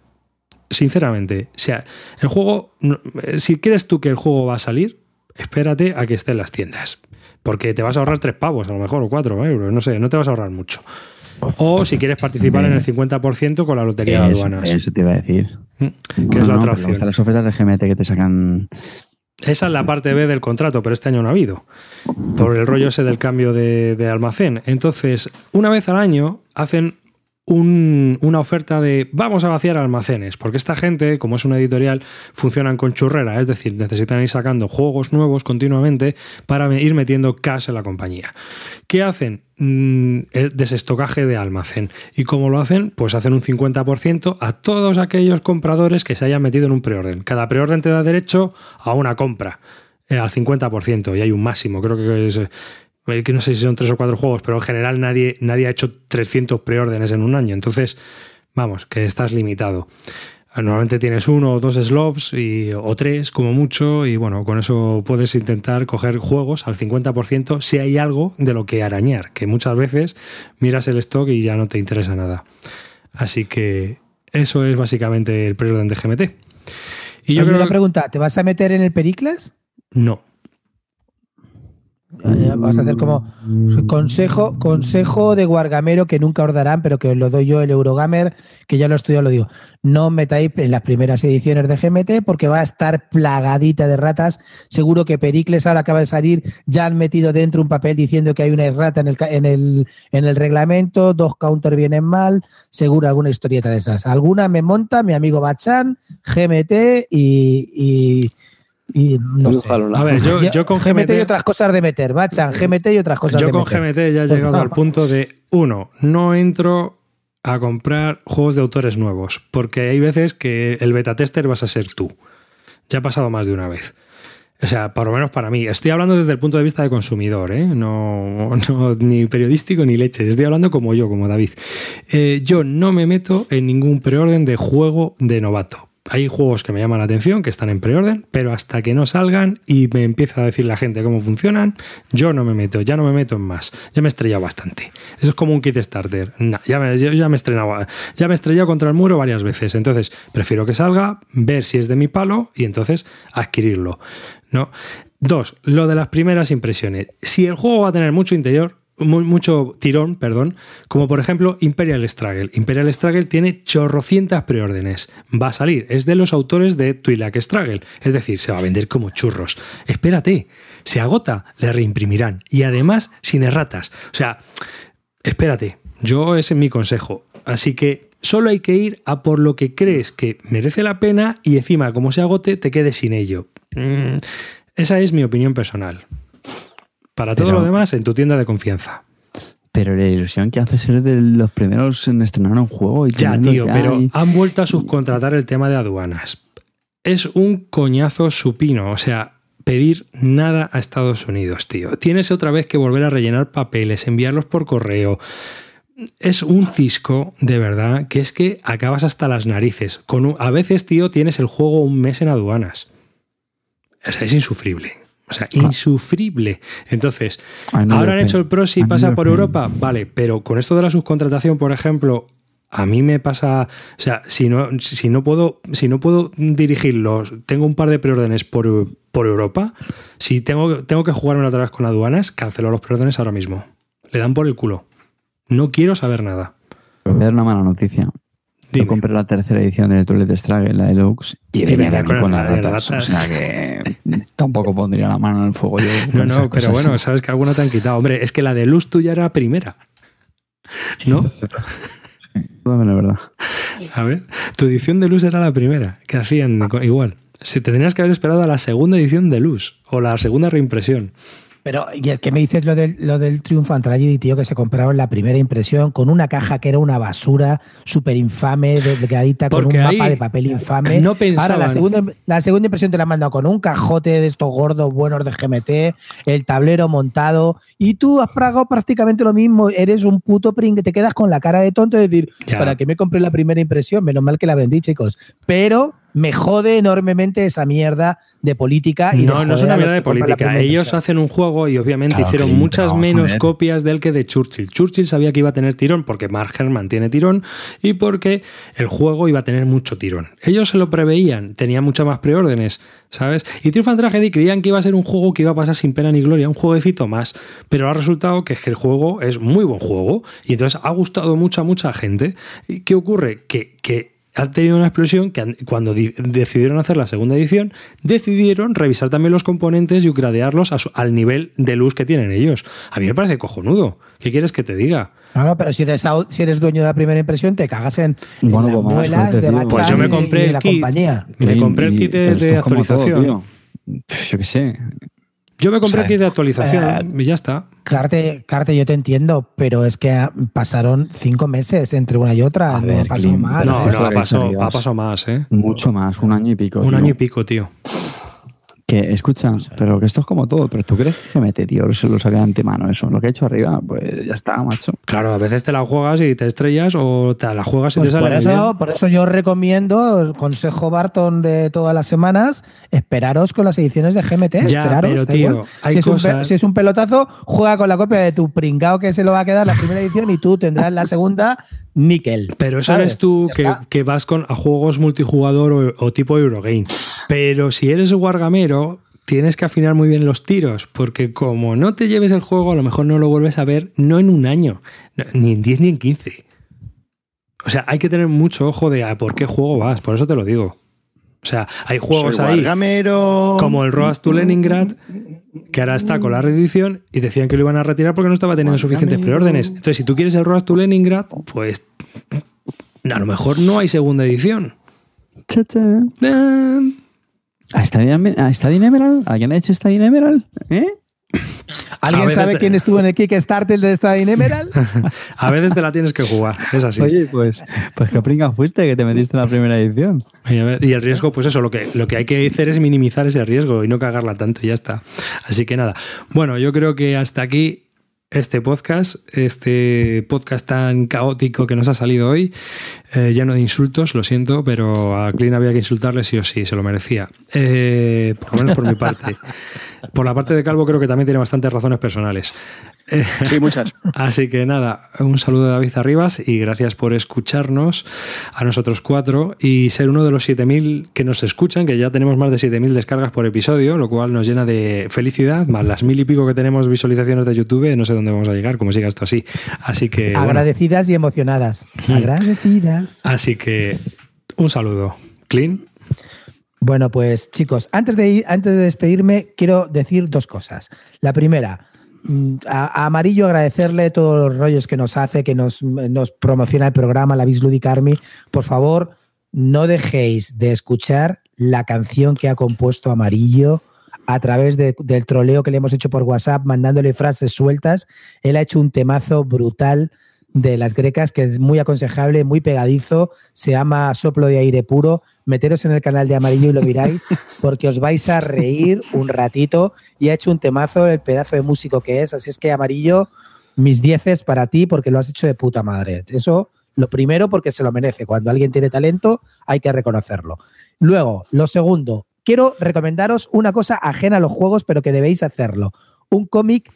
Sinceramente, o sea, el juego, eh, si crees tú que el juego va a salir, espérate a que esté en las tiendas. Porque te vas a ahorrar tres pavos, a lo mejor, o cuatro euros, no sé, no te vas a ahorrar mucho. O si quieres participar en el 50% con la lotería de aduanas, eso te iba a decir. Mm, que es la No, otra opción. Las ofertas de GMT que te sacan. Esa es la parte B del contrato, pero este año no ha habido. Por el rollo ese del cambio de, de almacén. Entonces, una vez al año hacen un- una oferta de vamos a vaciar almacenes, porque esta gente, como es una editorial, funcionan con churrera, es decir, necesitan ir sacando juegos nuevos continuamente para ir metiendo cash en la compañía. ¿Qué hacen? Mm, el desestocaje de almacén. ¿Y cómo lo hacen? Pues hacen un 50% a todos aquellos compradores que se hayan metido en un preorden. Cada preorden te da derecho a una compra, eh, al 50%, y hay un máximo, creo que es... eh, que no sé si son tres o cuatro juegos, pero en general nadie, nadie ha hecho 300 preórdenes en un año. Entonces, vamos, que estás limitado. Normalmente tienes uno o dos slots y, o tres como mucho y bueno, con eso puedes intentar coger juegos al 50% si hay algo de lo que arañar, que muchas veces miras el stock y ya no te interesa nada. Así que eso es básicamente el preorden de GMT. Y yo Oye, creo una pregunta, ¿te vas a meter en el Pericles? no. Eh, Vas a hacer como consejo, consejo de Guargamero que nunca os darán, pero que os lo doy yo, el Eurogamer, que ya lo he estudiado, lo digo. No metáis en las primeras ediciones de GMT porque va a estar plagadita de ratas. Seguro que Pericles ahora acaba de salir, ya han metido dentro un papel diciendo que hay una errata en el, en el, en el reglamento, dos counters vienen mal, seguro alguna historieta de esas. Alguna me monta mi amigo Bachan, GMT y, y, y no sé. A ver, yo, yo con GMT, y GMT otras cosas de meter, Bachan, GMT y otras cosas Yo de con meter. GMT ya he llegado al punto de, uno, no entro a comprar juegos de autores nuevos, porque hay veces que el beta tester vas a ser tú. Ya ha pasado más de una vez. O sea, por lo menos para mí. Estoy hablando desde el punto de vista de consumidor, ¿eh? no, no ni periodístico ni leche. Estoy hablando como yo, como David. Eh, yo no me meto en ningún preorden de juego de novato. Hay juegos que me llaman la atención, que están en preorden, pero hasta que no salgan y me empieza a decir la gente cómo funcionan, yo no me meto, ya no me meto en más. Ya me he estrellado bastante. Eso es como un kit starter. Nah, ya me, ya me he estrenado, ya me he estrellado contra el muro varias veces. Entonces, prefiero que salga, ver si es de mi palo y entonces adquirirlo. ¿no? Dos, lo de las primeras impresiones. Si el juego va a tener mucho interior, mu- mucho tirón, perdón, como por ejemplo Imperial Struggle. Imperial Struggle tiene chorrocientas preórdenes. Va a salir, es de los autores de Twi'lek Struggle, es decir, se va a vender como churros. Espérate, se agota, le reimprimirán y además sin erratas. O sea, espérate, yo ese es mi consejo. Así que solo hay que ir a por lo que crees que merece la pena y encima, como se agote, te quedes sin ello. Mm, esa es mi opinión personal. Para todo Pero- lo demás, en tu tienda de confianza. Pero la ilusión que hace ser de los primeros en estrenar un juego. Y Ya, tío, ya pero y- han vuelto a subcontratar el tema de aduanas. Es un coñazo supino, o sea, pedir nada a Estados Unidos, tío. Tienes otra vez que volver a rellenar papeles, enviarlos por correo. Es un cisco, de verdad, que es que acabas hasta las narices. Con un- a veces, tío, tienes el juego un mes en aduanas. O sea, es insufrible. O sea, insufrible. Entonces, ahora han hecho el Pro si A mí pasa por. Europa, vale, pero con esto de la subcontratación, por ejemplo, a mí me pasa, o sea, si no, si no puedo, si no puedo dirigirlos, tengo un par de preórdenes por, por Europa, si tengo, tengo que jugarme otra vez con aduanas, cancelo los preórdenes ahora mismo. Le dan por el culo. No quiero saber nada. Voy a dar una mala noticia. Dime. Yo compré la tercera edición de Toilet Struggle, la Deluxe, y Y venía con con la las de ratas. O ratas. sea que [LAUGHS] tampoco pondría la mano en el fuego yo. No, no, pero cosas. bueno, sabes que alguna te han quitado. Hombre, es que la de luz tuya era primera. ¿No? Bueno, la verdad. A ver, tu edición de luz era la primera. que hacían igual? Si te tenías que haber esperado a la segunda edición de luz o la segunda reimpresión. Pero, y es que me dices lo del, lo del Triumphant Tragedy, tío, que se compraron la primera impresión con una caja que era una basura súper infame, delgadita, con un mapa de papel infame. no pensaban- Ahora, la segunda, la segunda impresión te la han mandado con un cajote de estos gordos buenos de GMT, el tablero montado, y tú has pagado prácticamente lo mismo. Eres un puto pring te quedas con la cara de tonto de decir, Ya. ¿para qué me compré la primera impresión? Menos mal que la vendí, chicos. Pero me jode enormemente esa mierda de política. Y de no, no es una mierda de política. Ellos hacen un juego y obviamente Claro, hicieron muchas menos copias del que de Churchill. Churchill sabía que iba a tener tirón porque Mark Herman tiene tirón y porque el juego iba a tener mucho tirón. Ellos se lo preveían, tenían muchas más preórdenes, ¿sabes? Y Triumph Tragedy creían que iba a ser un juego que iba a pasar sin pena ni gloria, un jueguecito más. Pero ha resultado que es que el juego es muy buen juego y entonces ha gustado mucho a mucha gente. ¿Y qué ocurre? Que, que ha tenido una explosión que cuando di- decidieron hacer la segunda edición, decidieron revisar también los componentes y upgradearlos a su- al nivel de luz que tienen ellos. A mí me parece cojonudo. ¿Qué quieres que te diga? No, no, pero si eres, au- si eres dueño de la primera impresión, te cagas en, en Bueno, las pues suerte, de Pues yo me compré y el la kit. compañía. Me compré el kit de, todo, actualización. yo qué sé. Yo me compré O sea, kit de actualización eh, y ya está. Carte, Carte, yo te entiendo, pero es que pasaron cinco meses entre una y otra. A no ver, pasó Clint, más. No, esto no, ha pasado, ha pasado más, ¿eh? Mucho más, un año y pico. Un tío. año y pico, tío. Que escucha, pero que esto es como todo. Pero tú crees que GMT, tío, se lo sabía de antemano eso. Lo que ha hecho arriba, pues ya está, macho. Claro, a veces te la juegas y te estrellas o te la juegas y Pues te por, sale bien. eso, por eso yo recomiendo el consejo Barton de todas las semanas, esperaros con las ediciones de GMT. Ya, esperaros, pero, tío, hay si, es un cosas- si es un pelotazo, juega con la copia de tu pringao que se lo va a quedar la primera edición y tú tendrás la segunda níquel. Pero eso ¿sabes? tú que, que vas con, a juegos multijugador o, o tipo Eurogame. Pero si eres wargamero, tienes que afinar muy bien los tiros, porque como no te lleves el juego, a lo mejor no lo vuelves a ver, no en un año, ni en 10 ni en 15. O sea, hay que tener mucho ojo de a por qué juego vas, por eso te lo digo. O sea, hay juegos Soy ahí como el Road to Leningrad, que ahora está con la reedición y decían que lo iban a retirar porque no estaba teniendo suficientes preórdenes. Entonces, si tú quieres el Road to Leningrad, pues a lo mejor no hay segunda edición. Cha, cha. ¿A Stadium, Emerald? ¿Alguien ha hecho Stadium Emerald? ¿Eh? ¿Alguien sabe quién estuvo en el Kickstarter de esta Emerald? [LAUGHS] a veces te la tienes que jugar, es así. Oye, pues, pues qué pringa fuiste que te metiste en la primera edición. Y, el riesgo, pues eso, lo que, lo que hay que hacer es minimizar ese riesgo y no cagarla tanto y ya está. Así que nada. Bueno, yo creo que hasta aquí este podcast, este podcast tan caótico que nos ha salido hoy, eh, lleno de insultos, lo siento, pero a Clean había que insultarle sí o sí, se lo merecía. Eh, por lo menos por mi parte. [LAUGHS] Por la parte de Calvo creo que también tiene bastantes razones personales. Sí, [LAUGHS] muchas. Así que nada, un saludo de David Arribas y gracias por escucharnos a nosotros cuatro y ser uno de los 7.000 que nos escuchan, que ya tenemos más de 7.000 descargas por episodio, lo cual nos llena de felicidad, más las mil y pico que tenemos visualizaciones de YouTube, no sé dónde vamos a llegar, como siga esto así. Así que... Agradecidas y emocionadas. Agradecidas. Así que un saludo. Clean. Bueno, pues chicos, antes de, antes de despedirme, quiero decir dos cosas. La primera, Mm, a, Amarillo agradecerle todos los rollos que nos hace, que nos, promociona el programa, la Bislúdica Army. Por favor, no dejéis de escuchar la canción que ha compuesto Amarillo a través del troleo que le hemos hecho por WhatsApp, mandándole frases sueltas. Él ha hecho un temazo brutal de las grecas, que es muy aconsejable, muy pegadizo, se llama Soplo de Aire Puro. Meteros en el canal de Amarillo y lo miráis, [LAUGHS] porque os vais a reír un ratito. Y ha hecho un temazo, el pedazo de músico que es. Así es que, Amarillo, mis dieces para ti, porque lo has hecho de puta madre. Eso, lo primero, porque se lo merece. Cuando alguien tiene talento, hay que reconocerlo. Luego, lo segundo, quiero recomendaros una cosa ajena a los juegos, pero que debéis hacerlo. Un cómic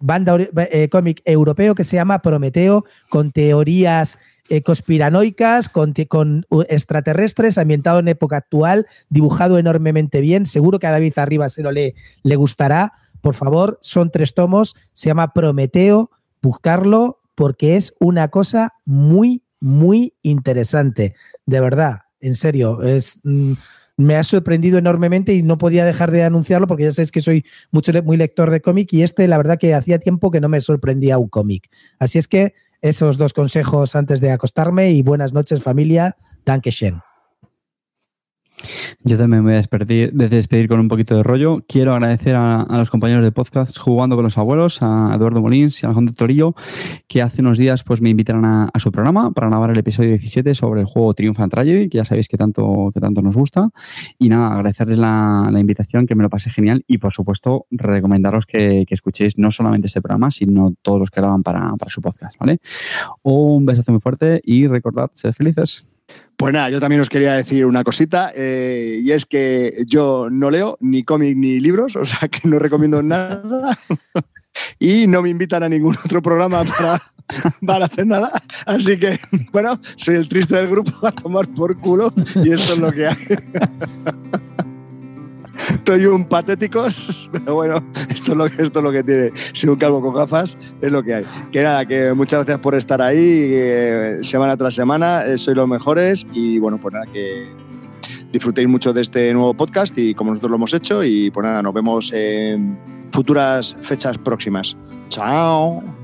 banda eh, cómic europeo que se llama Prometeo, con teorías eh, conspiranoicas, con, con, extraterrestres, ambientado en época actual, dibujado enormemente bien. Seguro que a David Arriba se lo le, le gustará. Por favor, son tres tomos, se llama Prometeo, buscarlo porque es una cosa muy, muy interesante. De verdad, en serio, es... Mm, me ha sorprendido enormemente y no podía dejar de anunciarlo porque ya sabéis que soy mucho, muy lector de cómic y este, la verdad que hacía tiempo que no me sorprendía un cómic. Así es que esos dos consejos antes de acostarme y buenas noches familia. Dankeschön. Yo también me voy a despedir, despedir con un poquito de rollo. Quiero agradecer a, los compañeros de podcast Jugando con los Abuelos, a Eduardo Molins y a Alejandro Torillo, que hace unos días pues, me invitaron a, su programa para grabar el episodio 17 sobre el juego Triumph Tragedy, que ya sabéis que tanto, que tanto nos gusta. Y nada, agradecerles la, invitación, que me lo pasé genial y por supuesto recomendaros que, escuchéis no solamente este programa, sino todos los que graban para, para su podcast. ¿vale? Un besazo muy fuerte y recordad, ser felices. Pues nada, yo también os quería decir una cosita, eh, y es que yo no leo ni cómic ni libros, [LAUGHS] o sea que no recomiendo nada, y no me invitan a ningún otro programa para, [LAUGHS] para hacer nada, así que, bueno, soy el triste del grupo a tomar por culo, y esto es lo que hay. [LAUGHS] Estoy un patético, [LAUGHS] pero bueno, esto es lo que, esto es lo que tiene. Si un calvo con gafas, es lo que hay. Que nada, que muchas gracias por estar ahí semana tras semana. Eh, sois los mejores y bueno, pues nada, que disfrutéis mucho de este nuevo podcast y como nosotros lo hemos hecho. Y pues nada, nos vemos en futuras fechas próximas. Chao.